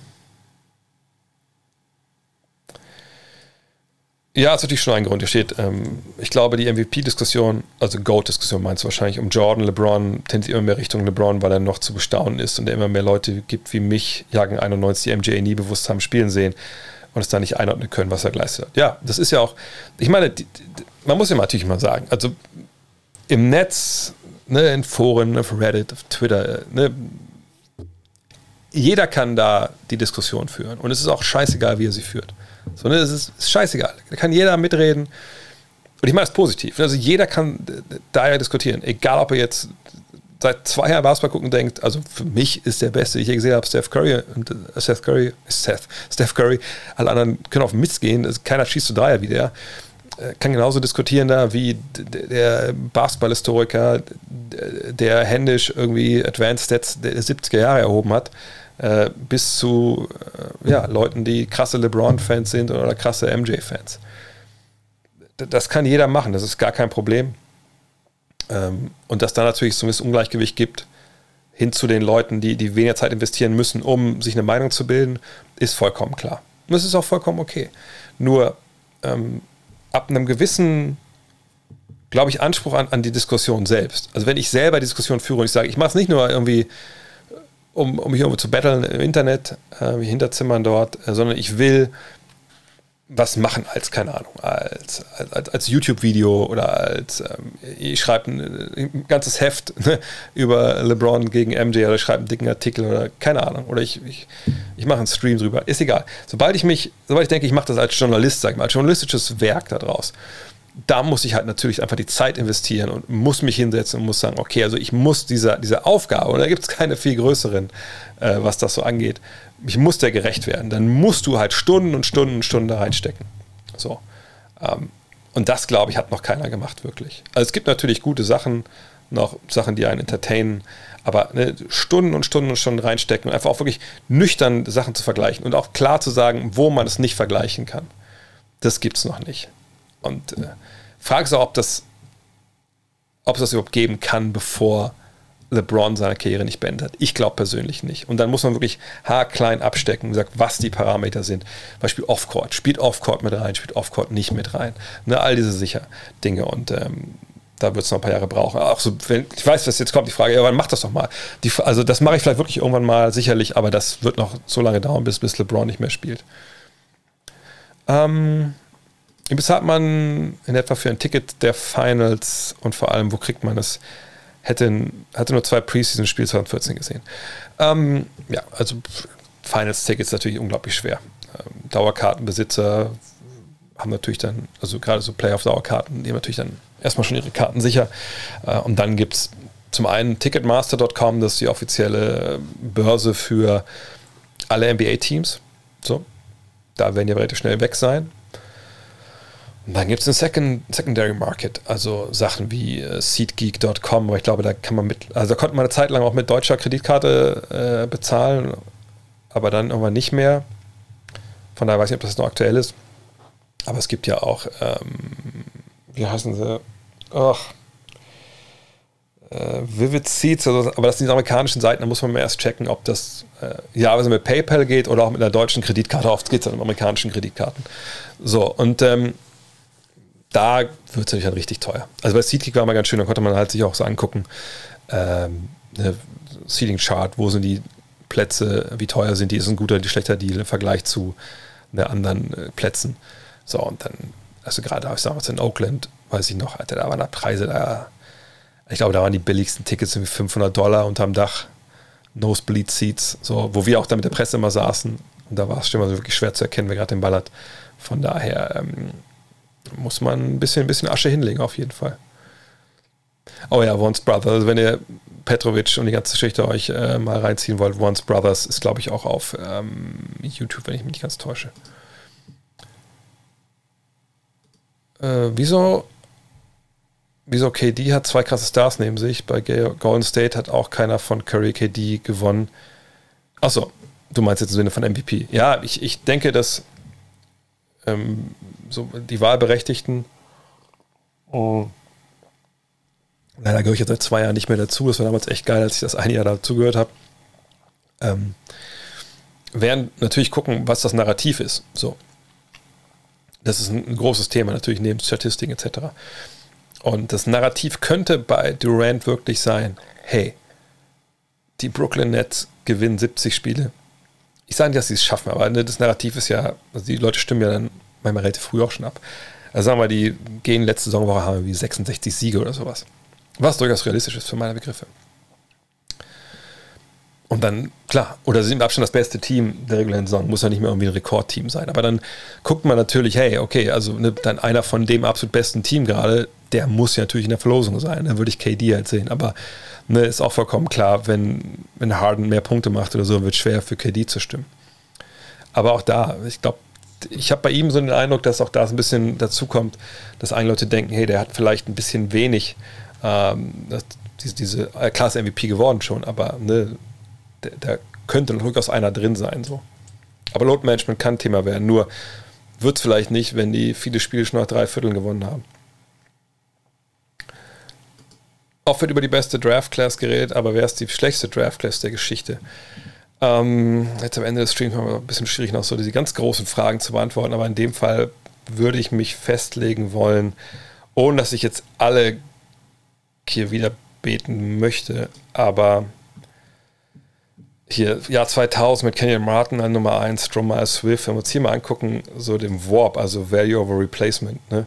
Ja, ist natürlich schon ein Grund. Hier steht, ähm, ich glaube, die MVP-Diskussion, also GOAT-Diskussion meinst du wahrscheinlich, um Jordan, LeBron, tendiert immer mehr Richtung LeBron, weil er noch zu bestaunen ist und er immer mehr Leute gibt wie mich, Jagen 91, die MJ nie bewusst haben spielen sehen und es da nicht einordnen können, was er geleistet hat. Ja, das ist ja auch, ich meine, die, die, man muss ja natürlich mal sagen, also im Netz, ne, in Foren, auf Reddit, auf Twitter, ne, jeder kann da die Diskussion führen und es ist auch scheißegal, wie er sie führt. So, ne, das ist, ist scheißegal. Da kann jeder mitreden. Und ich meine es positiv. Also jeder kann da ja diskutieren. Egal, ob er jetzt seit zwei Jahren Basketball gucken denkt, also für mich ist der Beste, ich je gesehen habe, Steph Curry und äh, Seth Curry, Seth, Steph Curry, alle anderen können auf Mist gehen, keiner schießt zu Dreier wie der. Äh, kann genauso diskutieren da wie der Basketball-Historiker, der händisch irgendwie Advanced Stats der 70er Jahre erhoben hat äh, bis zu äh, ja, Leuten, die krasse LeBron-Fans sind oder krasse MJ-Fans. Das kann jeder machen, das ist gar kein Problem. Ähm, und dass da natürlich so ein Ungleichgewicht gibt, hin zu den Leuten, die, die weniger Zeit investieren müssen, um sich eine Meinung zu bilden, ist vollkommen klar. Und das ist auch vollkommen okay. Nur ähm, ab einem gewissen, glaube ich, Anspruch an, an die Diskussion selbst. Also wenn ich selber die Diskussion führe und ich sage, ich mache es nicht nur irgendwie um, um mich irgendwo zu battlen im Internet, äh, Hinterzimmern dort, äh, sondern ich will was machen als, keine Ahnung, als, als, als YouTube-Video oder als, ähm, ich schreibe ein, ein, ganzes Heft ne, über LeBron gegen MJ oder ich schreibe einen dicken Artikel oder keine Ahnung, oder ich, ich, ich mache einen Stream drüber, ist egal. Sobald ich mich, sobald ich denke, ich mache das als Journalist, sag ich mal, als journalistisches Werk daraus, da muss ich halt natürlich einfach die Zeit investieren und muss mich hinsetzen und muss sagen, okay, also ich muss dieser, diese Aufgabe, und da gibt es keine viel größeren, äh, was das so angeht, ich muss der gerecht werden. Dann musst du halt Stunden und Stunden und Stunden da reinstecken. So. Ähm, und das, glaube ich, hat noch keiner gemacht, wirklich. Also es gibt natürlich gute Sachen, noch Sachen, die einen entertainen, aber ne, Stunden und Stunden und Stunden reinstecken und einfach auch wirklich nüchtern Sachen zu vergleichen und auch klar zu sagen, wo man es nicht vergleichen kann. Das gibt es noch nicht. Und äh, frage auch, ob das, ob es das überhaupt geben kann, bevor LeBron seine Karriere nicht beendet hat. Ich glaube persönlich nicht. Und dann muss man wirklich haarklein abstecken und sagen, was die Parameter sind. Beispiel Offcourt. Spielt Offcourt mit rein, spielt Offcourt nicht mit rein. Ne, all diese sicher Dinge. Und ähm, da wird es noch ein paar Jahre brauchen. Auch so, wenn, ich weiß, dass jetzt kommt die Frage, ja, wann macht das doch mal? Die, also das mache ich vielleicht wirklich irgendwann mal, sicherlich, aber das wird noch so lange dauern, bis, bis LeBron nicht mehr spielt. Ähm, wie bezahlt man in etwa für ein Ticket der Finals und vor allem, wo kriegt man es? Hätte, hatte nur zwei Preseason-Spiele 2014 gesehen. Ähm, ja, also Finals-Tickets natürlich unglaublich schwer. Ähm, Dauerkartenbesitzer haben natürlich dann, also gerade so Playoff-Dauerkarten, die haben natürlich dann erstmal schon ihre Karten sicher. Äh, und dann gibt es zum einen Ticketmaster.com, das ist die offizielle Börse für alle NBA-Teams. So, da werden die relativ schnell weg sein. Dann gibt es einen Second, Secondary Market, also Sachen wie äh, SeatGeek.com, aber ich glaube, da kann man mit, also da konnte man eine Zeit lang auch mit deutscher Kreditkarte äh, bezahlen, aber dann irgendwann nicht mehr. Von daher weiß ich nicht, ob das noch aktuell ist. Aber es gibt ja auch, ähm, wie heißen sie? Ach, äh, Vivid Seats, also, aber das sind die amerikanischen Seiten, da muss man erst checken, ob das äh, ja also mit PayPal geht oder auch mit einer deutschen Kreditkarte. Oft geht es dann mit amerikanischen Kreditkarten. So, und ähm, da wird es natürlich dann richtig teuer. Also bei SeatGeek war mal ganz schön, da konnte man halt sich auch so angucken, ähm, ne, Seating Chart, wo sind die Plätze, wie teuer sind die, ist ein guter, die schlechter Deal im Vergleich zu ne, anderen äh, Plätzen. So, und dann, also gerade ich damals in Oakland, weiß ich noch, Alter, da waren da Preise, da, ich glaube, da waren die billigsten Tickets irgendwie 500 Dollar unterm Dach, Nosebleed Seats, so, wo wir auch da mit der Presse immer saßen. Und da war es schon mal so wirklich schwer zu erkennen, wer gerade den Ball hat. Von daher, ähm, muss man ein bisschen, ein bisschen Asche hinlegen, auf jeden Fall. Oh ja, Once Brothers. Wenn ihr Petrovic und die ganze Geschichte euch äh, mal reinziehen wollt, Once Brothers ist, glaube ich, auch auf ähm, YouTube, wenn ich mich nicht ganz täusche. Äh, wieso, wieso KD hat zwei krasse Stars neben sich? Bei Golden State hat auch keiner von Curry KD gewonnen. Achso, du meinst jetzt im Sinne von MVP. Ja, ich, ich denke, dass ähm, so die Wahlberechtigten. Oh. Leider gehöre ich jetzt seit zwei Jahren nicht mehr dazu. Das war damals echt geil, als ich das ein Jahr dazugehört habe. Ähm, werden natürlich gucken, was das Narrativ ist. So. Das ist ein, ein großes Thema, natürlich neben Statistiken etc. Und das Narrativ könnte bei Durant wirklich sein: hey, die Brooklyn Nets gewinnen 70 Spiele. Ich sage nicht, dass sie es schaffen, aber ne, das Narrativ ist ja, also die Leute stimmen ja dann manchmal relativ früh auch schon ab. Also sagen wir, die gehen letzte Saisonwoche haben wir wie 66 Siege oder sowas. Was durchaus realistisch ist für meine Begriffe. Und dann, klar, oder sie sind im Abstand das beste Team der regulären Saison, muss ja nicht mehr irgendwie ein Rekordteam sein. Aber dann guckt man natürlich, hey, okay, also ne, dann einer von dem absolut besten Team gerade, der muss ja natürlich in der Verlosung sein. Dann würde ich KD halt sehen. Aber ne, ist auch vollkommen klar, wenn, wenn Harden mehr Punkte macht oder so, wird es schwer für KD zu stimmen. Aber auch da, ich glaube, ich habe bei ihm so den Eindruck, dass auch da ein bisschen dazu kommt, dass einige Leute denken, hey, der hat vielleicht ein bisschen wenig, ähm, diese, diese äh, Class MVP geworden schon, aber ne, da könnte durchaus einer drin sein. So. Aber Load Management kann Thema werden, nur wird es vielleicht nicht, wenn die viele Spiele schon nach drei Vierteln gewonnen haben. Oft wird über die beste Draft Class geredet, aber wer ist die schlechteste Draft Class der Geschichte? Ähm, jetzt am Ende des Streams haben wir ein bisschen schwierig, noch so diese ganz großen Fragen zu beantworten, aber in dem Fall würde ich mich festlegen wollen, ohne dass ich jetzt alle hier wieder beten möchte, aber hier, Jahr 2000 mit Kenyon Martin an Nummer 1, Drummer Swift, wenn wir uns hier mal angucken, so dem Warp, also Value over Replacement, ne?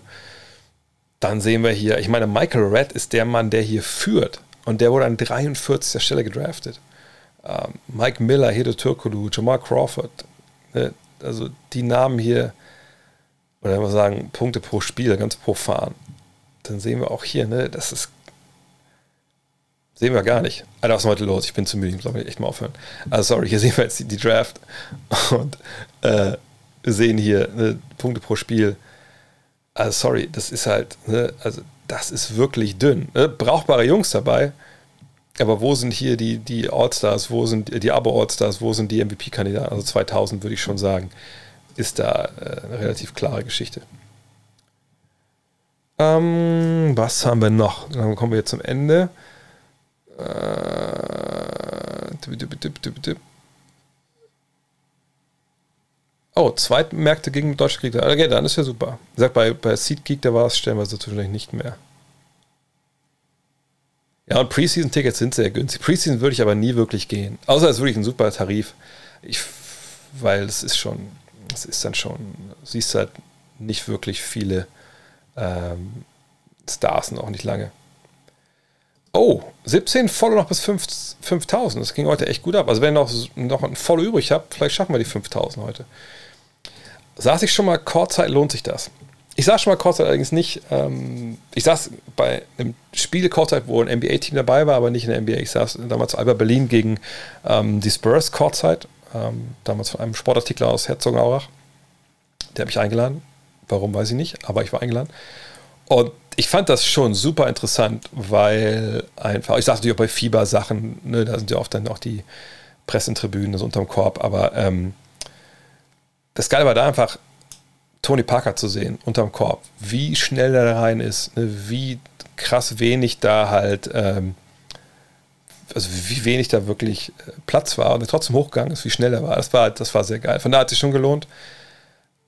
dann sehen wir hier, ich meine, Michael Red ist der Mann, der hier führt und der wurde an 43. Stelle gedraftet. Ähm, Mike Miller, Hedo Türkulu, Jamal Crawford. Ne? Also die Namen hier, oder wenn wir sagen, Punkte pro Spiel, ganz profan. Dann sehen wir auch hier, ne, das ist. Sehen wir gar nicht. Alter, was ist heute los? Ich bin zu müde, ich glaube, echt mal aufhören. Also, sorry, hier sehen wir jetzt die, die Draft und äh, sehen hier ne, Punkte pro Spiel. Also, sorry, das ist halt, ne, also, das ist wirklich dünn. Ne? Brauchbare Jungs dabei, aber wo sind hier die, die All-Stars, wo sind die Abo-All-Stars, wo sind die MVP-Kandidaten? Also 2000 würde ich schon sagen, ist da äh, eine relativ klare Geschichte. Ähm, was haben wir noch? Dann kommen wir jetzt zum Ende. Äh, Oh, Zweitmärkte gegen Deutschland Okay, dann ist ja super. Ich sag, bei, bei SeatGeek, da war es stellenweise zwischendurch nicht mehr. Ja, und Preseason-Tickets sind sehr günstig. Preseason würde ich aber nie wirklich gehen. Außer es ist wirklich ein super Tarif. Ich, weil es ist schon, es ist dann schon, siehst halt nicht wirklich viele ähm, Stars auch nicht lange. Oh, 17 Follow noch bis 5000. Das ging heute echt gut ab. Also wenn ihr noch, noch ein Follow übrig habt, vielleicht schaffen wir die 5000 heute. Saß ich schon mal Kurzzeit, lohnt sich das? Ich saß schon mal Kurzzeit allerdings nicht. Ähm, ich saß bei einem Spiel Kurzzeit, wo ein NBA-Team dabei war, aber nicht in der NBA. Ich saß damals Alba Berlin gegen ähm, die Spurs Kurzzeit. Ähm, damals von einem Sportartikler aus Herzogenaurach. Der hat mich eingeladen. Warum weiß ich nicht, aber ich war eingeladen. Und ich fand das schon super interessant, weil einfach, ich natürlich auch bei Fieber-Sachen, ne, da sind ja oft dann auch die Pressentribünen, das unterm Korb, aber ähm, das Geile war da einfach, Tony Parker zu sehen, unterm Korb, wie schnell der da rein ist, ne, wie krass wenig da halt, ähm, also wie wenig da wirklich äh, Platz war und er trotzdem hochgegangen ist, wie schnell er war. Das war, das war sehr geil. Von da hat sich schon gelohnt.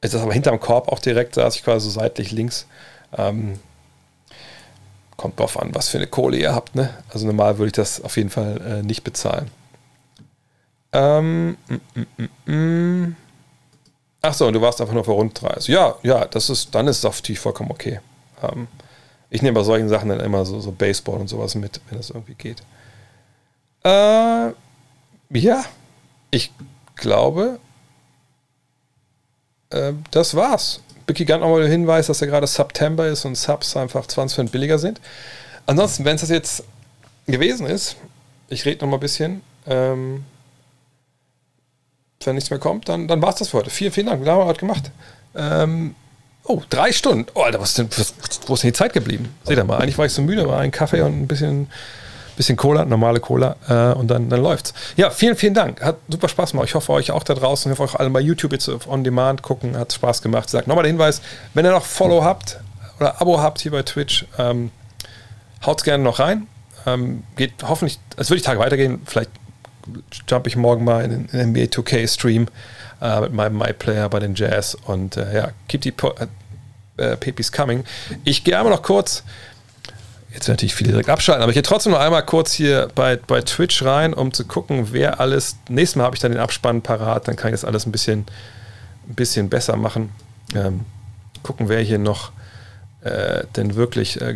Ist aber hinterm Korb auch direkt, saß ich quasi so seitlich links. Ähm, kommt drauf an, was für eine Kohle ihr habt. Ne? Also normal würde ich das auf jeden Fall äh, nicht bezahlen. Ähm, mm, mm, mm. Ach so, und du warst einfach nur für rund 30. Ja, ja, das ist, dann ist natürlich vollkommen okay. Ähm, ich nehme bei solchen Sachen dann immer so, so Baseball und sowas mit, wenn das irgendwie geht. Äh, ja, ich glaube, äh, das war's. Bicky Gunn nochmal der Hinweis, dass er gerade September ist und Subs einfach 20 Cent billiger sind. Ansonsten, wenn es das jetzt gewesen ist, ich rede noch mal ein bisschen, ähm, wenn nichts mehr kommt, dann, dann war es das für heute. Vielen, vielen Dank. Wir haben wir heute gemacht. Ähm, oh, drei Stunden. Oh, Alter, was ist denn, was, wo ist denn die Zeit geblieben? Seht ihr mal, eigentlich war ich so müde, war ein Kaffee und ein bisschen bisschen Cola, normale Cola äh, und dann, dann läuft's. Ja, vielen, vielen Dank. Hat super Spaß gemacht. Ich hoffe, euch auch da draußen. Ich hoffe, euch alle bei YouTube jetzt auf On Demand gucken. Hat Spaß gemacht. Sagt nochmal der Hinweis, wenn ihr noch Follow habt oder Abo habt hier bei Twitch, ähm, haut's gerne noch rein. Ähm, geht hoffentlich, es wird die Tage weitergehen. Vielleicht jump ich morgen mal in den NBA 2K Stream äh, mit meinem MyPlayer bei den Jazz und äh, ja, keep die po äh, Pepis coming. Ich gehe einmal noch kurz jetzt natürlich viele direkt abschalten, aber ich gehe trotzdem noch einmal kurz hier bei, bei Twitch rein, um zu gucken, wer alles. Nächstes Mal habe ich dann den Abspann parat, dann kann ich das alles ein bisschen, ein bisschen besser machen. Ähm, gucken, wer hier noch äh, denn wirklich äh,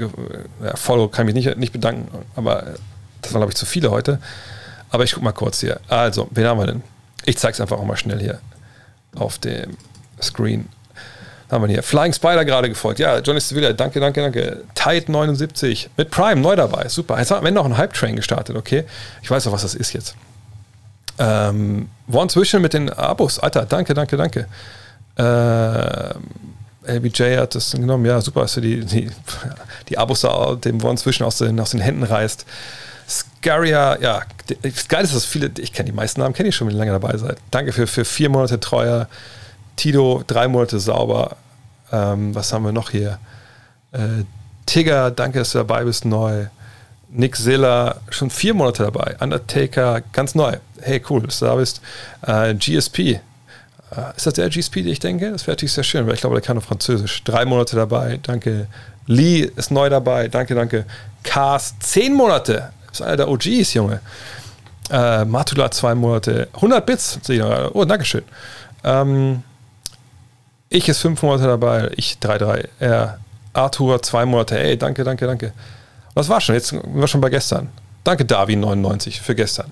ja, Follow kann mich nicht, nicht bedanken, aber äh, das waren, glaube ich, zu viele heute. Aber ich gucke mal kurz hier. Also, wen haben wir denn? Ich zeige es einfach auch mal schnell hier auf dem Screen haben wir hier? Flying Spider gerade gefolgt. Ja, Johnny Sevilla, danke, danke, danke. Tide 79 mit Prime neu dabei. Super. Jetzt haben wir noch einen Hype-Train gestartet, okay? Ich weiß auch, was das ist jetzt. Ähm, One Zwischen mit den Abos. Alter, danke, danke, danke. Ähm, LBJ hat das genommen. Ja, super, dass du die, die, die Abos dem One Zwischen aus den, aus den Händen reißt. Scaria, ja, geil ist, dass viele, ich kenne die meisten Namen, kenne ich schon, wenn ihr lange dabei seid. Danke für, für vier Monate treuer Tito, drei Monate sauber. Ähm, was haben wir noch hier? Äh, Tigger, danke, dass du dabei bist, neu. Nick Zilla, schon vier Monate dabei. Undertaker, ganz neu. Hey, cool, dass du da bist. Äh, GSP, äh, ist das der GSP, den ich denke? Das wäre natürlich sehr schön, weil ich glaube, der kann noch Französisch. Drei Monate dabei, danke. Lee ist neu dabei, danke, danke. Cars, zehn Monate. Ist einer der OGs, Junge. Äh, Matula, zwei Monate. 100 Bits. Oh, danke schön. Ähm, ich ist fünf Monate dabei, ich 3-3. Er, Arthur zwei Monate. Ey, danke, danke, danke. Das war schon, jetzt sind wir schon bei gestern. Danke, Darwin99, für gestern.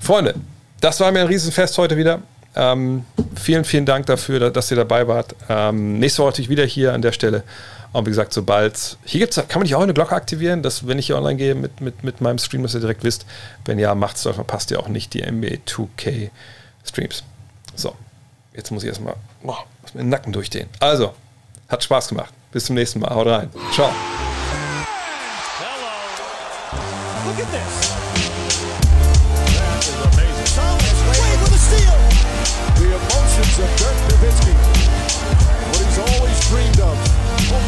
Freunde, das war mir ein Riesenfest heute wieder. Ähm, vielen, vielen Dank dafür, dass ihr dabei wart. Ähm, nächste Woche natürlich wieder hier an der Stelle. Und wie gesagt, sobald. Hier gibt's, kann man nicht auch eine Glocke aktivieren, dass, wenn ich hier online gehe mit, mit, mit meinem Stream, dass ihr direkt wisst. Wenn ja, macht es, verpasst ihr auch nicht die NBA 2K Streams. So, jetzt muss ich erstmal. Oh mit dem Nacken durchdehnen. Also, hat Spaß gemacht. Bis zum nächsten Mal. Haut rein. Ciao.
Hello. Look at this. That is amazing. Thomas Wade with a steal.
The emotions of